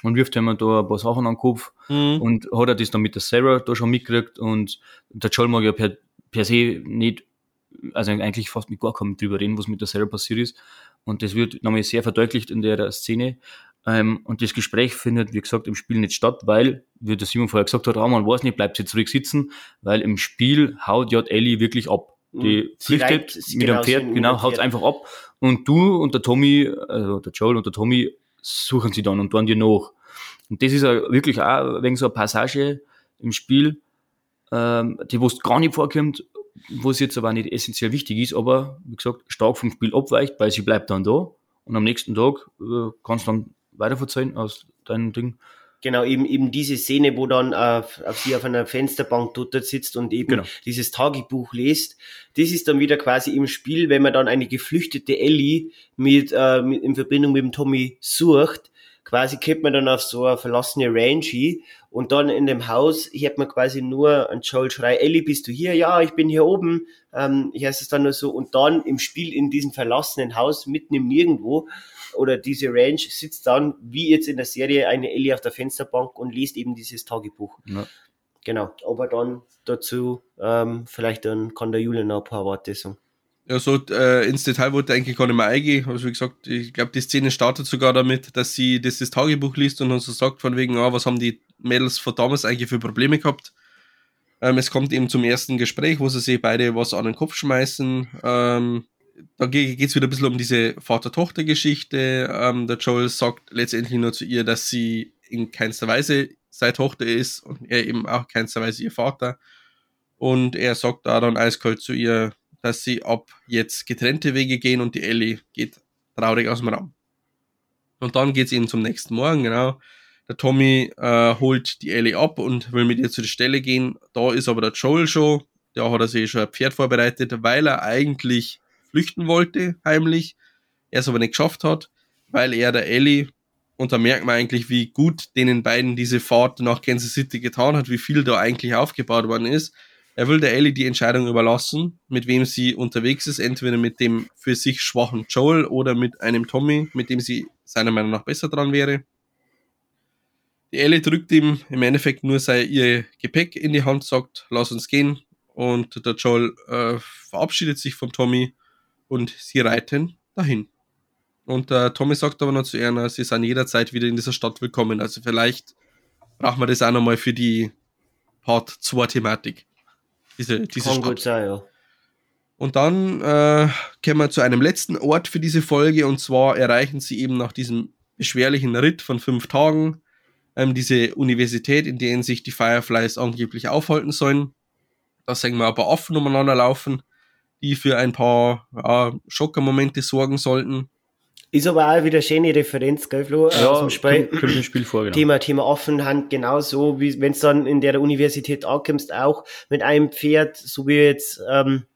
und wirft ihm da ein paar Sachen an den Kopf. Mhm. und hat er das dann mit der Sarah da schon mitgekriegt? Und der Joel mag ja per, per se nicht, also eigentlich fast mit gar keinem drüber reden, was mit der Sarah passiert ist. Und das wird nochmal sehr verdeutlicht in der Szene ähm, und das Gespräch findet, wie gesagt, im Spiel nicht statt, weil, wie der Simon vorher gesagt hat, ah, man weiß nicht, bleibt sie zurück sitzen, weil im Spiel haut ja Ellie wirklich ab. Die mhm. flüchtet mit dem Pferd, genau, haut einfach ab. Und du und der Tommy, also der Joel und der Tommy suchen sie dann und tun dir nach. Und das ist ja wirklich auch wegen so eine Passage im Spiel, ähm, die wo gar nicht vorkommt, wo es jetzt aber nicht essentiell wichtig ist, aber wie gesagt, stark vom Spiel abweicht, weil sie bleibt dann da und am nächsten Tag äh, kannst du dann weiterverzeihen aus deinem Ding. Genau, eben, eben diese Szene, wo dann auf, auf sie auf einer Fensterbank dort sitzt und eben genau. dieses Tagebuch liest. Das ist dann wieder quasi im Spiel, wenn man dann eine geflüchtete Ellie mit, äh, mit in Verbindung mit dem Tommy sucht. Quasi kommt man dann auf so eine verlassene Range und dann in dem Haus hört man quasi nur einen Joel Schrei, Ellie, bist du hier? Ja, ich bin hier oben. Ähm, ich heiße es dann nur so. Und dann im Spiel in diesem verlassenen Haus mitten im Nirgendwo oder diese Range sitzt dann, wie jetzt in der Serie, eine Ellie auf der Fensterbank und liest eben dieses Tagebuch. Ja. Genau, aber dann dazu, ähm, vielleicht dann kann der Julian noch ein paar Worte sagen. Ja, so äh, ins Detail wollte ich eigentlich gar nicht mehr eingehen. Also wie gesagt, ich glaube, die Szene startet sogar damit, dass sie das, das Tagebuch liest und dann so sagt von wegen, ah, was haben die Mädels von damals eigentlich für Probleme gehabt. Ähm, es kommt eben zum ersten Gespräch, wo sie sich beide was an den Kopf schmeißen. Ähm, da geht es wieder ein bisschen um diese Vater-Tochter-Geschichte. Ähm, der Joel sagt letztendlich nur zu ihr, dass sie in keinster Weise seine Tochter ist und er eben auch keinster Weise ihr Vater. Und er sagt da dann eiskalt zu ihr, dass sie ab jetzt getrennte Wege gehen und die Ellie geht traurig aus dem Raum. Und dann geht es eben zum nächsten Morgen, genau. Der Tommy äh, holt die Ellie ab und will mit ihr zu der Stelle gehen. Da ist aber der Joel schon. Da hat er sich schon ein Pferd vorbereitet, weil er eigentlich flüchten wollte, heimlich. Er es aber nicht geschafft hat, weil er der Ellie, und da merkt man eigentlich, wie gut denen beiden diese Fahrt nach Kansas City getan hat, wie viel da eigentlich aufgebaut worden ist. Er will der Ellie die Entscheidung überlassen, mit wem sie unterwegs ist, entweder mit dem für sich schwachen Joel oder mit einem Tommy, mit dem sie seiner Meinung nach besser dran wäre. Die Ellie drückt ihm im Endeffekt nur sein, ihr Gepäck in die Hand, sagt, lass uns gehen. Und der Joel äh, verabschiedet sich von Tommy und sie reiten dahin. Und äh, Tommy sagt aber noch zu Erna, sie sind jederzeit wieder in dieser Stadt willkommen. Also vielleicht brauchen wir das auch nochmal für die Part 2 Thematik. Diese, diese Kann Stadt. Sein, ja. Und dann äh, kommen wir zu einem letzten Ort für diese Folge und zwar erreichen sie eben nach diesem beschwerlichen Ritt von fünf Tagen ähm, diese Universität, in der sich die Fireflies angeblich aufhalten sollen. Da sehen wir paar Affen umeinander laufen die für ein paar ja, Schockermomente sorgen sollten. Ist aber auch wieder eine schöne Referenz, gell, Flo? Ja, aus dem Spiel. Kommt, im Spiel vor, genau. Thema, Thema Offenhand, genauso, wie wenn es dann in der Universität ankommst, auch mit einem Pferd, so wie jetzt, ähm,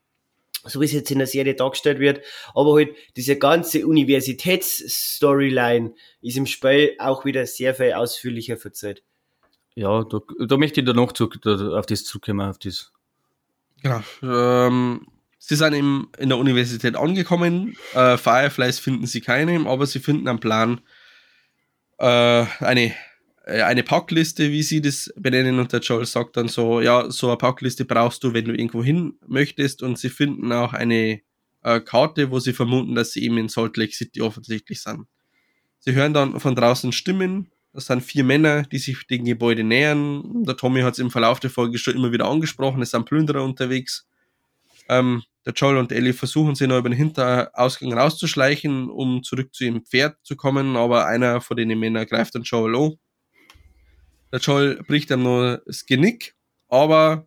so wie es jetzt in der Serie dargestellt wird. Aber halt, diese ganze Universitätsstoryline ist im Spiel auch wieder sehr viel ausführlicher verzeiht. Ja, da, da möchte ich dann noch zu, da, auf das zurückkommen, auf das. Genau. Ähm, Sie sind im, in der Universität angekommen. Äh, Fireflies finden sie keine, aber sie finden einen Plan, äh, eine, äh, eine Packliste, wie sie das benennen. Und der Joel sagt dann so: Ja, so eine Packliste brauchst du, wenn du irgendwo hin möchtest. Und sie finden auch eine äh, Karte, wo sie vermuten, dass sie eben in Salt Lake City offensichtlich sind. Sie hören dann von draußen Stimmen. Das sind vier Männer, die sich dem Gebäude nähern. Der Tommy hat es im Verlauf der Folge schon immer wieder angesprochen. Es sind Plünderer unterwegs. Ähm, der Joel und Ellie versuchen sich noch über den Hinterausgang rauszuschleichen, um zurück zu ihrem Pferd zu kommen, aber einer von den Männern greift dann Joel an. Der Joel bricht ihm nur das Genick, aber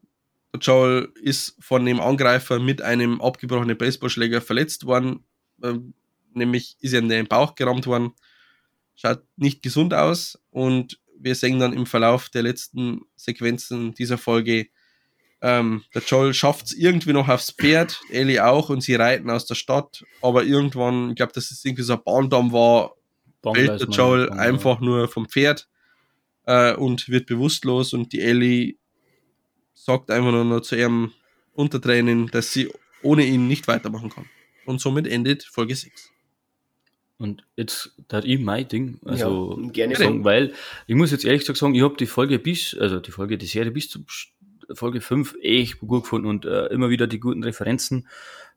der Joel ist von dem Angreifer mit einem abgebrochenen Baseballschläger verletzt worden, ähm, nämlich ist er in den Bauch gerammt worden. Schaut nicht gesund aus und wir sehen dann im Verlauf der letzten Sequenzen dieser Folge, ähm, der Joel schafft es irgendwie noch aufs Pferd, Ellie auch, und sie reiten aus der Stadt. Aber irgendwann, ich glaube, dass es irgendwie so ein Bahndamm war, fällt der Joel einfach nur vom Pferd äh, und wird bewusstlos und die Ellie sagt einfach nur noch zu ihrem Untertränen, dass sie ohne ihn nicht weitermachen kann. Und somit endet Folge 6. Und jetzt da ich mein Ding, also ja, gerne sagen, weil ich muss jetzt ehrlich gesagt sagen, ich habe die Folge bis, also die Folge, die Serie bis zum Folge 5 echt gut gefunden und äh, immer wieder die guten Referenzen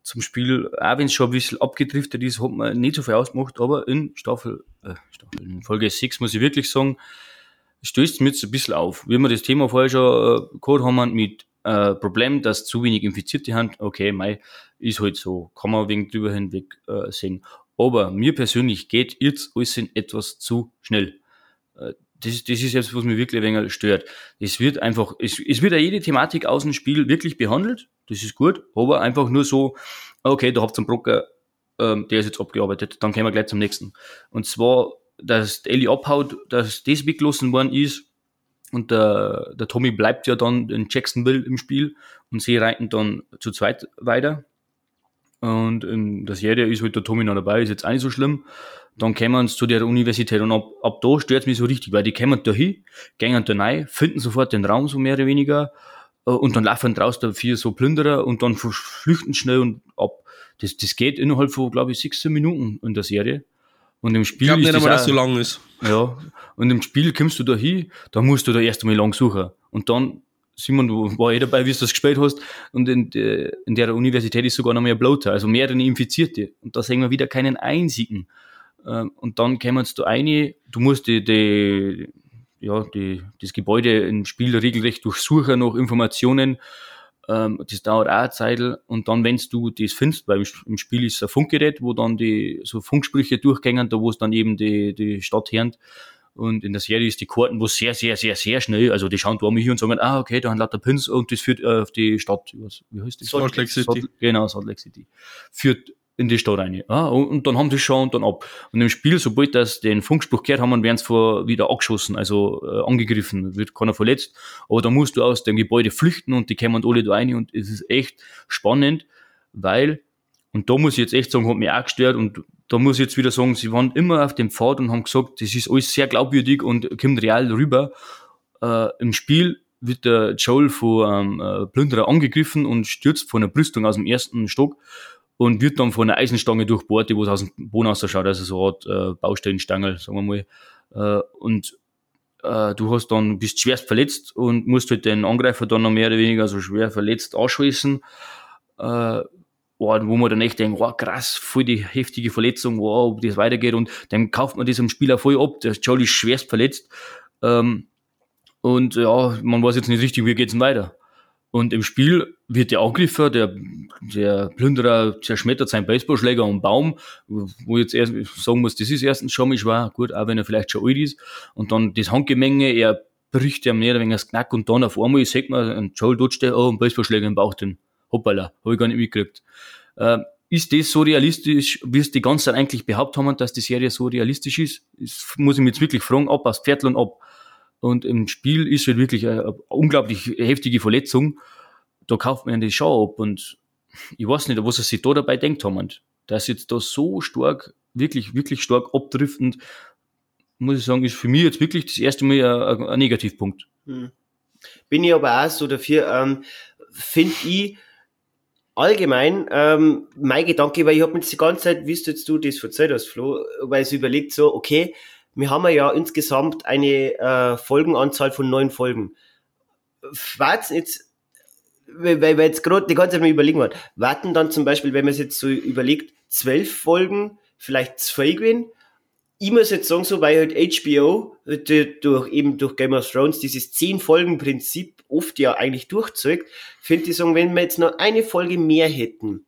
zum Spiel, auch wenn es schon ein bisschen abgedriftet ist, hat man nicht so viel ausgemacht, aber in Staffel, äh, Staffel in Folge 6 muss ich wirklich sagen, stößt mir jetzt ein bisschen auf. Wie wir das Thema vorher schon äh, gehabt haben, mit äh, Problem, dass zu wenig Infizierte haben, okay, mei, ist halt so, kann man wegen drüber hinweg äh, sehen. Aber mir persönlich geht jetzt alles in etwas zu schnell. Äh, das, das ist jetzt, was mich wirklich ein wenig stört. Es wird einfach, es, es wird ja jede Thematik aus dem Spiel wirklich behandelt, das ist gut, aber einfach nur so, okay, da habt ihr einen Brocker, ähm, der ist jetzt abgearbeitet, dann gehen wir gleich zum nächsten. Und zwar, dass Ellie abhaut, dass das weggelassen worden ist, und der, der Tommy bleibt ja dann in Jacksonville im Spiel und sie reiten dann zu zweit weiter. Und in der Serie ist halt der Tommy noch dabei, ist jetzt auch nicht so schlimm. Dann kommen wir zu der Universität und ab, ab da stört es mich so richtig, weil die kommen da hin, gehen da rein, finden sofort den Raum so mehr oder weniger äh, und dann laufen draußen da vier so Plünderer und dann flüchten schnell und ab. Das, das geht innerhalb von, glaube ich, 16 Minuten in der Serie. Und im Spiel. Ich glaube nicht einmal, dass so lang ist. Ja. Und im Spiel kommst du da hin, da musst du da erst einmal lang suchen. Und dann, Simon, du war eh dabei, wie du das gespielt hast. Und in, de, in der Universität ist sogar noch mehr Bloater, also mehrere Infizierte. Und da sehen wir wieder keinen einzigen. Ähm, und dann kommen da eine, du musst die, die, ja, die, das Gebäude im Spiel regelrecht durchsuchen nach Informationen ähm, das dauert auch eine Zeit. Und dann, wenn du das findest, weil im Spiel ist ein Funkgerät, wo dann die so Funksprüche durchgängen, da wo es dann eben die, die Stadt hört. Und in der Serie ist die Karten, wo sehr, sehr, sehr, sehr schnell, also die schauen da mich hier und sagen, ah, okay, da haben lauter Pins und das führt äh, auf die Stadt, was, wie heißt das? Salt Lake City. Salt, genau, Salt Lake City. Führt in die Stadt rein. Ah, und, und dann haben sie schon und dann ab. Und im Spiel, sobald das den Funkspruch gehört haben, werden sie vor wieder angeschossen, also äh, angegriffen, wird keiner verletzt. Aber da musst du aus dem Gebäude flüchten und die kommen alle da rein und es ist echt spannend, weil, und da muss ich jetzt echt sagen, hat mich auch gestört und da muss ich jetzt wieder sagen, sie waren immer auf dem Pfad und haben gesagt, das ist alles sehr glaubwürdig und kommt real rüber. Äh, Im Spiel wird der Joel von ähm, äh, Plünderer angegriffen und stürzt von einer Brüstung aus dem ersten Stock und wird dann von einer Eisenstange durchbohrt, die wo aus dem Boden ausschaut, also so eine Art äh, Baustellenstange, sagen wir mal. Äh, und äh, du hast dann, bist schwerst verletzt und musst halt den Angreifer dann noch mehr oder weniger so schwer verletzt anschießen. Äh, wo man dann echt denkt, wow, krass, voll die heftige Verletzung, wow, ob das weitergeht und dann kauft man das am Spieler voll ab, der Charlie ist schwerst verletzt ähm, und ja, man weiß jetzt nicht richtig, wie geht's denn weiter. Und im Spiel wird der Angreifer, der, der Plünderer zerschmettert seinen Baseballschläger am Baum, wo ich jetzt erst sagen muss, das ist erstens schon mal schwer, gut, auch wenn er vielleicht schon alt ist. Und dann das Handgemenge, er bricht ja mehr oder weniger das Knack und dann auf einmal sieht man, ein Joel dort oh, ein Baseballschläger im Bauch drin. Hoppala, habe ich gar nicht mitgekriegt. Äh, ist das so realistisch, wie es die ganze Zeit eigentlich behauptet haben, dass die Serie so realistisch ist? Das muss ich mir jetzt wirklich fragen, ab aus Pferdl und ab. Und im Spiel ist halt wirklich eine, eine unglaublich heftige Verletzung. Da kauft man die Schau ab und ich weiß nicht, was sie sich da dabei denkt haben. Dass jetzt da so stark, wirklich, wirklich stark abdriftend, muss ich sagen, ist für mich jetzt wirklich das erste Mal ein, ein Negativpunkt. Hm. Bin ich aber auch so dafür, ähm, finde ich, allgemein, ähm, mein Gedanke, weil ich habe mir jetzt die ganze Zeit, wie jetzt du das erzählt hast, Flo, weil ich überlegt so, okay, wir haben ja insgesamt eine äh, Folgenanzahl von neun Folgen. Warten jetzt, weil, weil jetzt gerade die ganze Zeit mal überlegen wird, warten dann zum Beispiel, wenn man es jetzt so überlegt, zwölf Folgen, vielleicht zwei gewinnen. Ich muss jetzt sagen, so, weil halt HBO durch, eben durch Game of Thrones dieses zehn Folgen Prinzip oft ja eigentlich durchzeugt, finde ich sagen, wenn wir jetzt noch eine Folge mehr hätten,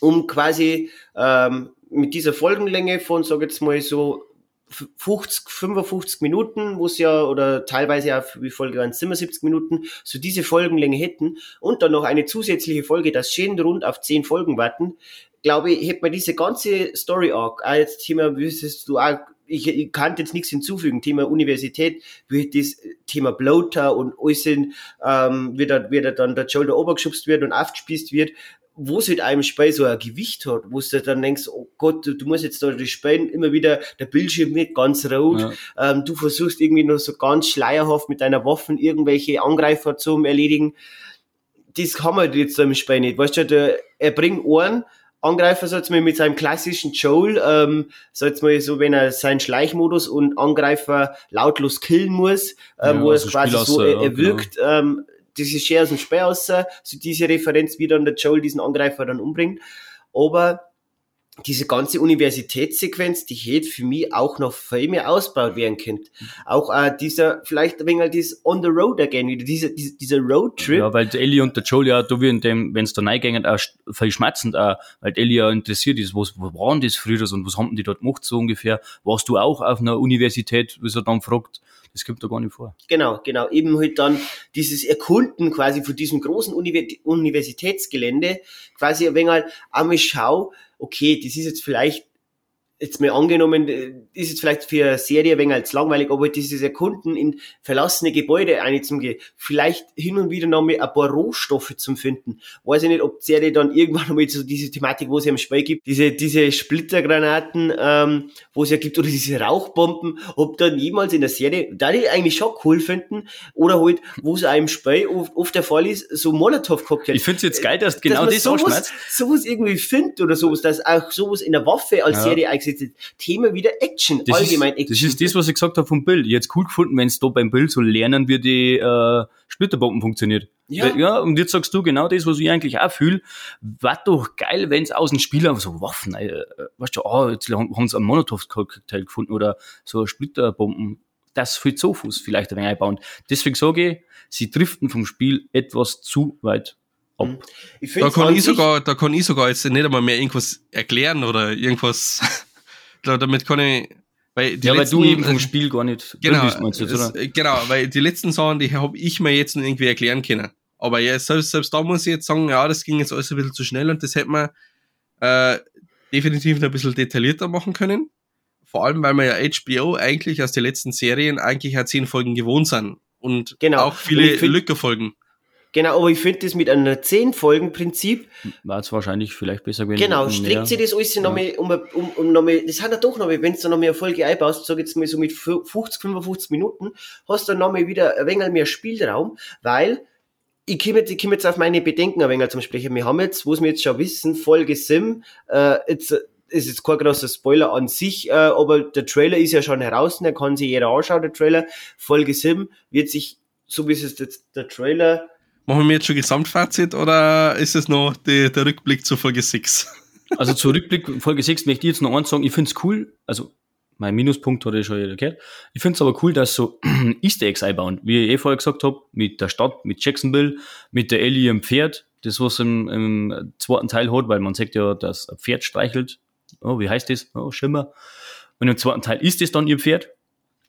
um quasi ähm, mit dieser Folgenlänge von, sag jetzt mal so 50, 55 Minuten, wo es ja, oder teilweise ja, wie Folge waren 77 Minuten, so diese Folgenlänge hätten und dann noch eine zusätzliche Folge, das schön rund auf 10 Folgen warten, glaube ich, hätte man diese ganze Story Arc, als Thema, wüsstest du auch, ich, ich kann jetzt nichts hinzufügen, Thema Universität, wie das Thema Bloater und alles, ähm, wie, da, wie da dann der Shoulder obergeschubst wird und aufgespießt wird, wo es halt einem Spiel so ein Gewicht hat, wo du dann denkst, oh Gott, du, du musst jetzt da das Spielen immer wieder, der Bildschirm wird ganz rot, ja. ähm, du versuchst irgendwie nur so ganz schleierhaft mit deiner Waffen irgendwelche Angreifer zu erledigen. Das haben wir jetzt im Spiel nicht. Weißt du, der, er bringt Ohren, Angreifer, sag mal, mit seinem klassischen Joel, ähm, sag mal so, wenn er seinen Schleichmodus und Angreifer lautlos killen muss, ähm, ja, wo also er quasi so er, er wirkt, genau. ähm, das ist eher aus dem Spiel aus, so diese Referenz, wie dann der Joel diesen Angreifer dann umbringt. Aber diese ganze Universitätssequenz, die hätte für mich auch noch viel mehr ausgebaut werden können. Auch äh, dieser, vielleicht ein wenig dieses On the Road again, wieder dieser, dieser, dieser Roadtrip. Ja, weil Ellie und der Joel ja, da in dem, wenn es da reingängen, auch viel schmerzend, auch, weil Ellie ja interessiert ist, was, wo waren das früher und was haben die dort gemacht, so ungefähr. Warst du auch auf einer Universität, wie er dann fragt? Das kommt da gar nicht vor. Genau, genau. Eben halt dann dieses Erkunden quasi von diesem großen Universitätsgelände, quasi ein wenig halt einmal schau, okay, das ist jetzt vielleicht jetzt mal angenommen, äh, ist jetzt vielleicht für eine Serie ein wenig als langweilig, aber dieses Erkunden in verlassene Gebäude einzugehen, vielleicht hin und wieder noch mal ein paar Rohstoffe zum finden. Weiß ich nicht, ob die Serie dann irgendwann noch mal so diese Thematik, wo es ja im Spiel gibt, diese, diese Splittergranaten, ähm, wo es ja gibt, oder diese Rauchbomben, ob dann jemals in der Serie, da die eigentlich schon cool finden, oder halt, wo es einem Spiel oft, oft der Fall ist, so Molotow-Cocktail. Ich finde es jetzt geil, dass genau dass das sowas, sowas irgendwie findet oder sowas, dass auch sowas in der Waffe als ja. Serie jetzt Thema wieder Action, das allgemein ist, Action. Das ist das, was ich gesagt habe vom Bild. Ich hätte es cool gefunden, wenn es da beim Bild so lernen, wie die äh, Splitterbomben funktioniert. Ja. ja, und jetzt sagst du genau das, was ich eigentlich auch fühle. War doch geil, wenn es aus dem Spieler so Waffen, äh, weißt du, oh, jetzt haben sie einen Monotov-Cocktail gefunden oder so Splitterbomben. Das für Zofus vielleicht ein wenig einbauen. Deswegen sage ich, sie driften vom Spiel etwas zu weit ab. Hm. Da kann, ich sogar, da kann ich sogar jetzt nicht einmal mehr irgendwas erklären oder irgendwas damit kann ich. Weil die ja, letzten, weil du eben vom Spiel gar nicht genau, meinst jetzt, oder? Es, genau, weil die letzten Sachen, die habe ich mir jetzt irgendwie erklären können. Aber ja, selbst, selbst da muss ich jetzt sagen, ja, das ging jetzt alles ein bisschen zu schnell und das hätte man äh, definitiv noch ein bisschen detaillierter machen können. Vor allem, weil wir ja HBO eigentlich aus den letzten Serien eigentlich ja zehn Folgen gewohnt sind und genau. auch viele Lücke-Folgen. Genau, aber ich finde das mit einer 10-Folgen-Prinzip. War es wahrscheinlich vielleicht besser gewesen. Genau, streckt sich das alles ja. nochmal um, um, um nochmal, das hat er doch nochmal, wenn du nochmal eine Folge einbaust, sag jetzt mal so mit 50, 55 Minuten, hast du nochmal wieder ein wenig mehr Spielraum, weil, ich komme jetzt, ich komm jetzt auf meine Bedenken ein wenig zum Sprechen. Wir haben jetzt, wo wir jetzt schon wissen, Folge 7, äh, jetzt, ist jetzt kein großer Spoiler an sich, äh, aber der Trailer ist ja schon heraus, der kann sich jeder anschauen, der Trailer. Folge 7 wird sich, so wie es jetzt der Trailer Machen wir jetzt schon Gesamtfazit oder ist es noch die, der Rückblick zur Folge 6? [LAUGHS] Also zur Rückblick Folge 6 möchte ich jetzt noch eins sagen, ich finde es cool, also mein Minuspunkt hat ich schon jeder gehört. Ich finde es aber cool, dass so [CLEARS THROAT] Easter Eggs einbauen, wie ich eh vorher gesagt habe, mit der Stadt, mit Jacksonville, mit der Ellie im Pferd, das was im, im zweiten Teil hat, weil man sagt ja, dass ein Pferd streichelt. Oh, wie heißt das? Oh, Schimmer. Und im zweiten Teil ist es dann ihr Pferd.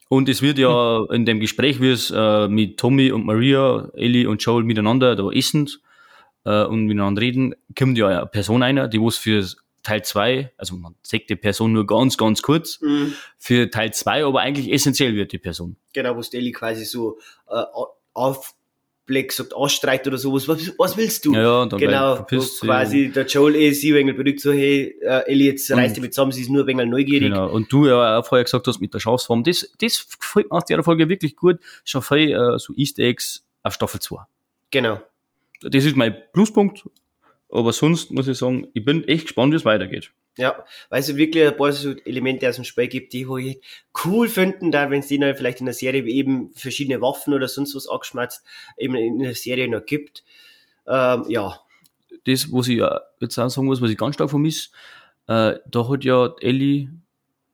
Und es wird ja in dem Gespräch, wie es äh, mit Tommy und Maria, Ellie und Joel miteinander da essen äh, und miteinander reden, kommt ja eine Person einer, die was für Teil 2, also man sagt die Person nur ganz, ganz kurz, mhm. für Teil 2 aber eigentlich essentiell wird die Person. Genau, wo Ellie quasi so äh, auf Black sagt, ausstreicht oder sowas, was, was willst du? Ja, dann genau, quasi der Joel eh sie ein berückt, so, hey, äh, Ellie, jetzt reißt dich mit zusammen, sie ist nur ein wenig neugierig. Genau, und du ja auch vorher gesagt hast mit der Schafsform, das, das gefällt mir aus der Folge wirklich gut, schon viel äh, so Easter Eggs auf Staffel 2. Genau. Das ist mein Pluspunkt, aber sonst muss ich sagen, ich bin echt gespannt, wie es weitergeht. Ja, weil es wirklich ein paar so Elemente aus dem Spiel gibt, die ich cool finden, da wenn es die vielleicht in der Serie eben verschiedene Waffen oder sonst was angeschmatzt, eben in der Serie noch gibt. Ähm, ja. Das, was ich jetzt auch sagen muss, was ich ganz stark vermisse, äh, da hat ja Ellie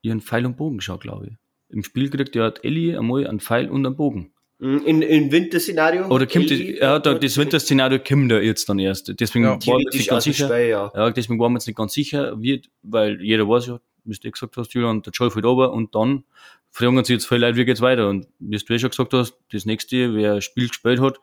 ihren Pfeil und Bogen geschaut, glaube ich. Im Spiel kriegt ja Ellie einmal einen Pfeil und einen Bogen. Mhm, in, in Winterszenario? Oder kommt das, ja, da, das Winterszenario kommt da jetzt dann erst. Deswegen ja, war mir nicht ganz sicher. Spiel, ja. ja. deswegen waren wir jetzt nicht ganz sicher, wie, weil jeder weiß ja, wie du eh gesagt hast, Julian, der Joel fällt runter und dann fragen sich jetzt viele Leute, wie geht's weiter? Und wie du eh schon gesagt hast, das nächste, wer ein Spiel gespielt hat,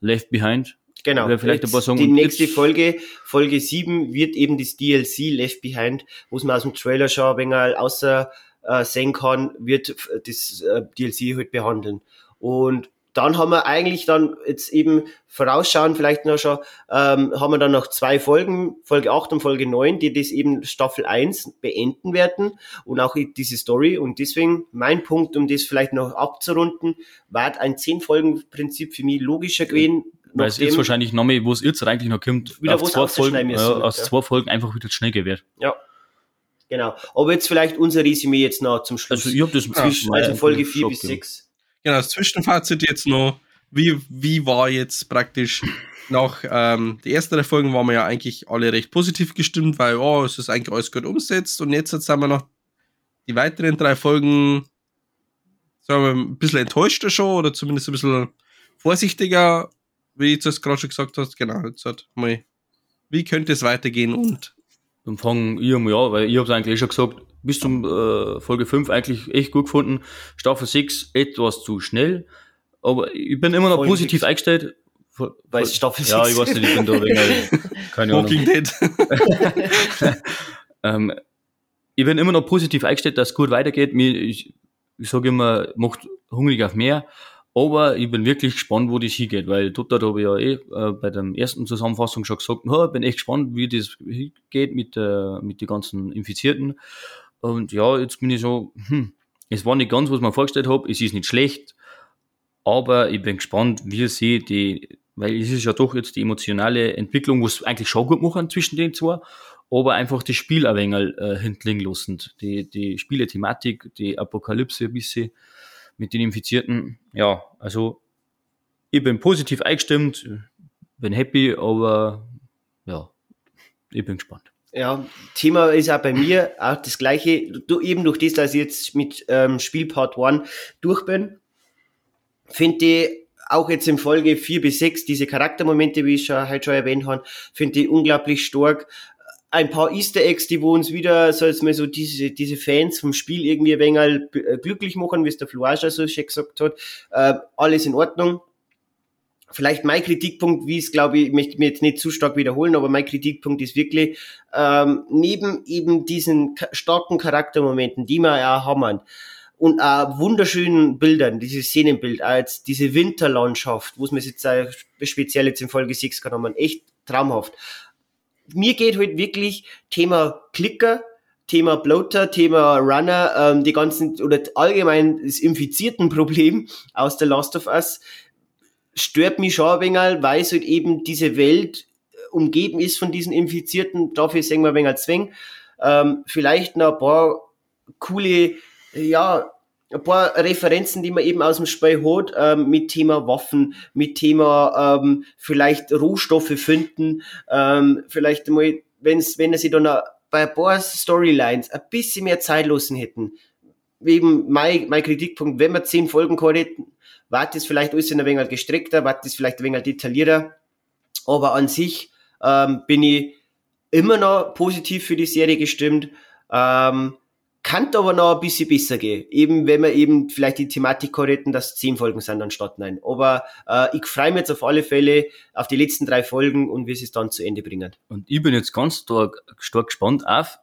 Left Behind. Genau. Vielleicht ein paar sagen, die nächste Folge, Folge 7, wird eben das DLC Left Behind, wo man aus dem Trailer schon ein wenig außer äh, sehen kann, wird das äh, DLC halt behandeln. Und dann haben wir eigentlich dann jetzt eben vorausschauen, vielleicht noch schon, ähm, haben wir dann noch zwei Folgen, Folge 8 und Folge 9, die das eben Staffel 1 beenden werden und auch diese Story. Und deswegen mein Punkt, um das vielleicht noch abzurunden, war ein 10-Folgen-Prinzip für mich logischer gewesen. Weil es jetzt wahrscheinlich noch mehr, wo es jetzt eigentlich noch kommt, Wieder auf wo's zwei Folgen, ja, ist, aus ja. zwei Folgen einfach wieder schnell gewährt. Ja. Genau. Aber jetzt vielleicht unser Resümee jetzt noch zum Schluss. Also ich hab das Zwischen, also Folge 4 bis 6. Genau, das Zwischenfazit jetzt noch. Wie, wie war jetzt praktisch nach ähm, die ersten drei Folgen waren wir ja eigentlich alle recht positiv gestimmt, weil oh, es ist eigentlich alles gut umsetzt und jetzt, jetzt sind wir noch die weiteren drei Folgen sagen wir, ein bisschen enttäuschter schon oder zumindest ein bisschen vorsichtiger, wie du es gerade schon gesagt hast. Genau, jetzt hat mal, wie könnte es weitergehen und Dann fangen mal an, weil ich hab's eigentlich eh schon gesagt, bis zum äh, Folge 5 eigentlich echt gut gefunden. Staffel 6 etwas zu schnell, aber ich bin immer noch Folge positiv sechs. eingestellt. Weil Staffel Ja, 6 ich weiß nicht, ich bin da wegen, [LAUGHS] keine Ahnung. [LAUGHS] Ähm, ich bin immer noch positiv eingestellt, dass es gut weitergeht. Mir, ich, ich sage immer, macht hungrig auf mehr. Aber ich bin wirklich gespannt, wo das hingeht, weil dort habe ich ja eh äh, bei der ersten Zusammenfassung schon gesagt, na, bin echt gespannt, wie das hingeht mit, äh, mit den ganzen Infizierten. Und ja, jetzt bin ich so, hm, es war nicht ganz, was mir vorgestellt habe, es ist nicht schlecht, aber ich bin gespannt, wie sie die, weil es ist ja doch jetzt die emotionale Entwicklung, was eigentlich schon gut machen zwischen den zwei, aber einfach das Spiel ein wenig äh, hintlegen lassen. Die, die Spielethematik, die Apokalypse ein bisschen mit den Infizierten. Ja, also ich bin positiv eingestimmt, bin happy, aber ja, ich bin gespannt. Ja, Thema ist auch bei mir auch das gleiche. Du, eben durch das, dass ich jetzt mit ähm, Spiel Part 1 durch bin, finde ich auch jetzt in Folge 4 bis 6 diese Charaktermomente, wie ich schon, halt schon erwähnt habe, finde ich unglaublich stark. Ein paar Easter Eggs, die wo uns wieder, so jetzt mal so diese, diese Fans vom Spiel irgendwie ein wenig äh, glücklich machen, wie es der schon so schön gesagt hat. Äh, alles in Ordnung. Vielleicht mein Kritikpunkt, wie es glaube ich, ich möchte mir jetzt nicht zu stark wiederholen, aber mein Kritikpunkt ist wirklich, ähm, neben eben diesen starken Charaktermomenten, die wir ja haben, und auch wunderschönen Bildern, dieses Szenenbild, jetzt diese Winterlandschaft, wo es mir jetzt speziell jetzt in Folge 6 genommen haben, echt traumhaft. Mir geht halt wirklich Thema Klicker, Thema Bloater, Thema Runner, ähm, die ganzen, oder allgemein das infizierten Problem aus der Last of Us, stört mich schon ein wenig, weil es halt eben diese Welt äh, umgeben ist von diesen Infizierten. Dafür sehen wir ein wenig Zwang. Ähm, vielleicht noch ein paar coole, ja, ein paar Referenzen, die man eben aus dem Spiel hat, ähm, mit Thema Waffen, mit Thema ähm, vielleicht Rohstoffe finden, ähm, vielleicht mal, wenn's, wenn sie dann bei ein paar Storylines ein bisschen mehr Zeit lassen hätten. Eben mein, mein Kritikpunkt, wenn wir zehn Folgen gehabt hätten, war das vielleicht alles ein wenig gestreckter, war das vielleicht ein wenig detaillierter, aber an sich ähm, bin ich immer noch positiv für die Serie gestimmt. Ähm, kann aber noch ein bisschen besser gehen. Eben, wenn wir eben vielleicht die Thematik hätten, dass zehn Folgen sind anstatt neun. Aber äh, ich freue mich jetzt auf alle Fälle auf die letzten drei Folgen und wie sie es dann zu Ende bringen. Und ich bin jetzt ganz stark, stark gespannt auf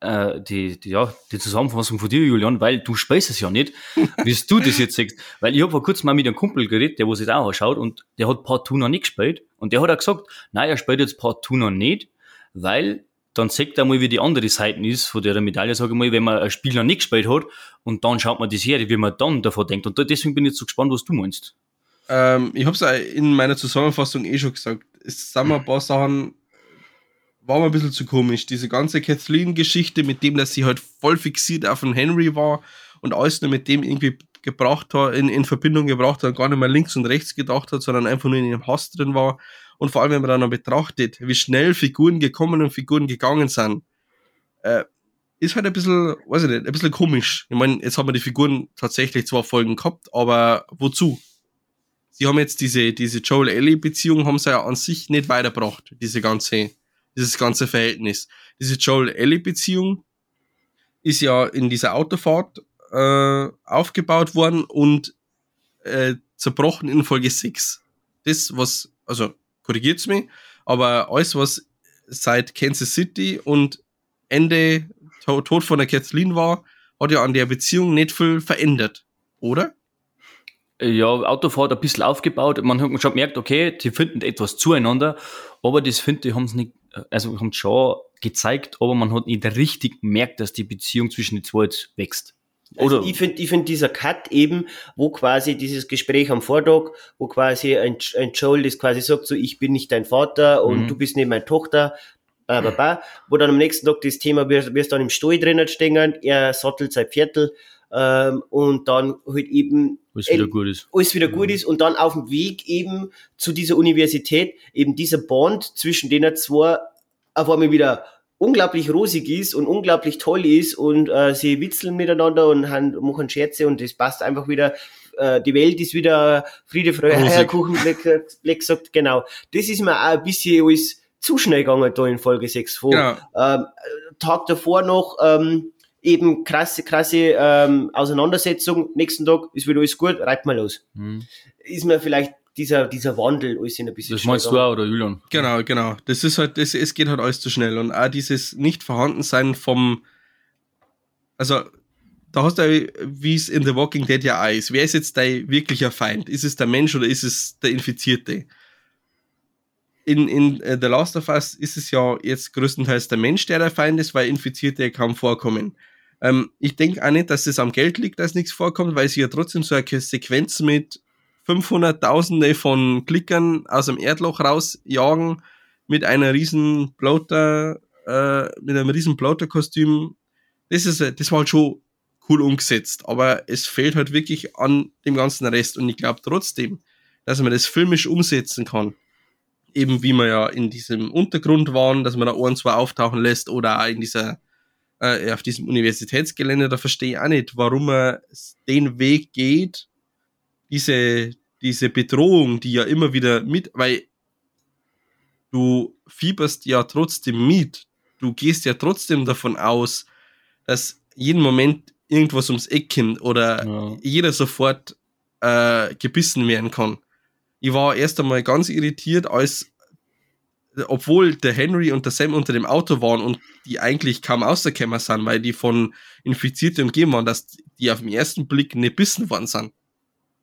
äh, die, die, ja, die Zusammenfassung von dir, Julian, weil du spielst es ja nicht, [LAUGHS] wie du das jetzt sagst. Weil ich habe vor kurzem mal mit einem Kumpel geredet, der wo sich auch anschaut und der hat Part 2 noch nicht gespielt. Und der hat auch gesagt, nein, er spielt jetzt Part 2 noch nicht, weil dann sagt er mal, wie die andere Seite ist von der Medaille, sage ich mal, wenn man ein Spiel noch nicht gespielt hat und dann schaut man die Serie, wie man dann davon denkt. Und deswegen bin ich jetzt so gespannt, was du meinst. Ähm, ich habe es in meiner Zusammenfassung eh schon gesagt. Es sind ein paar Sachen, war mir ein bisschen zu komisch. Diese ganze Kathleen-Geschichte mit dem, dass sie halt voll fixiert auf den Henry war und alles nur mit dem irgendwie gebracht hat, in, in Verbindung gebracht hat, gar nicht mehr links und rechts gedacht hat, sondern einfach nur in ihrem Hass drin war. Und vor allem, wenn man dann noch betrachtet, wie schnell Figuren gekommen und Figuren gegangen sind, äh, ist halt ein bisschen, weiß ich nicht, ein bisschen komisch. Ich meine, jetzt haben wir die Figuren tatsächlich zwei Folgen gehabt, aber wozu? Sie haben jetzt diese, diese Joel-Ellie-Beziehung haben sie ja an sich nicht weitergebracht, diese ganze, dieses ganze Verhältnis. Diese Joel-Ellie-Beziehung ist ja in dieser Autofahrt äh, aufgebaut worden und äh, zerbrochen in Folge 6. Das, was, also korrigiert's mich, aber alles, was seit Kansas City und Ende To- Tod von der Kathleen war, hat ja an der Beziehung nicht viel verändert, oder? ja, Autofahrt ein bisschen aufgebaut. Man hat schon gemerkt, okay, die finden etwas zueinander, aber das finde ich, haben sie nicht, also haben schon gezeigt, aber man hat nicht richtig gemerkt, dass die Beziehung zwischen den zwei jetzt wächst. Also ich finde, ich finde dieser Cut eben, wo quasi dieses Gespräch am Vortag, wo quasi ein, ein Joel das quasi sagt, so ich bin nicht dein Vater und Mhm. du bist nicht meine Tochter, bla, bla, bla, wo dann am nächsten Tag das Thema, wir, wir dann im Stall drinnen stehen, er sattelt sein Viertel ähm, und dann halt eben Was wieder gut ist. alles wieder gut ist und dann auf dem Weg eben zu dieser Universität eben dieser Bond zwischen denen zwei auf einmal wieder unglaublich rosig ist und unglaublich toll ist und äh, sie witzeln miteinander und han, machen Scherze und das passt einfach wieder. Äh, die Welt ist wieder Friede, Freude. Eierkuchen, Black, sagt, genau. Das ist mir auch ein bisschen alles zu schnell gegangen da in Folge 6 vor. Genau. Ähm, Tag davor noch ähm, eben krasse, krasse ähm, Auseinandersetzung. Nächsten Tag ist wieder alles gut, reibt mal los. Mhm. Ist mir vielleicht dieser, dieser Wandel alles in ein bisschen Das meinst du auch, oder Julian? Genau, genau. Das ist halt, das, es geht halt alles zu schnell. Und auch dieses Nicht-Vorhandensein vom, also, da hast du ja, wie es in The Walking Dead ja auch ist. Wer ist jetzt dein wirklicher Feind? Ist es der Mensch oder ist es der Infizierte? In, in äh, The Last of Us ist es ja jetzt größtenteils der Mensch, der der Feind ist, weil Infizierte kaum vorkommen. Ähm, ich denke auch nicht, dass es am Geld liegt, dass nichts vorkommt, weil sie ja trotzdem so eine Sequenz mit 500.000 von Klickern aus dem Erdloch rausjagen mit einer riesen Bloater, äh, mit einem riesen Bloater-Kostüm. Das ist, das war halt schon cool umgesetzt, aber es fehlt halt wirklich an dem ganzen Rest und ich glaube trotzdem, dass man das filmisch umsetzen kann. Eben wie wir ja in diesem Untergrund waren, dass man da ein, zwei auftauchen lässt oder auch in dieser, äh, auf diesem Universitätsgelände, da verstehe ich auch nicht, warum man den Weg geht, diese, diese Bedrohung, die ja immer wieder mit, weil du fieberst ja trotzdem mit. Du gehst ja trotzdem davon aus, dass jeden Moment irgendwas ums Eck kommt oder Ja. jeder sofort äh, gebissen werden kann. Ich war erst einmal ganz irritiert, als obwohl der Henry und der Sam unter dem Auto waren und die eigentlich kaum rausgekommen sind, weil die von Infizierten umgeben waren, dass die auf den ersten Blick nicht bissen worden sind.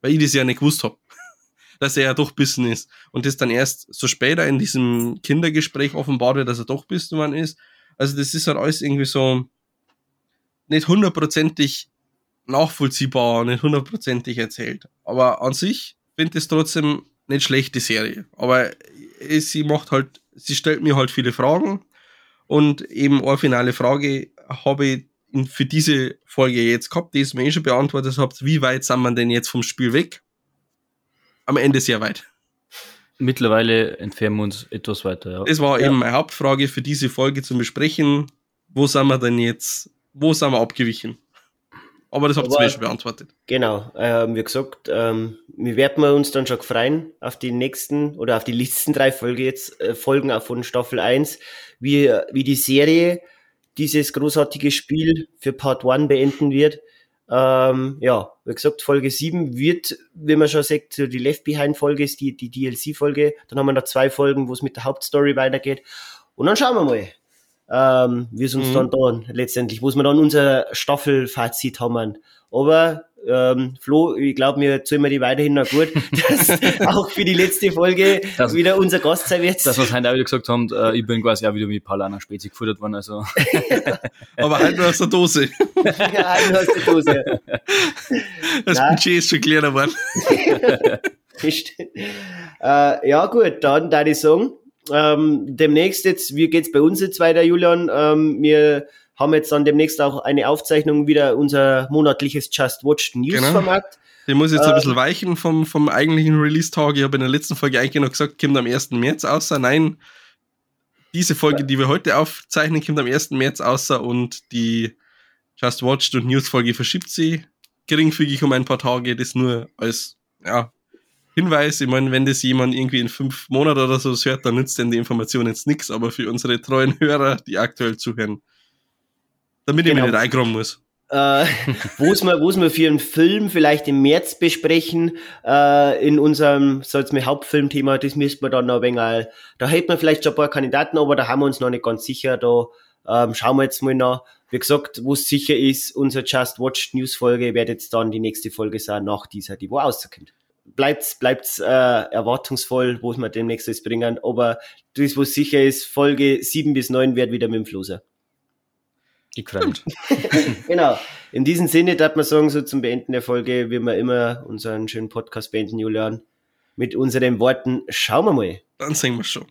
Weil ich das ja nicht gewusst hab [LAUGHS] dass er ja doch bissen ist. Und das dann erst so später in diesem Kindergespräch offenbart wird, dass er doch bissen worden ist. Also das ist halt alles irgendwie so nicht hundertprozentig nachvollziehbar, nicht hundertprozentig erzählt. Aber an sich finde es trotzdem nicht schlecht, die Serie. Aber sie macht halt, sie stellt mir halt viele Fragen. Und eben eine finale Frage habe ich für diese Folge jetzt gehabt, die ihr mir eh schon beantwortet habt. Wie weit sind wir denn jetzt vom Spiel weg? Am Ende sehr weit. Mittlerweile entfernen wir uns etwas weiter, ja. Das war Ja. eben meine Hauptfrage für diese Folge zum Besprechen. Wo sind wir denn jetzt? Wo sind wir abgewichen? Aber das habt ihr schon beantwortet. Genau, ähm, wie gesagt, ähm, wir werden uns dann schon freuen auf die nächsten oder auf die letzten drei Folge jetzt, äh, Folgen auch von Staffel 1, wie, wie die Serie dieses großartige Spiel für Part 1 beenden wird. Ähm, ja, wie gesagt, Folge 7 wird, wie man schon sagt, so die Left Behind Folge ist die, die DLC-Folge. Dann haben wir noch zwei Folgen, wo es mit der Hauptstory weitergeht. Und dann schauen wir mal, ähm, wie es uns Mhm. dann da letztendlich, wo es wir dann unser Staffelfazit haben. Aber ähm, Flo, ich glaube, mir zählen wir die weiterhin noch gut, [LAUGHS] dass auch für die letzte Folge Das- wieder unser Gast sein wird. Das, was heute auch wieder gesagt haben, äh, ich bin quasi auch wieder mit Paulaner Spezi gefüttert worden, also. [LAUGHS] Aber halt nur aus der Dose. ja, halt aus der Dose. [LAUGHS] Das Nein. Budget ist schon kleiner geworden. Äh, ja, gut, dann da ich sagen, ähm, demnächst jetzt, wie geht's bei uns jetzt weiter, Julian? Ähm, wir haben jetzt dann demnächst auch eine Aufzeichnung wieder unser monatliches Just Watched News Genau. Format. Den muss jetzt Ähm. ein bisschen weichen vom, vom eigentlichen Release-Tag. Ich habe in der letzten Folge eigentlich noch gesagt, kommt am 1. März außer. Nein, diese Folge, die wir heute aufzeichnen, kommt am 1. März außer und die Just Watched und News-Folge verschiebt sie geringfügig um ein paar Tage. Das nur als ja, Hinweis. Ich meine, wenn das jemand irgendwie in fünf Monaten oder so hört, dann nützt denn die Information jetzt nichts. Aber für unsere treuen [LAUGHS] Hörer, die aktuell zuhören, damit ich Genau. mich nicht eingraben muss. äh, [LAUGHS] wo es wir, wo es wir für einen Film vielleicht im März besprechen, äh, in unserem, so jetzt mit Hauptfilmthema, das müssten wir dann noch ein wenig, da hätten wir vielleicht schon ein paar Kandidaten, aber da haben wir uns noch nicht ganz sicher, da Ähm, schauen wir jetzt mal nach. Wie gesagt, wo es sicher ist, unser Just Watch News Folge wird jetzt dann die nächste Folge sein nach dieser, die wo rauskommt. Bleibt's, bleibt's äh, erwartungsvoll, wo wir demnächst alles bringen. Aber das, was sicher ist, Folge 7 bis 9 wird wieder mit dem Floser. Mich. [LAUGHS] genau. In diesem Sinne darf man sagen, so zum Beenden der Folge, wie wir immer unseren schönen Podcast beenden, Julian, mit unseren Worten, schauen wir mal. Dann sehen wir schon.